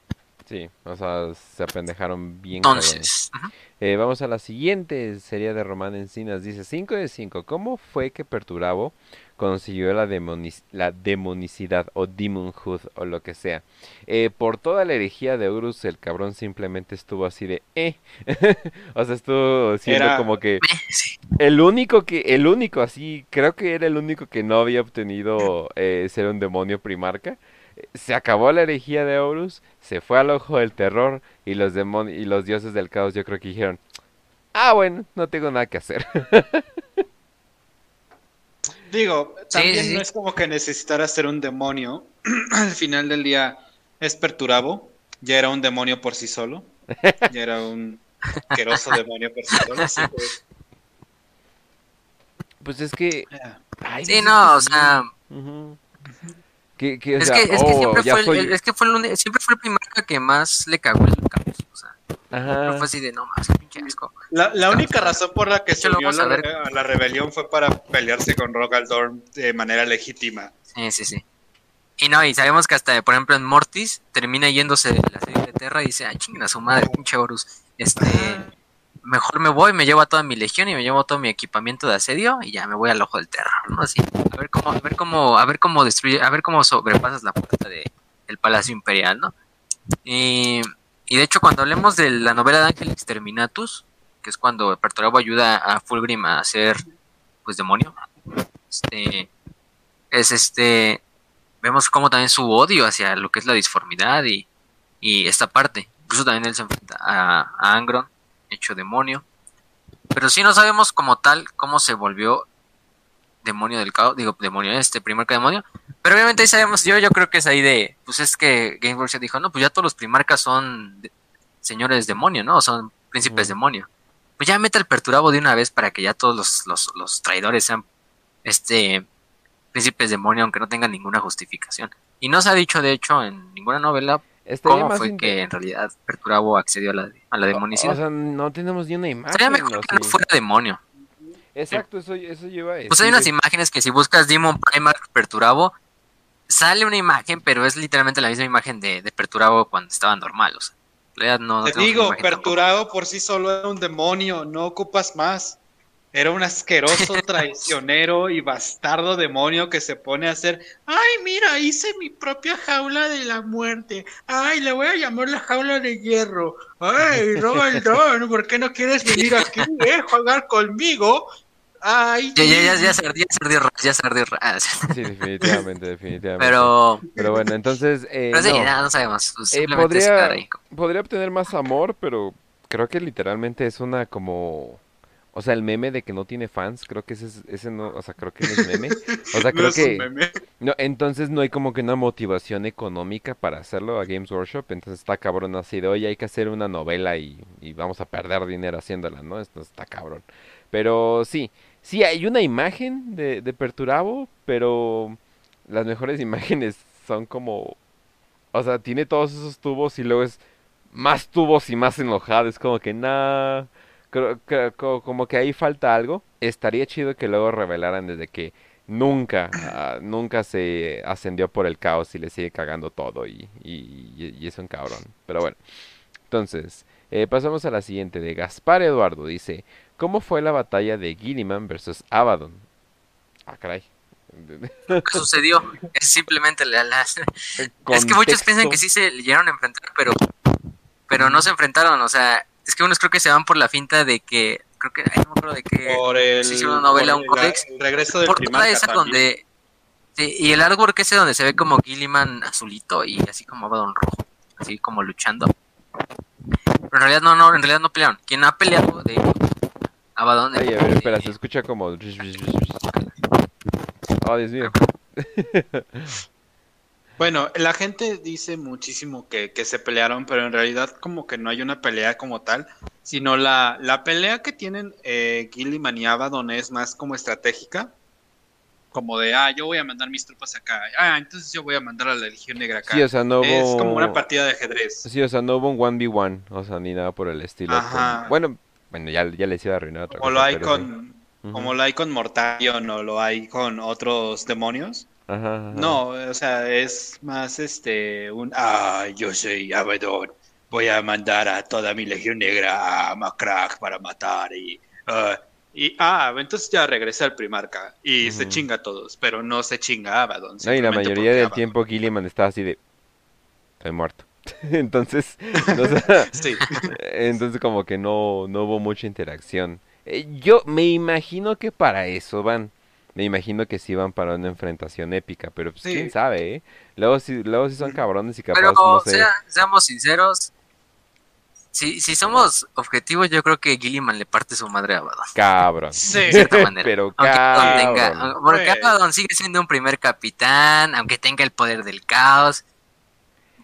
Sí, o sea, se apendejaron bien. Entonces, eh, vamos a la siguiente, sería de Román Encinas. Dice 5 de 5. ¿Cómo fue que Perturabo consiguió la, la demonicidad o demonhood o lo que sea? Eh, por toda la herejía de Horus, el cabrón simplemente estuvo así de eh. o sea, estuvo siendo como que el único que, el único así, creo que era el único que no había obtenido eh, ser un demonio primarca se acabó la herejía de Horus, se fue al ojo del terror y los demonios y los dioses del caos yo creo que dijeron, ah bueno, no tengo nada que hacer. Digo, también no es como que necesitara ser un demonio. Al final del día es perturabo. Ya era un demonio por sí solo. Ya era un asqueroso demonio por sí solo. pues... pues... es que... sí, no, o sea es, que, es, que, siempre fue el, es que fue el, siempre fue el primarca que más le cagó el caos. O sea, Ajá. fue así de no más, pinche asco. La, la única razón por la que se unió a la, a la, rebelión fue para pelearse con Rogaldorn de manera legítima. Sí, sí, sí. Y no, y sabemos que hasta, por ejemplo, en Mortis termina yéndose de la serie de Terra y dice, ay, chingada su madre, pinche Horus. Este, mejor me voy, me llevo a toda mi legión y me llevo todo mi equipamiento de asedio y ya me voy al ojo del terror, ¿no? Así, a ver cómo, a ver cómo, a ver cómo destruye, a ver cómo sobrepasas la puerta de, del Palacio Imperial, ¿no? Y, y de hecho cuando hablemos de la novela de Ángel Exterminatus, que es cuando Perturabo ayuda a Fulgrim a ser pues demonio, este es este vemos como también su odio hacia lo que es la disformidad y, y esta parte. Incluso también él se enfrenta a, a Angron hecho demonio. Pero si no sabemos como tal cómo se volvió demonio del caos, digo, demonio este, primarca demonio. Pero obviamente ahí sabemos, yo, yo creo que es ahí de, pues es que Gameworks se dijo, no, pues ya todos los primarcas son señores demonio, ¿no? Son príncipes demonio. Pues ya mete el perturabo de una vez para que ya todos los, los, los traidores sean este príncipes demonio, aunque no tengan ninguna justificación. Y no se ha dicho, de hecho, en ninguna novela ¿Cómo fue que en realidad Perturabo accedió a la, a la demonicidad? O, sea, no tenemos ni una imagen. Sería mejor que no fuera demonio. Exacto, eso, eso lleva a Pues hay unas imágenes que si buscas Demon Primarch Perturabo, sale una imagen, pero es literalmente la misma imagen de, de Perturabo cuando estaba normal. O sea, no, Te digo, Perturabo por sí solo era un demonio, no ocupas más. Era un asqueroso traicionero y bastardo demonio que se pone a hacer, ay, mira, hice mi propia jaula de la muerte. Ay, le voy a llamar la jaula de hierro. Ay, Robaldón, ¿por qué no quieres venir aquí, eh, jugar conmigo? Ay, Ya, ya, ya, ya se ardió, ya se ardió, ya se ardió. Ah, sí. Sí, definitivamente, definitivamente. Pero, Pero bueno, entonces. Eh, pero sí, no. nada, no sabemos. Eh, Simplemente es podría-. Podría obtener más amor, pero creo que literalmente es una como... O sea, el meme de que no tiene fans, creo que ese, es- ese no, o sea, creo que no es meme. O sea, no creo es un que... meme. No, entonces no hay como que una motivación económica para hacerlo a Games Workshop, entonces está cabrón así de, oye, hay que hacer una novela y, y vamos a perder dinero haciéndola, ¿no? Esto está cabrón. Pero sí, sí hay una imagen de, de Perturabo, pero las mejores imágenes son como, o sea, tiene todos esos tubos y luego es más tubos y más enojado, es como que nada, creo, creo- co- como que ahí falta algo. Estaría chido que luego revelaran desde que nunca, ah, nunca se ascendió por el caos y le sigue cagando todo y, y, es un cabrón. Pero bueno, entonces, eh, pasamos a la siguiente de Gaspar Eduardo. Dice, ¿cómo fue la batalla de Gilliman versus Abaddon? Ah, caray. ¿Qué sucedió? Es simplemente la, la- Es que muchos piensan que sí se llegaron a enfrentar, pero pero no se enfrentaron, o sea, es que unos creo que se van por la finta de que creo que ay, no me acuerdo de que Por el, se hizo una novela, por un códex, el regreso del por toda esa también. donde sí, y el artwork ese donde se ve como Gilliman azulito y así como Abaddon rojo, así como luchando. Pero en realidad no, no, en realidad no pelearon. Quien ha peleado de Abaddon Ay, a ver, espera, se escucha como... Oh, Dios mío. Bueno, la gente dice muchísimo que, que se pelearon, pero en realidad como que no hay una pelea como tal, sino la, la pelea que tienen eh, Gilliman y Abaddon es más como estratégica, como de, ah, yo voy a mandar mis tropas acá, ah, entonces yo voy a mandar a la Legión Negra acá. Sí, o sea, no Es como una partida de ajedrez. Sí, o sea, no hubo un 1v1, o sea, ni nada por el estilo. Ajá. con- Bueno, bueno, ya, ya les iba a arruinar otra Como cosa, lo hay sí. con, Ujú. como lo hay con Mortarion o lo hay con otros demonios. Ajá, ajá. No, o sea, es más este un ah, yo soy Abaddon, voy a mandar a toda mi legión negra a Macrack para matar y ah, y ah, entonces ya regresa al primarca y se chinga a todos, pero no se chinga a Abaddon. No, y la mayoría del Abaddon- tiempo Gilliman estaba así de... Estoy muerto. Entonces, o sea, Sí. entonces como que no, no hubo mucha interacción. Eh, Yo me imagino que para eso van. Me imagino que sí van para una enfrentación épica, pero pues Sí. quién sabe, ¿eh? Luego sí, luego sí son cabrones y capaz, Pero no sé. sea- seamos sinceros, si, si somos objetivos, yo creo que Gilliman le parte su madre a Abaddon. Cabrón. Sí. de cierta manera. Pero Aunque cabrón. tenga, porque. Abaddon sigue siendo un primer capitán, aunque tenga el poder del caos.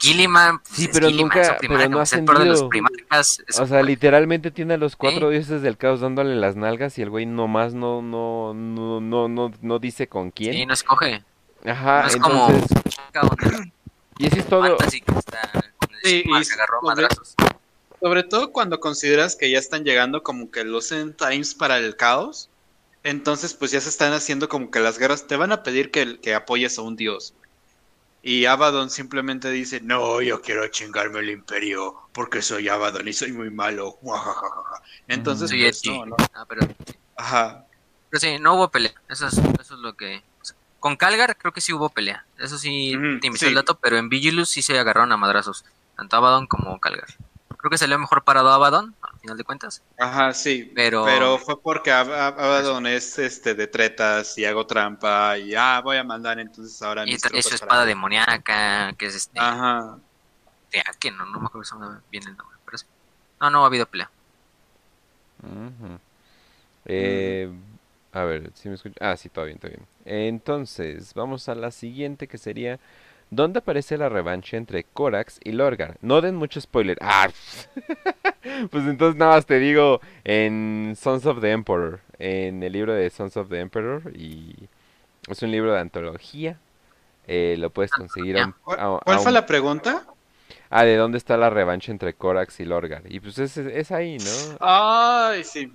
Gilliman, pues, Sí, pero Gilliman, nunca- pero no ha pues, de los ascendido. primarcas. es O sea, literalmente tiene a los cuatro dioses del caos dándole las nalgas y el güey nomás no, no, no, no, no, no dice con quién. Sí, no escoge. Ajá, no es como- entonces, Abaddon y eso es todo. Sí, y sobre- madrazos. Sobre todo cuando consideras que ya están llegando como que los end times para el caos. Entonces, pues ya se están haciendo como que las guerras te van a pedir que, que apoyes a un dios. Y Abaddon simplemente dice, no, yo quiero chingarme el imperio porque soy Abaddon y soy muy malo. Entonces, Soy pues, no, no. Ah, pero, Ajá. pero sí, no hubo pelea. Eso es, eso es lo que. con Calgar creo que sí hubo pelea. Eso sí, te invito sí. el dato, pero en Vigilus sí se agarraron a madrazos. Tanto Abaddon como Calgar. Creo que salió mejor parado Abaddon, final de cuentas. Ajá, sí. Pero- Pero fue porque Ab- Ab- Abaddon es este de tretas y hago trampa y ah, voy a mandar entonces ahora Y tropas su espada demoníaca, que es este. Ajá. que no, no me acuerdo viene el nombre. Pero sí. No, no ha habido pelea. Eh, a ver, si me escucha. Ah, sí, todo bien, todo bien. Entonces, vamos a la siguiente que sería. ¿Dónde aparece la revancha entre Corax y Lorgar? No den mucho spoiler. Ah, pues entonces nada más te digo en Sons of the Emperor, en el libro de Sons of the Emperor y es un libro de antología. Eh, lo puedes conseguir a un, ¿Cuál, a- fue la pregunta? Ah, ¿de dónde está la revancha entre Corax y Lorgar? Y pues es, es ahí, ¿no? Ay, sí.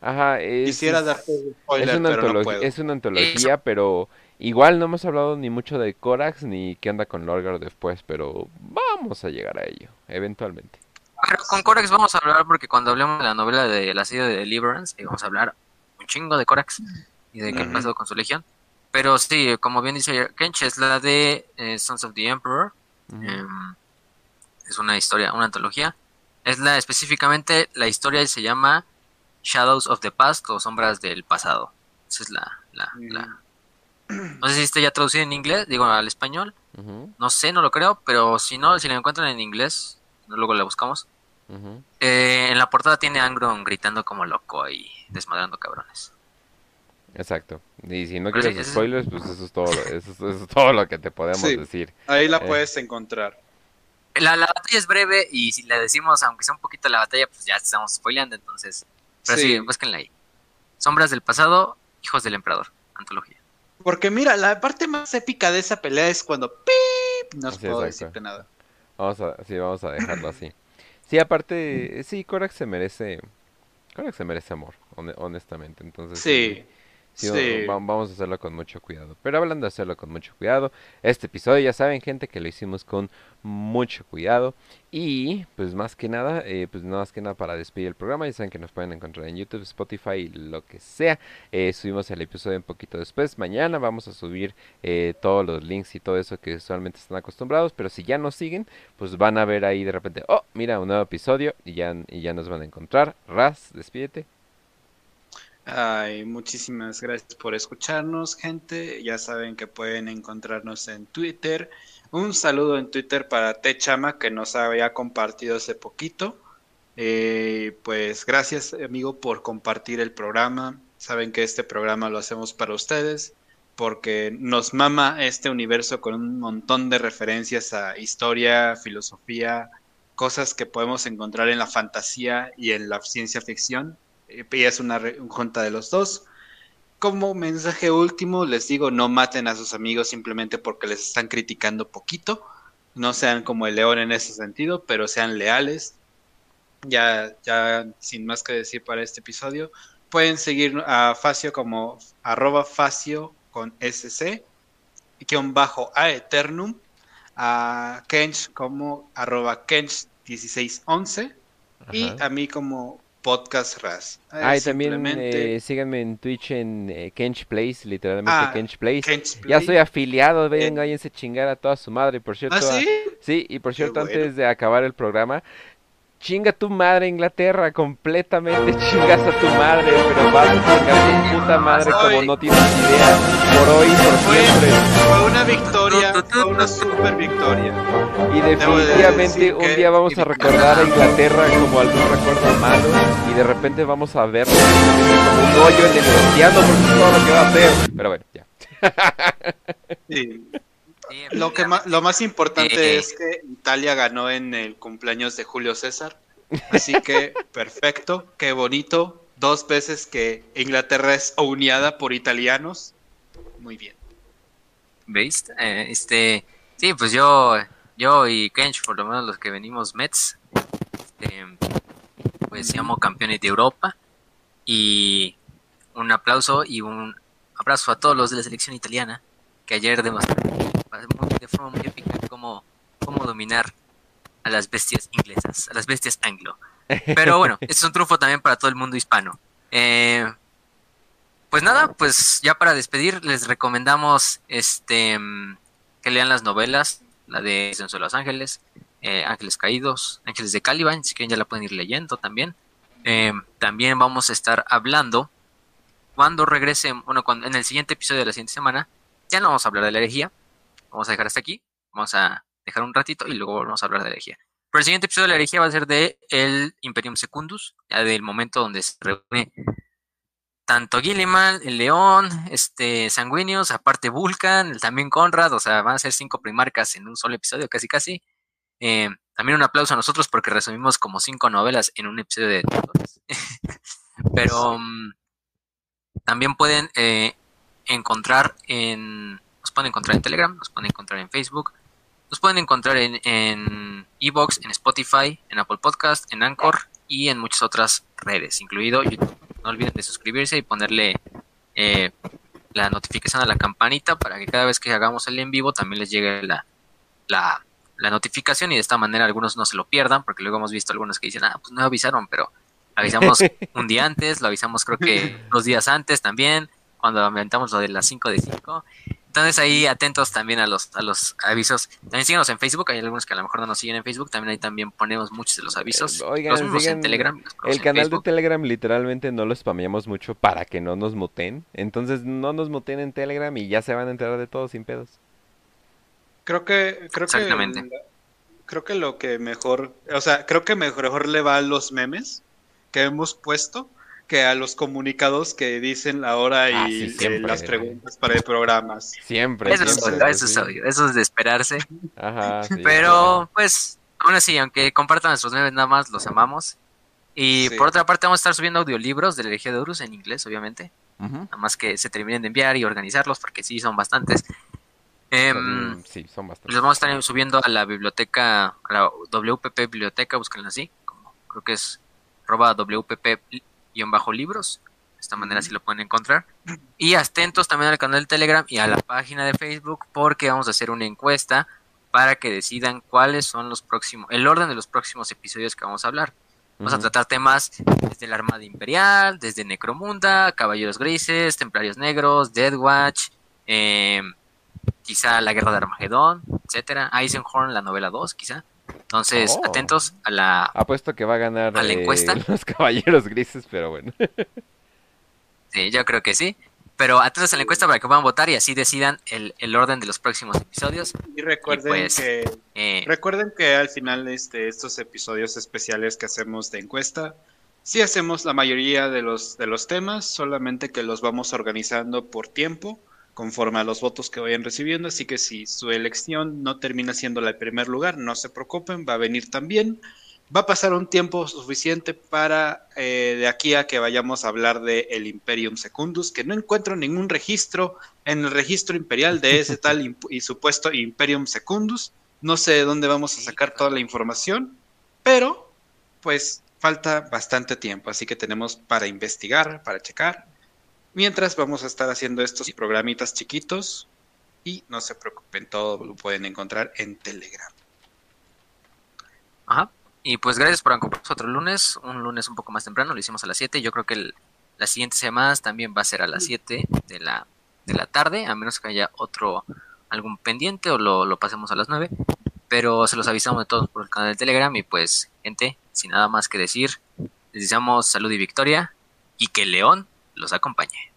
Ajá, es, Quisiera darte spoiler, es una, pero no puedo. es una antología, pero igual no hemos hablado ni mucho de Corax ni qué anda con Lorgar después, pero vamos a llegar a ello, eventualmente. Pero con Corax vamos a hablar porque cuando hablemos de la novela de la serie de Deliverance, eh, vamos a hablar un chingo de Corax y de qué Ujú. pasó con su legión. Pero sí, como bien dice Kench, es la de eh, Sons of the Emperor. Em, es una historia, una antología. Es la específicamente la historia se llama Shadows of the Past o Sombras del Pasado. Esa es la, la, la... No sé si está ya traducido en inglés, digo al español. No sé, no lo creo, pero si no, si la encuentran en inglés, luego la buscamos. Eh, en la portada tiene a Angron gritando como loco y desmadrando cabrones. Exacto. Y si no Pero quieres spoilers, pues eso es todo, lo- eso, es- eso es todo lo que te podemos Sí. decir. Ahí la Eh. puedes encontrar. La, la batalla es breve y si le decimos, aunque sea un poquito la batalla, pues ya estamos spoileando, entonces. Pero sí, Sí. búsquenla ahí. Sombras del pasado, hijos del emperador, antología. Porque mira, la parte más épica de esa pelea es cuando ¡pip! No os puedo exacto. decirte nada. Vamos a, sí, vamos a dejarlo así. Sí, aparte, sí, Korak se merece, Korak se merece amor, hone- honestamente. Entonces, Sí. Sí, Sí. va- vamos a hacerlo con mucho cuidado. Pero hablando de hacerlo con mucho cuidado, este episodio ya saben, gente, que lo hicimos con mucho cuidado. Y, pues más que nada, eh, pues no más que nada para despedir el programa, ya saben que nos pueden encontrar en YouTube, Spotify, lo que sea. Eh, subimos el episodio un poquito después. Mañana vamos a subir eh, todos los links y todo eso que usualmente están acostumbrados. Pero si ya nos siguen, pues van a ver ahí de repente, oh, mira, un nuevo episodio y ya, y ya nos van a encontrar. Raz, despídete. Ay, muchísimas gracias por escucharnos, gente. Ya saben que pueden encontrarnos en Twitter. Un saludo en Twitter para Techama, que nos había compartido hace poquito. Eh, pues gracias, amigo, por compartir el programa. Saben que este programa lo hacemos para ustedes, porque nos mama este universo con un montón de referencias a historia, filosofía, cosas que podemos encontrar en la fantasía y en la ciencia ficción y es una junta de los dos. Como mensaje último, les digo, no maten a sus amigos simplemente porque les están criticando poquito. No sean como el león en ese sentido, pero sean leales. Ya, ya sin más que decir para este episodio, pueden seguir a Facio como arroba Facio con SC, guion bajo a Eternum, a Kench como arroba Kench1611 y Ajá. a mí como Podcast Raz. Ah, y también eh, síganme en Twitch en eh, Kench Plays, literalmente Ah, Kench. Kench Ya soy afiliado, ven, Eh. váyanse a chingar a toda su madre. Por cierto, ¿Ah, sí? a- sí, y por cierto, bueno. antes de acabar el programa, chinga tu madre Inglaterra, completamente chingas a tu madre, pero vas a chingar tu puta madre como no tienes idea, por hoy, por Fue, siempre. fue una victoria, fue una super victoria. Y de definitivamente un día vamos a recordar a Inglaterra como algún recuerdo malo y de repente vamos a verlo como un hoyo en el océano porque es todo lo que va a hacer. Pero bueno, ya. Sí. Lo, que ma- lo más importante Eh. es que Italia ganó en el cumpleaños de Julio César. Así que perfecto, qué bonito. Dos veces que Inglaterra es uniada por italianos. Muy bien. ¿Veis? Eh, este, sí, pues yo, yo y Kench, por lo menos los que venimos Mets, este, pues seamos campeones de Europa y un aplauso y un abrazo a todos los de la selección italiana que ayer demostraron de forma muy épica cómo, cómo dominar a las bestias inglesas, a las bestias anglo. Pero bueno, este es un triunfo también para todo el mundo hispano. Eh, pues nada, pues ya para despedir les recomendamos este que lean las novelas, la de Censo de los Ángeles, eh, Ángeles Caídos, Ángeles de Caliban, si quieren ya la pueden ir leyendo también. Eh, también vamos a estar hablando cuando regrese, bueno, cuando, en el siguiente episodio de la siguiente semana, ya no vamos a hablar de la herejía, vamos a dejar hasta aquí, vamos a dejar un ratito y luego vamos a hablar de la herejía. Pero el siguiente episodio de la herejía va a ser de el Imperium Secundus, del momento donde se reúne tanto Gilliman, el León, este Sanguinius, aparte Vulcan, también Conrad, o sea, van a ser cinco primarcas en un solo episodio, casi casi. Eh, también un aplauso a nosotros porque resumimos como cinco novelas en un episodio de. Pero mm, también pueden eh, encontrar en. Pueden encontrar en Telegram, nos pueden encontrar en Facebook, nos pueden encontrar en, en Evox, en Spotify, en Apple Podcast, en Anchor y en muchas otras redes, incluido YouTube. No olviden de suscribirse y ponerle eh, la notificación a la campanita para que cada vez que hagamos el en vivo también les llegue la, la, la notificación y de esta manera algunos no se lo pierdan, porque luego hemos visto algunos que dicen, ah, pues no avisaron, pero avisamos un día antes, lo avisamos creo que dos días antes también, cuando inventamos lo de las 5 de 5. Entonces ahí atentos también a los, a los avisos. También síganos en Facebook, hay algunos que a lo mejor no nos siguen en Facebook, también ahí también ponemos muchos de los avisos. Eh, oigan, los mismos en Telegram. los El en canal de. Telegram literalmente no lo spameamos mucho para que no nos muten. Entonces no nos muten en Telegram y ya se van a enterar de todo sin pedos. Creo que, creo que, creo que lo que mejor, o sea, creo que mejor le va a los memes que hemos puesto que a los comunicados que dicen la hora y Ah, sí, eh, siempre. las preguntas para el programas. Siempre. Eso es siempre, obvio, eso es obvio, eso es de esperarse. Ajá, sí, Pero, pues, aún así, aunque compartan nuestros memes nada más, los amamos. Y Sí. por otra parte, vamos a estar subiendo audiolibros de la de Horus en inglés, obviamente. Nada más que se terminen de enviar y organizarlos, porque sí, son bastantes. Em, sí, son bastantes. los vamos a estar subiendo a la biblioteca, a la WPP Biblioteca, búsquenla así, como creo que es arroba WPP-libros. De esta manera sí lo pueden encontrar. Y atentos también al canal de Telegram y a la página de Facebook, porque vamos a hacer una encuesta para que decidan cuáles son los próximos, el orden de los próximos episodios que vamos a hablar. Vamos a tratar temas desde la Armada Imperial, desde Necromunda, Caballeros Grises, Templarios Negros, Deadwatch, eh, quizá la Guerra de Armagedón, etcétera. Eisenhorn, la novela 2, quizá. Entonces, Oh. atentos a la... Apuesto que va a ganar ¿A la eh, encuesta? los caballeros grises, pero bueno. Sí, yo creo que sí. Pero atentos a la encuesta para que puedan votar y así decidan el, el orden de los próximos episodios. Y recuerden Y pues, que Eh, recuerden que al final este estos episodios especiales que hacemos de encuesta sí hacemos la mayoría de los de los temas, solamente que los vamos organizando por tiempo conforme a los votos que vayan recibiendo, así que si su elección no termina siendo la de primer lugar, no se preocupen, va a venir también. Va a pasar un tiempo suficiente para eh, de aquí a que vayamos a hablar de el Imperium Secundus, que no encuentro ningún registro en el registro imperial de ese tal y supuesto Imperium Secundus. No sé de dónde vamos a sacar toda la información, pero pues falta bastante tiempo, así que tenemos para investigar, para checar. Mientras vamos a estar haciendo estos programitas chiquitos y no se preocupen, todo lo pueden encontrar en Telegram. Ajá. Y pues gracias por acompañarnos otro lunes, un lunes un poco más temprano, lo hicimos a las 7. Yo creo que el- las siguientes semanas también va a ser a las 7 de la, de la tarde, a menos que haya otro, algún pendiente o lo, lo pasemos a las 9. Pero se los avisamos de todos por el canal de Telegram y pues, gente, sin nada más que decir, les deseamos salud y victoria y que León los acompañe.